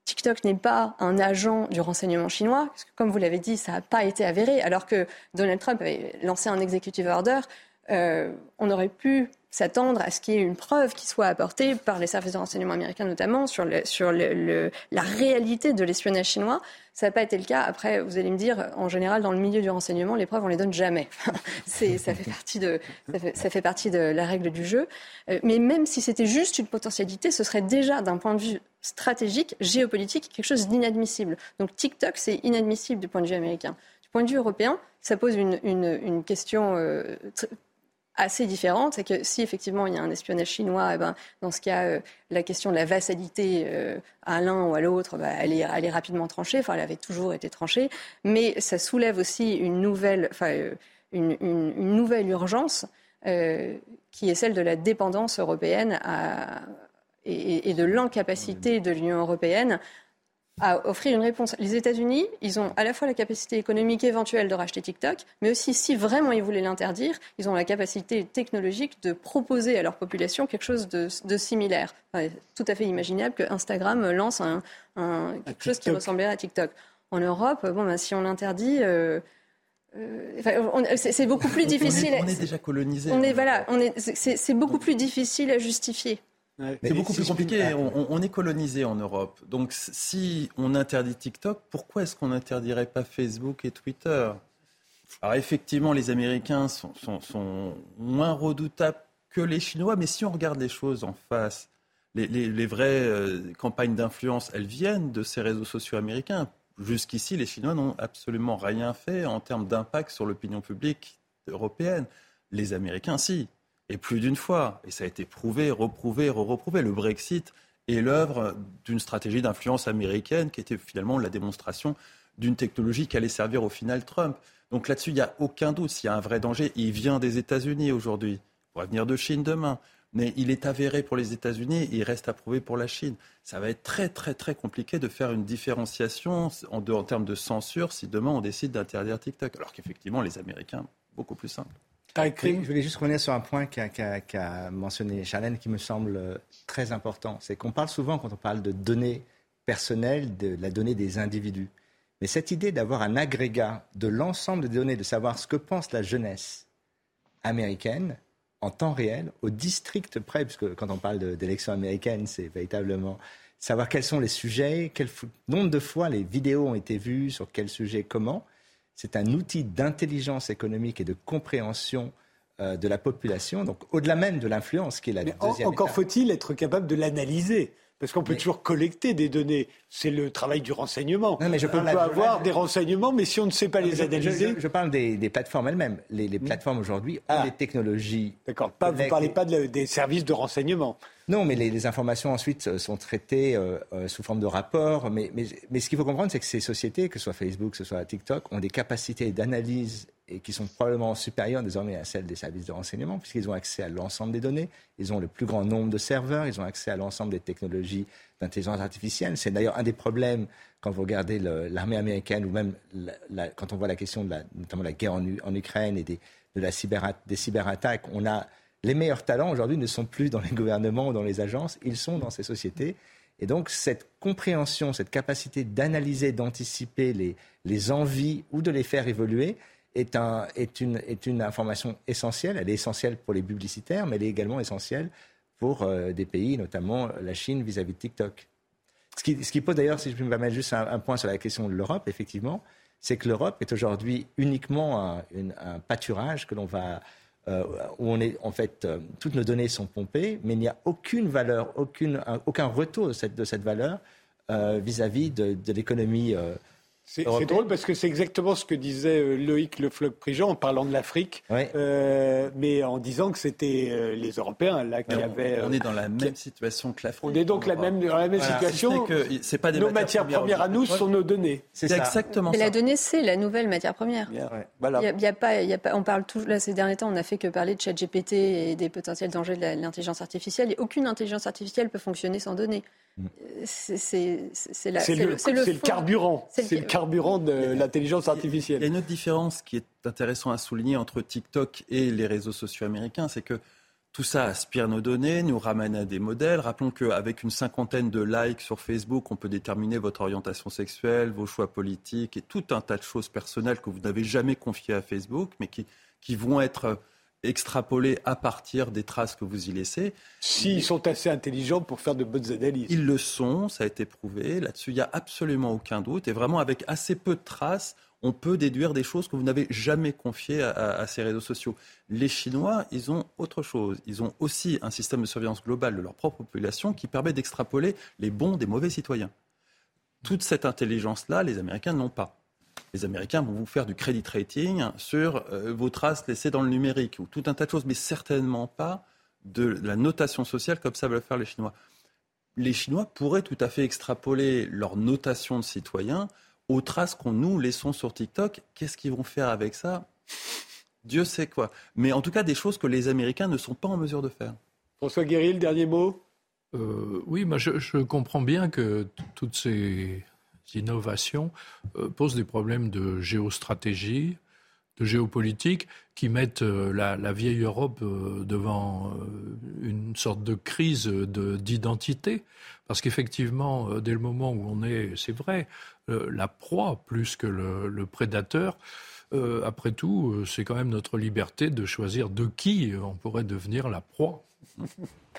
TikTok n'est pas un agent du renseignement chinois, parce que comme vous l'avez dit, ça n'a pas été avéré, alors que Donald Trump avait lancé un executive order, euh, on aurait pu s'attendre à ce qu'il y ait une preuve qui soit apportée par les services de renseignement américains notamment sur, la réalité de l'espionnage chinois. Ça n'a pas été le cas. Après, vous allez me dire, en général, dans le milieu du renseignement, les preuves, on les donne jamais. ça, fait partie de, ça fait, partie de la règle du jeu. Euh, mais même si c'était juste une potentialité, ce serait déjà, d'un point de vue stratégique, géopolitique, quelque chose d'inadmissible. Donc TikTok, c'est inadmissible du point de vue américain. Du point de vue européen, ça pose une, question euh, assez différente, c'est que si effectivement il y a un espionnage chinois, eh ben, dans ce cas, euh, la question de la vassalité euh, à l'un ou à l'autre, bah, elle, est, rapidement tranchée, enfin elle avait toujours été tranchée, mais ça soulève aussi une nouvelle, enfin, euh, une, nouvelle urgence qui est celle de la dépendance européenne et, de l'incapacité de l'Union européenne à offrir une réponse. Les États-Unis, ils ont à la fois la capacité économique éventuelle de racheter TikTok, mais aussi, si vraiment ils voulaient l'interdire, ils ont la capacité technologique de proposer à leur population quelque chose de, similaire. tout à fait imaginable que Instagram lance un, quelque chose qui ressemblerait à TikTok. En Europe, bon, ben, si on l'interdit. Euh, euh, c'est beaucoup plus difficile. On est, déjà colonisé. On est, voilà, c'est beaucoup plus difficile à justifier. C'est beaucoup plus compliqué. On, est colonisé en Europe. Donc si on interdit TikTok, pourquoi est-ce qu'on n'interdirait pas Facebook et Twitter? Alors effectivement, les Américains sont, moins redoutables que les Chinois, mais si on regarde les choses en face, les, vraies euh, campagnes d'influence, elles viennent de ces réseaux sociaux américains. Jusqu'ici, les Chinois n'ont absolument rien fait en termes d'impact sur l'opinion publique européenne. Les Américains, si et plus d'une fois. Et ça a été prouvé, reprouvé, re-reprouvé. Le Brexit est l'œuvre d'une stratégie d'influence américaine qui était finalement la démonstration d'une technologie qui allait servir au final Trump. Donc là-dessus, il n'y a aucun doute. S'il y a un vrai danger, il vient des États-Unis aujourd'hui. Pourrait venir de Chine demain. Mais il est avéré pour les États-Unis il reste approuvé pour la Chine. Ça va être très, très, très compliqué de faire une différenciation en, en termes de censure si demain on décide d'interdire TikTok. Alors qu'effectivement, les Américains, beaucoup plus simple je voulais juste revenir sur un point qu'a mentionné Charlène qui me semble très important. C'est qu'on parle souvent, quand on parle de données personnelles, de la donnée des individus. Mais cette idée d'avoir un agrégat de l'ensemble des données, de savoir ce que pense la jeunesse américaine en temps réel, au district près, puisque quand on parle d'élections américaines, c'est véritablement savoir quels sont les sujets, quel nombre de fois les vidéos ont été vues, sur quel sujet, comment c'est un outil d'intelligence économique et de compréhension euh, de la population, donc au-delà même de l'influence qui est la deuxième. encore faut-il être capable de l'analyser? Parce qu'on peut toujours collecter des données. C'est le travail du renseignement. Non, mais je on peut avoir des renseignements, mais si on ne sait pas les analyser. Je, parle des, plateformes elles-mêmes. Les, plateformes aujourd'hui ont ah. des technologies. D'accord. Vous ne parlez pas des services de renseignement. Non, mais les, informations ensuite euh, sont traitées euh, euh, sous forme de rapports. Mais, mais, ce qu'il faut comprendre, c'est que ces sociétés, que ce soit Facebook, que ce soit TikTok, ont des capacités d'analyse et qui sont probablement supérieures désormais à celles des services de renseignement, puisqu'ils ont accès à l'ensemble des données, ils ont le plus grand nombre de serveurs, ils ont accès à l'ensemble des technologies d'intelligence artificielle. C'est d'ailleurs un des problèmes quand vous regardez l'armée américaine ou même quand on voit la question de la, notamment la guerre en, Ukraine et des, de la cyber, des cyberattaques. On a les meilleurs talents aujourd'hui ne sont plus dans les gouvernements ou dans les agences, ils sont dans ces sociétés. Et donc cette compréhension, cette capacité d'analyser, d'anticiper les, les envies ou de les faire évoluer, est, un, est, une, information essentielle. Elle est essentielle pour les publicitaires, mais elle est également essentielle pour euh, des pays, notamment la Chine vis-à-vis de TikTok. Ce qui, pose d'ailleurs, si je peux me permettre juste un, point sur la question de l'Europe, effectivement, c'est que l'Europe est aujourd'hui uniquement un, pâturage que l'on va, euh, où on est, en fait, euh, toutes nos données sont pompées, mais il n'y a aucune valeur, aucun retour de cette, de cette valeur vis-à-vis de, de l'économie c'est drôle parce que c'est exactement ce que disait euh, Loïc Le Floch-Prigent en parlant de l'Afrique, euh, mais en disant que c'était euh, les Européens là qui avaient. On est dans la même situation que l'Afrique. On est donc la même, dans la même situation. Que c'est pas des nos matières, premières, à nous sont nos données. C'est exactement ça. Mais la donnée, c'est la nouvelle matière première. Voilà. Il y a, pas, y a pas, on parle tout, là ces derniers temps, on n'a fait que parler de ChatGPT et des potentiels dangers de l'intelligence artificielle. Et aucune intelligence artificielle peut fonctionner sans données. Mm. C'est le, le, carburant. C'est le carburant de l'intelligence artificielle. Il y a une autre différence qui est intéressante à souligner entre TikTok et les réseaux sociaux américains, c'est que tout ça aspire nos données, nous ramène à des modèles. Rappelons qu'avec une cinquantaine de likes sur Facebook, on peut déterminer votre orientation sexuelle, vos choix politiques et tout un tas de choses personnelles que vous n'avez jamais confiées à Facebook, mais qui, qui vont être extrapoler à partir des traces que vous y laissez. S'ils sont assez intelligents pour faire de bonnes analyses. Ils le sont, ça a été prouvé. Là-dessus, il n'y a absolument aucun doute. Et vraiment, avec assez peu de traces, on peut déduire des choses que vous n'avez jamais confiées à, ces réseaux sociaux. Les Chinois, ils ont autre chose. Ils ont aussi un système de surveillance globale de leur propre population qui permet d'extrapoler les bons des mauvais citoyens. Toute cette intelligence-là, les Américains n'ont pas les Américains vont vous faire du credit rating sur euh, vos traces laissées dans le numérique ou tout un tas de choses, mais certainement pas de la notation sociale comme ça veulent faire les Chinois. Les Chinois pourraient tout à fait extrapoler leur notation de citoyens aux traces qu'on nous laissons sur TikTok. Qu'est-ce qu'ils vont faire avec ça? Dieu sait quoi. Mais en tout cas, des choses que les Américains ne sont pas en mesure de faire. François Guéry, le dernier mot? Euh, Oui, moi je, je, comprends bien que toutes ces innovations euh, posent des problèmes de géostratégie, de géopolitique, qui mettent euh, la, vieille Europe euh, devant une sorte de crise d'identité. Parce qu'effectivement, dès le moment où on est, c'est vrai, la proie plus que le, prédateur, après tout, c'est quand même notre liberté de choisir de qui on pourrait devenir la proie.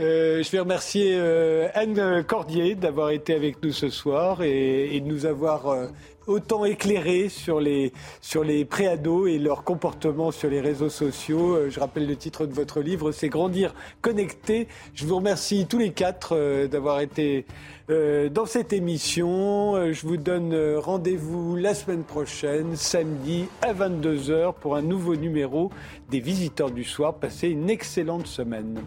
Euh, je vais remercier euh, Anne Cordier d'avoir été avec nous ce soir et, de nous avoir euh, autant éclairé sur les, sur les préados et leur comportement sur les réseaux sociaux. je rappelle le titre de votre livre, c'est Grandir connecté. Je vous remercie tous les quatre d'avoir été dans cette émission. je vous donne rendez-vous la semaine prochaine, samedi à 22h pour un nouveau numéro des Visiteurs du Soir. Passez une excellente semaine.